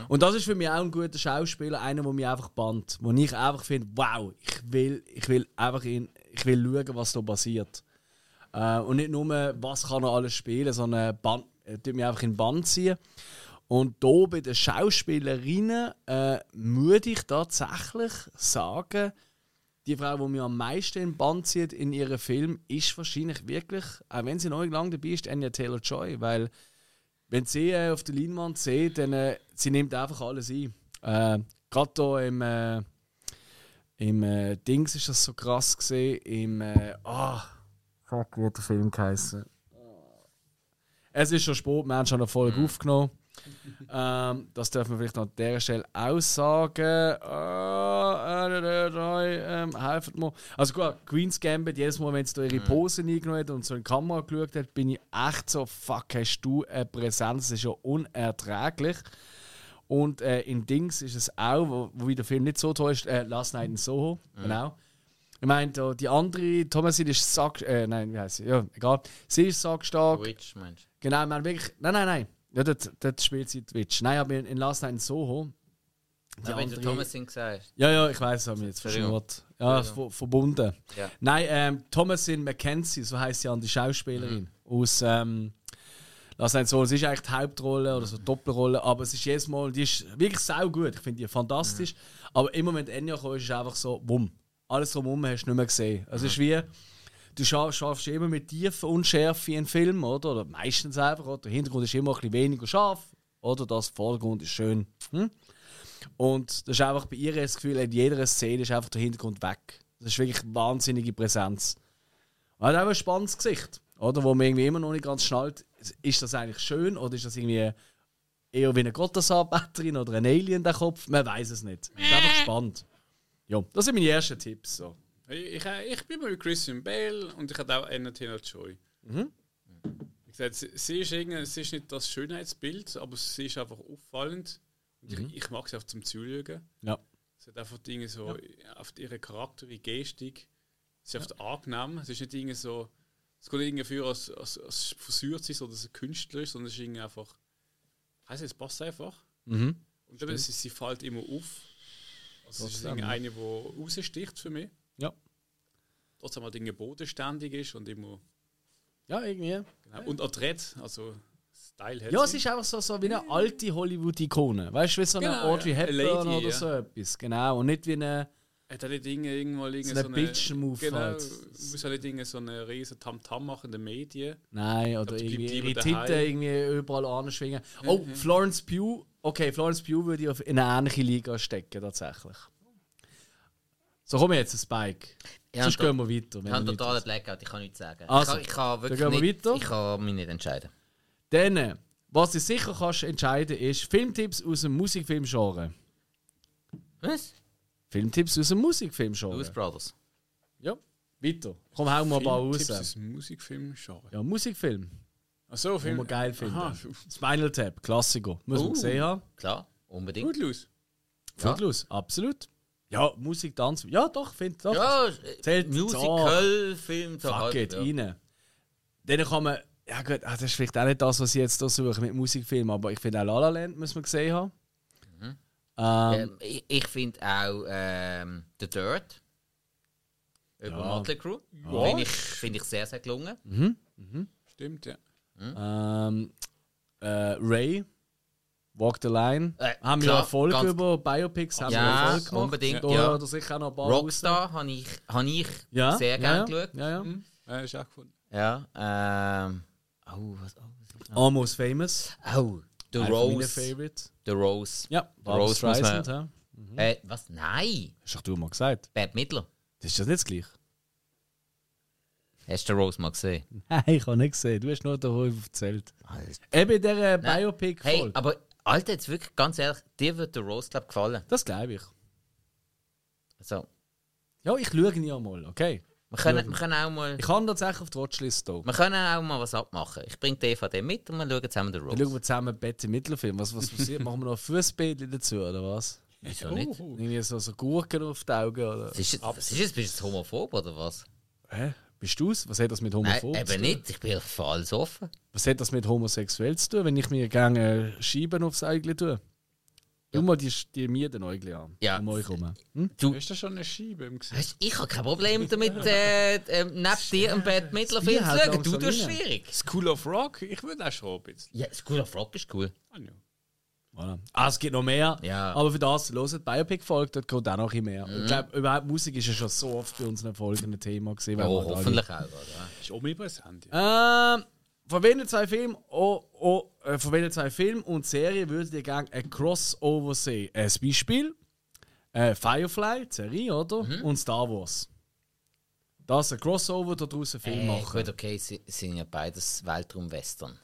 Und das ist für mich auch ein guter Schauspieler, einer, der mich einfach bannt. Wo ich einfach finde, wow, ich will, ich will einfach in, ich will schauen, was da passiert. Äh, und nicht nur, was kann er alles spielen, sondern Band, er tut mich einfach in den Band ziehen. Und hier bei den Schauspielerinnen äh, würde ich tatsächlich sagen, die Frau, die mich am meisten in Band zieht in ihrem Film, ist wahrscheinlich wirklich, auch wenn sie noch nicht lange dabei ist, Anya Taylor Joy. Weil, wenn sie äh, auf der Leinwand sieht, dann äh, sie nimmt einfach alles ein. Äh, Gerade hier im, äh, im äh, Dings ist das so krass gesehen. Im. Äh, ah, fuck, wie hat der Film geheißen? Es ist schon spät, wir haben schon eine Folge aufgenommen. Ähm, das dürfen wir vielleicht noch an dieser Stelle auch sagen. Äh, äh, äh, äh, ähm, helft mir. Also gut, Queen's Gambit, jedes Mal, wenn sie da ihre Pose eingenommen hat und so in die Kamera geschaut hat, bin ich echt so, fuck, hast du eine Präsenz, das ist ja unerträglich. Und äh, in Dings ist es auch, wo, wo der Film nicht so toll ist, äh, Last Night in Soho, genau. Ich meine, die andere, Thomasin ist Sack, äh, nein, wie heißt sie? Ja, egal. Sie ist sackstark. Witch, Mensch. Genau, man wirklich. Nein, nein, nein. Ja, dort, dort spielt sie Twitch. Nein, aber in, in Last Night in Soho. die Ja, wenn du andere- Thomasin gesagt Ja, ja, ich weiß, haben wir jetzt verschnurrt. Ja, ver verbunden. Ja. Nein, ähm, Thomasin McKenzie, so heißt sie an die Schauspielerin. Aus ähm, Last Night Soho. Sie ist eigentlich die Hauptrolle oder so eine Doppelrolle, aber es ist jedes Mal, die ist wirklich sau gut. Ich finde die fantastisch. Aber immer wenn Enya kommt, ist es einfach so, wumm. Alles drumherum hast du nicht mehr gesehen. Also es ist wie, du scha schaffst immer mit Tiefe und Schärfe in Film, oder? Oder meistens einfach, oder? Der Hintergrund ist immer ein bisschen weniger scharf, oder? Das Vordergrund ist schön. Hm? Und das ist einfach bei ihr das Gefühl, in jeder Szene ist einfach der Hintergrund weg. Das ist wirklich eine wahnsinnige Präsenz. Und hat auch ein spannendes Gesicht, oder? Wo man irgendwie immer noch nicht ganz schnallt, ist das eigentlich schön oder ist das irgendwie eher wie eine Gottesanbeterin oder ein Alien, der Kopf? Man weiß es nicht. Das ist einfach spannend. Ja, das sind meine ersten Tipps. So. Ich, ich, ich bin mal mit Christian Bale und ich hatte auch Anna Taylor Joy. Mhm. Wie gesagt, sie, ist sie ist nicht das Schönheitsbild, aber sie ist einfach auffallend. Und ich, ich mag sie auch zum Zuschauen. Ja. Sie hat einfach Dinge so auf ihren Charakter, ihre Gestik. Sie ist einfach angenehm. Es ist nicht irgendwie so. Es geht nicht irgendwie für als, als, als versucht ist oder als ein Künstler ist, sondern es ist irgendwie einfach. Heißt es passt einfach. Mhm. Und eben, sie, sie fällt immer auf. Also es ist ja. eine, die raussticht für mich. Ja. Trotzdem halt irgendwie bodenständig ist und immer. Ja, irgendwie. Genau, und adrett, also Style hat Ja, es ist einfach so, so wie eine alte Hollywood-Ikone. Weißt du, wie so eine Genau, Audrey ja. Eine Hepburn Lady, oder ja. so etwas. Genau. Und nicht wie eine. Hat nicht Dinge irgendwo liegen So ein Bitch-Move Genau, halt. muss nicht Dinge so eine riesen Tamtam machen in den Medien. Nein, oder glaub, irgendwie ihre daheim. irgendwie überall anschwingen. Oh, Florence Pugh. Okay, Florence Pugh würde ich in eine ähnliche Liga stecken, tatsächlich. So, komm jetzt, Spike. Ja, Sonst gehen wir weiter. Ich habe totalen nicht- Blackout, ich kann nichts sagen. Also, ich, kann, ich kann wirklich dann gehen wir nicht, weiter. ich kann mich nicht entscheiden. Dann, was du sicher kannst entscheiden ist Filmtipps aus dem Musikfilmgenre. Was? Filmtipps aus dem Blues Musikfilmgenre. Brothers. Ja, weiter. Komm, hau mal ein paar raus. Tipps aus dem Musikfilm schon. Ja, Musikfilm. Achso, Den Film. wir geil finden. Aha, Spinal Tap, Klassiker. Muss man Oh. gesehen haben. Klar, unbedingt. gut los. Ja. Footloose, absolut. Ja, Musik, Tanz. Ja, doch, finde doch. Ja, Zählt Musical, Film, so Fuck halt, it, ja. rein. Dann kann man. Ja, gut, ah, das ist vielleicht auch nicht das, was ich jetzt hier suche mit Musikfilmen, aber ich finde auch La La Land muss man gesehen haben. Ähm, Ähm, ich ich finde auch ähm, The Dirt über Ja. Motley Crue. Ja. Finde ich, find ich sehr, sehr gelungen. Stimmt, ja. ähm, äh, Ray, Walk the Line. Äh, haben wir klar, Erfolg ganz- über Biopics, haben wir Ja, Erfolg gemacht. unbedingt, Da ja. hat sicher auch noch ein paar Rockstar habe ich, hab ich ja, sehr ja, gerne ja, geschaut. Ja, ja. Ja, ist auch gefunden. Ja, ähm. Oh, was, oh, was? Almost Famous. oh The meinen Rose. Favorites. The Rose. Ja, Barbra Rose Streisand. Ja. Äh, was? Nein! Hast doch du mal gesagt. Bad Midler. Das ist das nicht das gleiche. Hast du den Rose mal gesehen? Nein, ich habe nicht gesehen. Du hast nur darüber erzählt. Alter. Eben in dieser. Biopic-Folge. Hey, aber Alter, jetzt wirklich ganz ehrlich, dir wird der Rose, glaub gefallen. das glaube ich. Also, Ja, ich schaue ihn ja mal, okay? wir können, wir können auch mal. Ich kann tatsächlich auf die Watchlist hier. Wir können auch mal was abmachen. Ich bringe die DVD mit und wir schauen zusammen den Dann Rose. schauen wir zusammen Betty Mittelfilm. Was, was passiert? Machen wir noch Fußbädchen dazu, oder was? Wieso nicht? Irgendwie so, so Gurken auf die Augen, oder? Was ist, was ist jetzt? Bist du jetzt homophob oder was? Hä? Bist du's? Was hat das mit Nein, Homophob zu eben tun? nicht. Ich bin für alles offen. Was hat das mit homosexuell zu tun, wenn ich mir gerne Scheiben aufs Auge tue? Schau mal die, die Miedenäugle an. Ja. Um euch herum. Hm? Ist das schon eine Scheibe im Gesicht? Weißt, du, ich habe kein Problem damit, äh, äh, neben dir Bad Midler Film zu halt schauen. Du tust schwierig. School of Rock? Ich würde auch schon ein bisschen. Ja, School of Rock ist cool. Ah, ja. Voilà. Ah, es gibt noch mehr. Ja. Aber für das, hört die Biopic-Folge, dort kommt auch noch ein bisschen mehr. Mhm. Ich glaube, überhaupt Musik ist ja schon so oft bei unseren Folgen ein Thema gewesen. Ja, da hoffentlich auch. Oder? Ist omnipräsent. Ja. Ähm, von welchen zwei Filmen oh, oh, äh, von welchen zwei Filmen und Serien würdet ihr gerne ein Crossover sehen? Ein Beispiel: äh, Firefly, die Serie, oder? Mhm. Und Star Wars. Das ein Crossover da draussen Film Äh, machen. gut, okay, sie sind ja beides Weltraum-Western.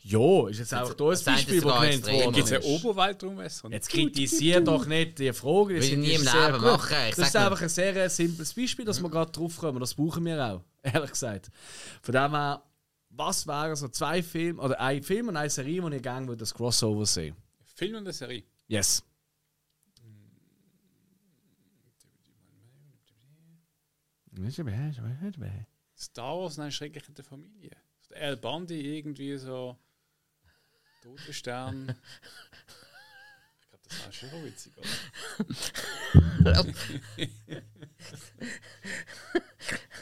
Ja, ist jetzt einfach da ein Beispiel, ist das sogar genannt worden Gibt es ein ist. Oberweltraumwässer? Jetzt kritisier doch nicht die Frage. das Will nie ist im sehr Leben gut. machen. Ich Das ist einfach ein sehr simples Beispiel, dass wir gerade drauf kommen. Das brauchen wir auch, ehrlich gesagt. Von dem her, was wären so zwei Filme, oder ein Film und eine Serie, wo ich gerne das Crossover sehen Film und eine Serie. Yes. Star Wars, nein, schrecklich in der Familie. Der Al Bundy irgendwie so. Totenstern. das war schon witzig, oder?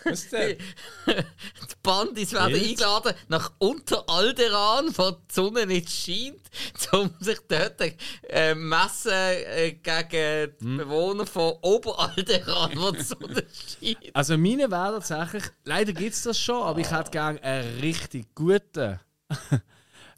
Was denn? Die Bandis werden Wild. eingeladen nach Unteralderan, wo die Sonne nicht scheint, um sich dort äh, messen äh, gegen die Hm. Bewohner von Oberalderan, wo die Sonne scheint. Also meine wäre tatsächlich, leider gibt es das schon, aber ich hätte gerne einen richtig guten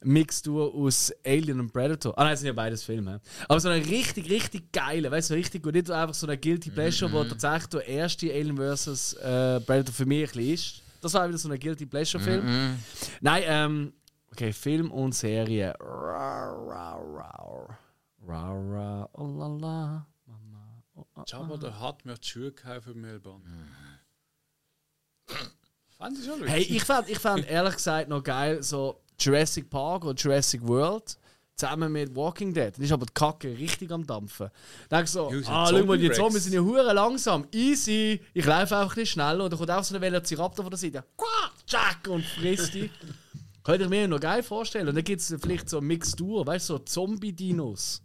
Mixtur aus Alien und Predator. Ah nein, das sind ja beides Filme. Aber so einen richtig, richtig geilen, weißt du, so richtig gut. Nicht einfach so ein Guilty Pleasure, wo tatsächlich der erste Alien vs. Äh, Predator für mich ein ist. Das war wieder so ein Guilty Pleasure Film. Nein, ähm, okay, Film und Serie. Ra, ra, ra. Ra, ra, oh la la. Mama, oh, oh, Jabba der hat mir die Schuhe gekauft in Melbourne. Fand ich schon lustig. Hey, ich fand, ich fand ehrlich gesagt noch geil, so Jurassic Park oder Jurassic World zusammen mit Walking Dead. Dann ist aber die Kacke richtig am Dampfen. Dann denk ich so, Ja, ah, schau mal, die. Zombies sind ja hure langsam. Easy. Ich laufe einfach ein bisschen schneller und dann kommt auch so ein Velociraptor von der Seite. Quack, Jack und frisst die. Könnte ich mir noch geil vorstellen. Und dann gibt es vielleicht so eine Mixtur, weißt du, so Zombie-Dinos.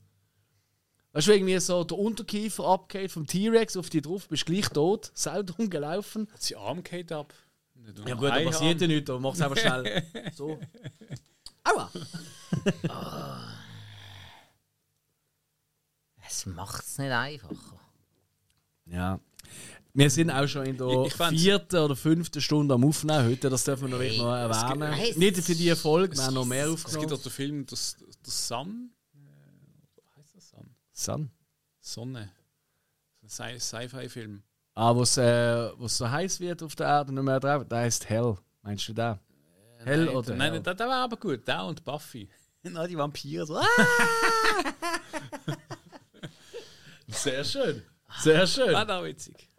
Weißt du, irgendwie so der Unterkiefer abgeht vom T-Rex auf die drauf, bist gleich tot, saudumm gelaufen. Hat sie Arm geht ab? Ja gut, da passiert ja nichts, aber mach's einfach schnell. So. Aua! Es macht es nicht einfacher. Ja. Wir sind auch schon in der Ich- ich fand's- vierten oder fünften Stunde am Aufnehmen heute, das dürfen wir noch, Hey, noch erwähnen. es gibt- Nicht für die Folge, wir haben noch mehr Es gibt aufgenommen. auch den Film Das, das Sun. Äh, wie heißt das Sun? Sun. Sonne. Das ist ein Sci- Sci-Fi-Film. Ah, wo es äh, wo's so heiß wird auf der Erde, nicht mehr drauf, der heißt Hell. Meinst du da? Hell nein, oder Nein, der, der war aber gut. Der und Buffy. Na, die Vampire so. Sehr schön. Sehr schön. War da witzig.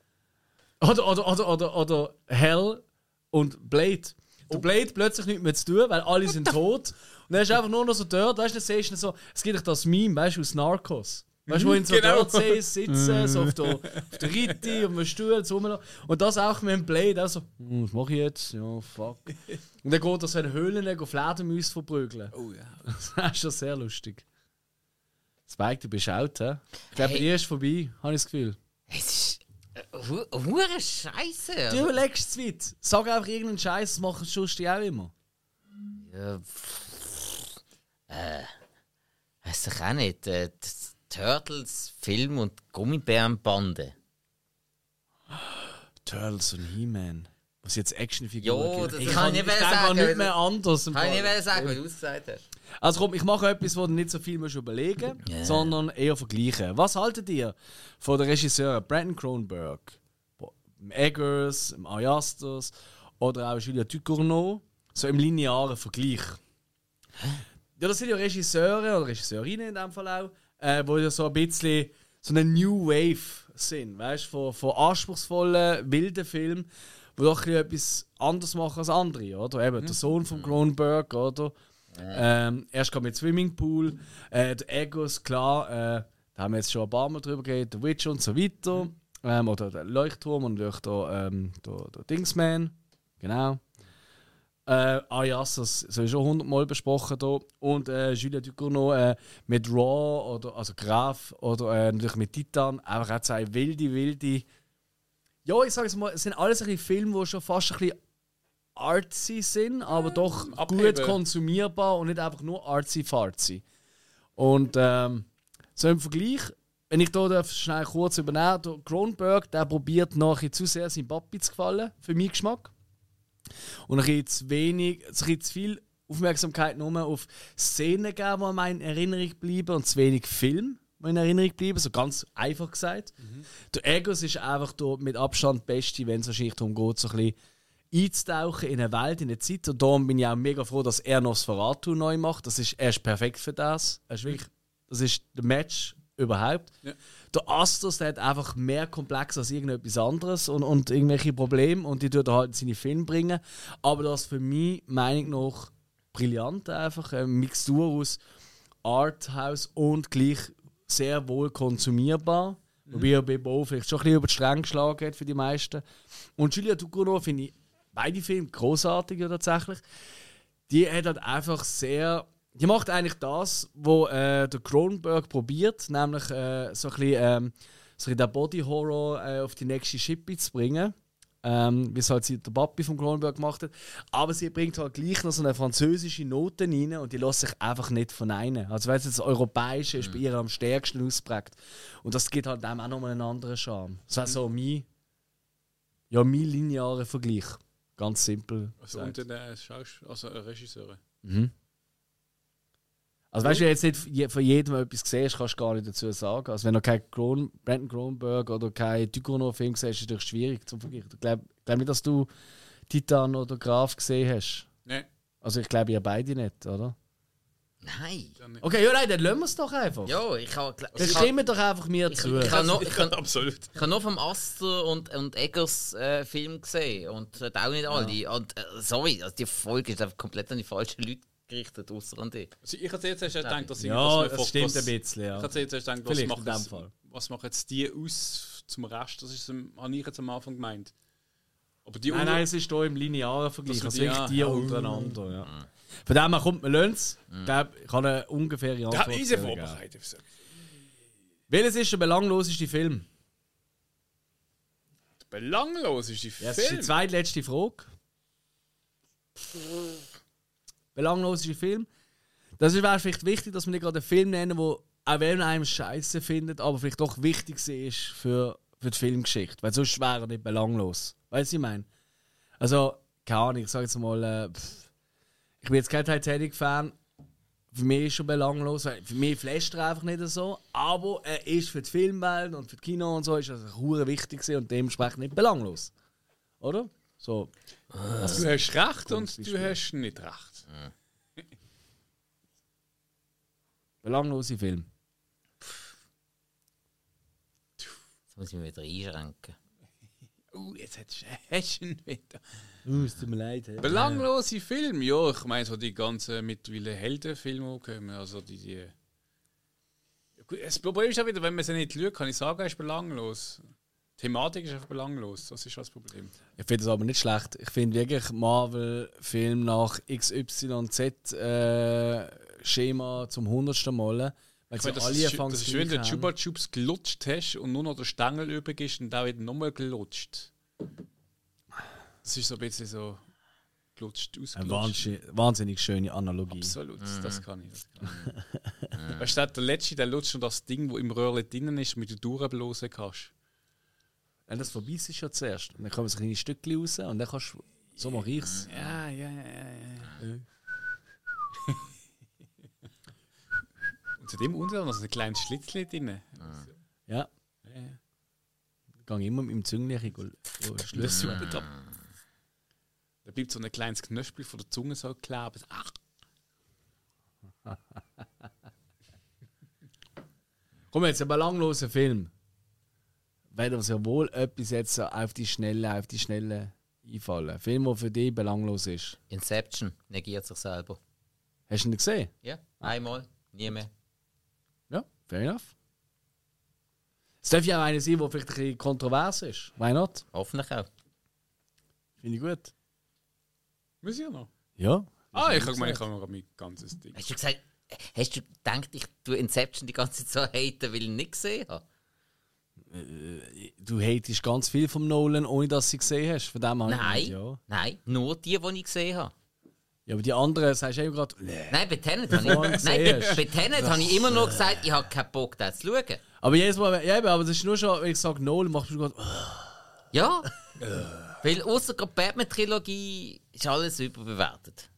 Oder, oder, oder, oder, oder Hell und Blade. Der Blade plötzlich nichts mehr zu tun, weil alle sind tot. Und er ist einfach nur noch so dort, weißt du, dann siehst du so, es gibt doch das Meme, weißt du, aus Narcos. Weißt du, wo ihn so Genau. dort siehst, sitzen, so auf der, auf der Ritte, auf dem Stuhl, so rumlaufen. Und das auch mit dem Blade, auch so, hm, was mache ich jetzt? Ja, fuck. Und dann geht er so in Höhlen, Fledermäuse verprügeln. Oh ja. Das ist schon sehr lustig. Spike, du bist out, hä? Ich glaube, Hey. hey. ist vorbei, habe ich das Gefühl. Es ist. äh, hu- Hure Scheiße. Du Also, überlegst zu weit. Sag einfach irgendeinen Scheiß, das machen sonst die auch immer. ja, pff, äh, weiß ich auch nicht. Äh, das Turtles Film und Gummibärenbande. Turtles und He-Man. Was jetzt Actionfiguren Jo, gibt. das- ich das kann ich ich nicht denke sagen, nicht also- mehr anders. Kann ich nicht mehr sagen, was du gesagt hast. Also komm, ich mache etwas, wo du nicht so viel musst überlegen musst, sondern eher vergleichen. Was haltet ihr von den Regisseuren Brandon Cronenberg, Eggers, dem Ayastos oder auch Julia Ducournau, so im linearen Vergleich? Ja, das sind ja Regisseure oder Regisseurinnen in dem Fall auch, äh, wo ja so ein bisschen so eine New Wave sind, weißt du, von, von anspruchsvollen, wilden Filmen, die doch ein bisschen etwas anderes machen als andere, oder? Eben der Sohn von Cronenberg, oder? Ähm, erst kam mit Swimmingpool, äh, der Egos, klar, äh, da haben wir jetzt schon ein paar Mal drüber geredet, der Witch und so weiter. Ähm, oder der Leuchtturm und natürlich der, ähm, der, der Dingsman, genau. Äh, ja, das ist sowieso hundertmal besprochen hier. Und äh, Julia Ducournau äh, mit Raw, oder, also Graf, oder äh, natürlich mit Titan. Einfach auch zwei wilde, wilde. Ja, ich sage es mal, es sind alles ein bisschen Filme, die schon fast ein bisschen artsy sind, aber doch gut abheben. konsumierbar und nicht einfach nur artsy-fartsy. Und ähm, so im Vergleich, wenn ich hier darf, schnell kurz übernehmen der Kronberg, der probiert bisschen zu sehr seinem Papi zu gefallen, für meinen Geschmack. Und ein bisschen zu wenig, ein bisschen zu viel Aufmerksamkeit nur auf Szenen geben, die mir in Erinnerung bleiben und zu wenig Film, die in Erinnerung bleiben, so ganz einfach gesagt. Der Egos ist einfach der mit Abstand beste, wenn es wahrscheinlich darum geht, so ein bisschen einzutauchen in eine Welt, in eine Zeit. Und darum bin ich auch mega froh, dass er Nosferatu neu macht. Das ist, er ist perfekt für das. Er ist wirklich, das ist der Match überhaupt. Ja. Der Astos, der hat einfach mehr komplex als irgendetwas anderes und, und irgendwelche Probleme und die tut er halt in seine Filme bringen. Aber das für mich, Meinung nach, brillant einfach. Eine Mixtur aus Arthouse und gleich sehr wohl konsumierbar. Wobei er bei Bo vielleicht schon ein bisschen über die Stränge geschlagen hat für die meisten. Und Julia Ducournau finde ich beide Filme großartig ja, tatsächlich. Die hat halt einfach sehr. Die macht eigentlich das, was äh, der Cronenberg probiert, nämlich äh, so ein bisschen, ähm, so ein bisschen den Body Horror äh, auf die nächste Schippe zu bringen. Ähm, wie es halt sie- der Papi von Cronenberg gemacht hat. Aber sie bringt halt gleich noch so eine französische Note rein und die lässt sich einfach nicht verneinen. Also, weil das Europäische ist bei ihr am stärksten ausprägt. Und das gibt halt dem auch nochmal einen anderen Charme. Das wäre so mein, ja, mein linearer Vergleich. Ganz simpel. Also gesagt. unter den Schaus also äh, Regisseure. Also weißt du, wenn du jetzt nicht von jedem etwas siehst, kannst du gar nicht dazu sagen. Also wenn du keinen Kron Brandon Cronenberg oder keinen Ducournau-Film siehst, ist es natürlich schwierig zum Vergleichen. Ich glaube glaub nicht, dass du Titan oder Graf gesehen hast. Nein, Also ich glaube ihr beide nicht, oder? Nein. Okay, ja nein, dann lassen wir es doch einfach. Ja, ich habe. Dann Ich stimmen doch einfach mir ich, zu. ich, habe noch, ich, Ja, absolut. ich habe nur vom Aster und, und Eggers äh, Film gesehen und äh, auch nicht alle. Und äh, sorry, also die Folge ist einfach komplett an die falschen Leute gerichtet, außer an dich. Also ich hatte jetzt erst gedacht, dass ja, dass wir das stimmt ein bisschen, ja. Ich hatte jetzt erst gedacht, was dem jetzt, Fall. was macht jetzt die aus zum Rest? Das ist, am- habe ich jetzt am Anfang gemeint. Aber die Nein, unter- nein, es ist hier im linearen Vergleich. Dass Also wir die- wirklich die ja. untereinander, ja. Von dem her kommt man lernt Ich glaube, ich kann eine ungefähre Da Antwort ist er vorbereitet. Welches ist der belangloseste Film? Belanglos ist die Ja, das ist die Film. zweitletzte Frage. Belangloseste Film. Das wäre vielleicht wichtig, dass wir nicht gerade einen Film nennen, wo auch wenn man einem Scheiße findet, aber vielleicht doch wichtig ist für, für die Filmgeschichte, weil sonst wäre er nicht belanglos. Weißt du, was ich meine? Also, keine Ahnung, ich sage jetzt mal, äh, ich bin jetzt kein Titanic-Fan. Für mich ist er schon belanglos, für mich flasht er einfach nicht so. Aber er ist für die Filmwelt und für die Kino und so ist er hure wichtig und dementsprechend nicht belanglos. Oder? So. Du hast recht und du hast nicht recht. Belanglose Film. Jetzt muss ich mich wieder einschränken. Uh, jetzt hättest hast du ihn wieder. Uh, es tut mir leid. hey. Belanglose Film, ja, ich meine so die ganzen mittlerweile Heldenfilme, die kommen, also die, die Das Problem ist auch wieder, wenn man sie nicht schaut, kann ich sagen, er ist belanglos. Thematik ist einfach belanglos, das ist das Problem. Ich finde das aber nicht schlecht. Ich finde wirklich Marvel-Film nach XYZ-Schema zum hundertsten Mal. Weil Ich sie meine, das, alle ist, das ist, wenn du. Chupa Chups gelutscht hast und nur noch der Stängel übrig ist und der wird nochmal gelutscht. Das ist so ein bisschen so gelutscht, Eine ausgelutscht. wahnsinnig, wahnsinnig schöne Analogie. Absolut, das kann ich. Das kann ich. weißt du, der letzte, der lutscht noch das Ding, wo im Röhrle drinnen ist, mit der durchblasen kannst. Wenn das vorbei ist, ist ja zuerst. Und dann kommen so kleine Stückchen raus und dann kannst du so mal reichs. Ja, ja, ja, ja. Und zu dem unten noch so ein kleines Schlitzchen drin. Ja. Ich gehe immer mit dem Das schlüsseln. super da. Da bleibt so ein kleines Knöspel von der Zunge so kleben. Ach, Komm jetzt, ein belangloser Film. Das ja wohl etwas jetzt so auf die Schnelle, auf die Schnelle einfallen. Ein Film, der für dich belanglos ist. Inception negiert sich selber. Hast du ihn gesehen? Ja, einmal, nie mehr. Ja, fair enough. Es darf ja auch einer sein, der vielleicht ein bisschen kontrovers ist. Why not? Hoffentlich auch. Finde ich gut. muss ich ja noch. Ja. Ah, ich habe gemeint, ich habe noch mein ganzes Ding. Hast du gesagt, hast du gedacht, ich tue Inception die ganze Zeit so haten, weil ich ihn nicht gesehen habe? Du hatest ganz viel vom Nolan, ohne dass du ihn gesehen hast. Von dem ich Nein, gemeint, Ja. nein, nur die, die ich gesehen habe. ja, aber die anderen sagst du eben gerade. Nein, bei Tenet habe ich, nein, bei, bei Tenet habe ich immer noch gesagt, ich habe keinen Bock, das zu schauen. Aber jedes Mal, ja, aber das ist nur schon, wenn ich sage Nolan, machst du gerade. Ja, weil außer der Batman-Trilogie ist alles überbewertet.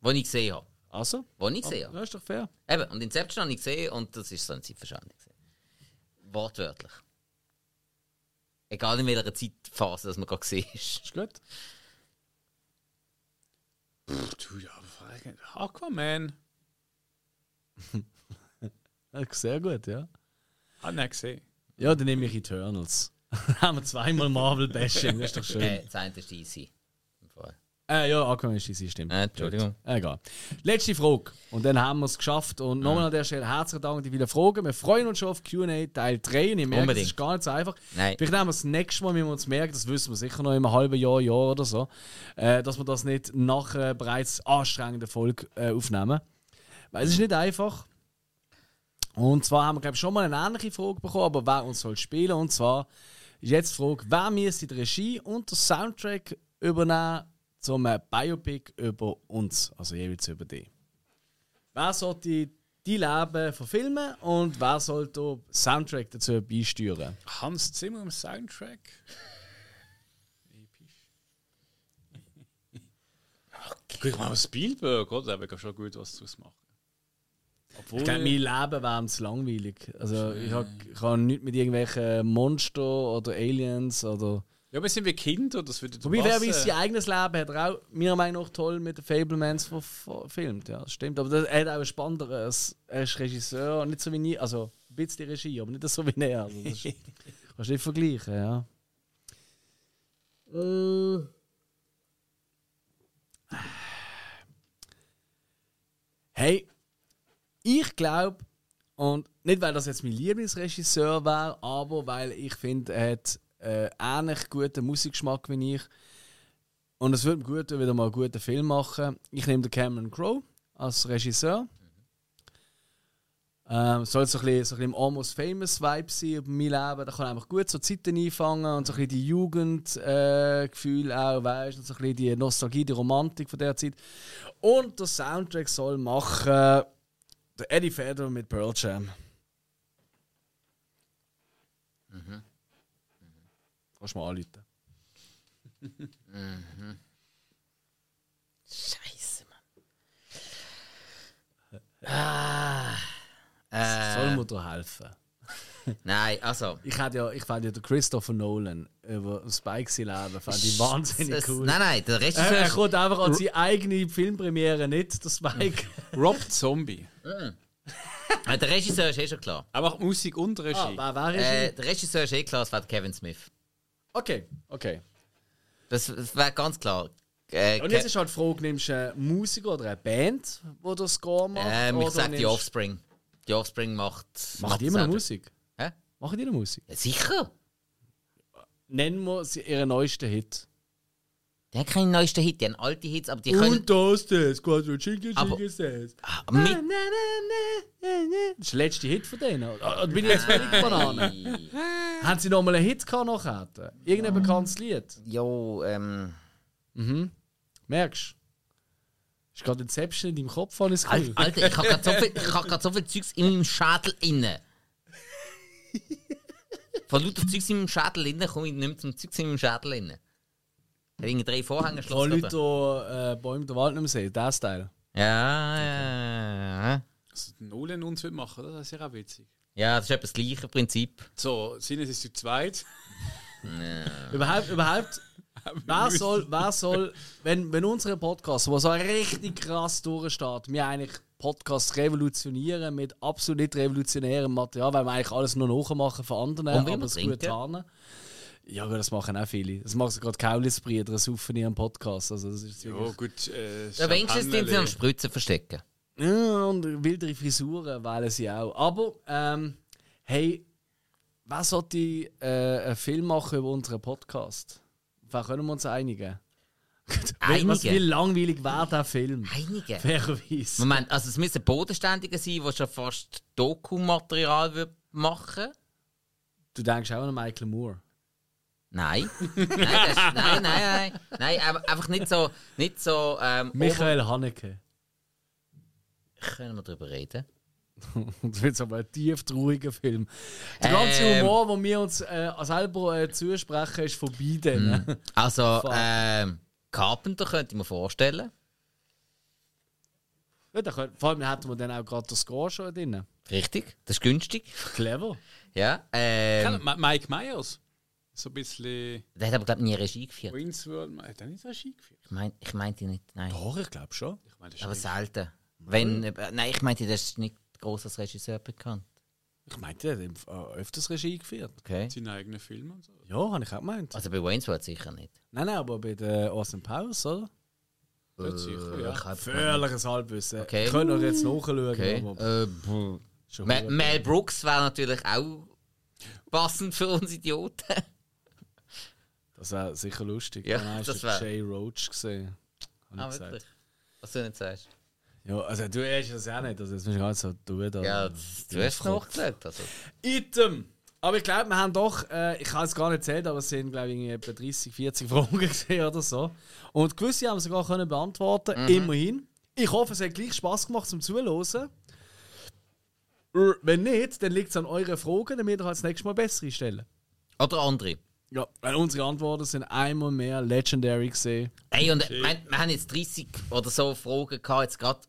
Was ich gesehen habe. Also? Was ich gesehen habe. Ja, ist doch fair. Eben, und Inception habe ich gesehen und das ist so eine Zeitverschwendung. Wortwörtlich. Egal in welcher Zeitphase das man gerade gesehen ist. Ist gut. Du, ja, Frage. Aquaman. Sehr gut, ja. Hat nicht gesehen. Ja, dann nehme ich Eternals. haben wir zweimal Marvel-Bashing, das ist doch schön. Äh, das eine ist easy. Äh, ja, Aquaman ist easy, stimmt. Äh, Entschuldigung. Gut. Egal. Letzte Frage. Und dann haben wir es geschafft. Und nochmal an der Stelle herzlichen Dank an die vielen Fragen. Wir freuen uns schon auf QA Teil 3. Und ich merke, es Unbedingt. ist gar nicht so einfach. Nein. Vielleicht nehmen wir das nächste Mal, wenn wir uns merken, das wissen wir sicher noch in einem halben Jahr, Jahr oder so, äh, dass wir das nicht nach einer bereits anstrengenden Folge äh, aufnehmen. Weil es ist nicht einfach. Und zwar haben wir, glaube ich, schon mal eine ähnliche Frage bekommen, aber wer uns soll spielen. Und zwar ist jetzt die Frage, wer müsste die Regie und den Soundtrack übernehmen zum Biopic über uns, also jeweils über die. Wer sollte die Leben verfilmen und wer sollte den Soundtrack dazu beisteuern? Hans Zimmer im Soundtrack. Episch. Guck mal, Spielberg, oder? Der wird schon gut was draus machen. Obwohl, Ich glaube, mein Leben wäre zu langweilig. Also, ich habe ich hab nichts mit irgendwelchen Monster oder Aliens oder. Ja, aber sind wir Kinder, das würde Wobei, wer weiß, sein eigenes Leben hat er auch, meiner Meinung nach, toll mit den Fablemans ver- verfilmt. Ja, das stimmt. Aber er hat auch ein spannenderes. Er ist Regisseur, nicht so wie nie. Also, ein bisschen Regie, aber nicht so wie er. Also, das ist, kannst du nicht vergleichen, ja. Äh. Hey, ich glaube, und nicht weil das jetzt mein Lieblingsregisseur wäre, aber weil ich finde, er hat äh, ähnlich guten Musikgeschmack wie ich. Und es würde mir gut wieder mal einen guten Film machen. Ich nehme den Cameron Crowe als Regisseur. Ähm, soll so ein bisschen, so ein bisschen Almost Famous Vibe sein über mein Leben. Da kann einfach gut so Zeiten einfangen und so ein bisschen die Jugendgefühle äh, auch, weißt und so ein bisschen die Nostalgie, die Romantik von der Zeit. Und der Soundtrack soll machen der Eddie Vedder mit Pearl Jam. Kannst du mal anrufen. Scheiße, Mann. Ah. Äh, Soll mir da helfen? nein, also. Ich hätte ja, ich fand ja den Christopher Nolan über das Spikesy-Leben fand ich wahnsinnig cool. Nein, nein, der Er, Regisseur. er kommt einfach an seine eigene Filmpremiere nicht, der Spike. Rob Zombie. Äh, der Regisseur ist eh schon klar. Er macht Musik und ah, Regie. wer, wer ist Äh, er? der Regisseur ist eh klar, es wäre Kevin Smith. Okay, okay. Das, das wäre ganz klar. Äh, Und jetzt ist halt die Frage, nimmst du einen Musiker oder eine Band, die das Score macht? ähm, ich sag die Offspring. Die Offspring macht. Die immer noch. Musik? Hä? Machen die noch Musik? Ja, sicher. Nennen wir sie ihren neuesten Hit. Die haben keinen neuesten Hit, die haben alte Hits, aber die können. das, das, Quadro Chicken Chicken Ah, mit, Das ist der letzte Hit von denen. Oder bin ich jetzt völlig Banane? Haben sie noch mal einen Hit gehabt nachher? Irgendein bekanntes Lied? Jo, ähm. Mhm. Merkst du? Ist gerade Inception in deinem Kopf, habe ich das Al- Gefühl. Alter, ich habe gerade so, viel- ich hab grad so viel Zeugs in meinem Schädel inne. Von lauter Zeugs in meinem Schädel inne komme ich nicht mehr zum Zeugs in meinem Schädel inne. Irgendwie drei Vorhänge Wo geschlossen. Leute hier, äh, Bäume der Wald nicht mehr sehen, der Style. Ja, ja, ja. Also, Nolan uns will machen, oder? das ist ja auch witzig. Ja, das ist etwa das gleiche Prinzip. So, Sinnes ist zu zweit. Überhaupt, überhaupt, wer soll, wer soll, wenn, wenn unsere Podcasts, wo so richtig krass durchsteht, wir eigentlich Podcasts revolutionieren mit absolut nicht revolutionärem Material, weil wir eigentlich alles nur nachmachen von anderen, Und aber es gut tarnen. Ja, gut, das machen auch viele. Das machen gerade Kaulisbrüder, das saufen in ihrem Podcast. Also das ist Ja, gut. Äh, Ja, wenigstens den sie an Spritzen verstecken. Ja, und wildere Frisuren wählen sie auch. Aber, ähm, hey, wer sollte äh, einen Film machen über unseren Podcast? Wer können wir uns einigen? Was, Einige? wie langweilig wäre der Film? Einige. Fairerweise. Moment, also es müssen Bodenständige sein, die schon fast Dokumaterial machen Du denkst auch an Michael Moore. Nein. nein, das ist, nein, nein, nein. Nein, aber einfach nicht so. Nicht so ähm, Michael Haneke. Können wir darüber reden? Das wird aber ein tief trauriger Film. Der ganze Ähm. Humor, den wir uns äh, selber äh, zusprechen, ist vorbei. Dann. Also, Fuck. ähm, Carpenter könnte ich mir vorstellen. Ja, da könnt- Vor allem hätten wir dann auch gerade den Score schon drin. Richtig, das ist günstig. Clever. Ja. Ähm, Mike Myers. So ein bisschen der hat aber, glaube ich, nie Regie geführt. Wayne's World. Hat er nicht Regie geführt? Ich, mein, ich meinte nicht, nein. Doch, ich glaube schon. Ich ist Aber nicht- selten. Wenn, äh, nein, ich meinte, das ist nicht groß als Regisseur bekannt. Ich meinte, der hat äh, öfters Regie geführt. Okay. seine eigenen Filme und so. Ja, habe ich auch gemeint. Also bei Wayne's World sicher nicht. Nein, nein, aber bei den Austin Powers, oder? Nicht sicher, ja. Völliges Halbwissen. Okay. Ich könnte noch jetzt nachschauen. Okay. aber Äh. Mel Brooks wäre natürlich auch passend für uns Idioten. Das wäre sicher lustig. Ja, Dann hast das du Jay Roach gesehen. Hab Ah, gesagt. wirklich? Was du nicht sagst. Ja, also du hast das auch nicht. Also das musst du nicht so tun. Da. Ja, das, du hast es nachgesagt. Also. Item. Aber ich glaube, wir haben doch, äh, ich habe es gar nicht erzählt, aber es sind, glaube ich, etwa 30, 40 Fragen gesehen oder so. Und gewisse haben wir sogar können beantworten, Mhm. immerhin. Ich hoffe, es hat gleich Spaß gemacht zum Zuhören. Äh, Wenn nicht, dann liegt es an euren Fragen, damit ihr halt das nächste Mal bessere stellen. Oder andere. Ja, weil unsere Antworten sind einmal mehr legendary gesehen. Ey, und wir, wir haben jetzt 30 oder so Fragen gehabt, jetzt gerade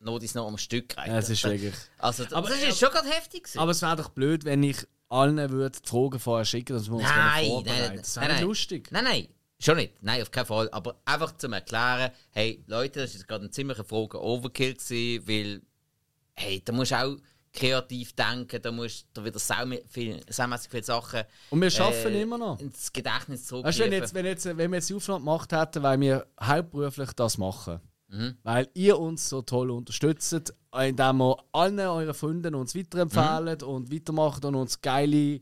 noch dies noch am Stück. Ja, es ist wirklich. Also, Aber- das ist schon gerade heftig. gewesen. Aber es wäre doch blöd, wenn ich allen würde die Fragen vorher schicken, dass wir uns Nein, nein, vorbereiten nein, Das nein, wäre lustig. Nein, nein, schon nicht. Nein, auf keinen Fall. Aber einfach zum Erklären, hey, Leute, das ist jetzt gerade ein ziemlicher Frage Overkill gewesen, weil, hey, da musst du auch kreativ denken, da musst du wieder viel, saumässig viele Sachen Und wir schaffen äh, immer noch. ins Gedächtnis Weißt du, wenn, jetzt, wenn, jetzt, wenn wir jetzt die Aufnahme gemacht hätten, weil wir hauptberuflich das machen. Mhm. Weil ihr uns so toll unterstützt, indem wir allen euren Freunden uns weiterempfehlen Mhm. und weitermachen und uns geile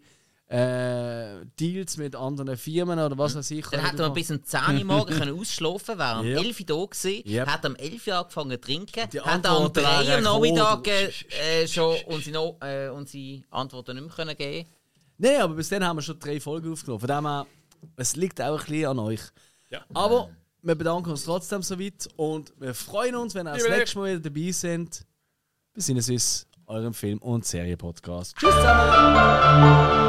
äh, Deals mit anderen Firmen oder was weiß ich. Dann hätten wir bis um 10 Uhr morgen können ausschlafen wäre am Yep. 11 Uhr da gewesen, Yep. hat am 11 Uhr angefangen zu trinken, Die hat am Antworten 3 Uhr Nachmittag gekommen. äh, schon unsere, no äh, unsere Antworten nicht mehr können geben Nein, aber bis dann haben wir schon drei Folgen aufgenommen. Von dem her, es liegt auch ein bisschen an euch. Ja. Aber wir bedanken uns trotzdem so weit und wir freuen uns, wenn ihr das nächste Mal wieder dabei sind. Bis in Süß eurem Film- und Serie-Podcast. Tschüss zusammen!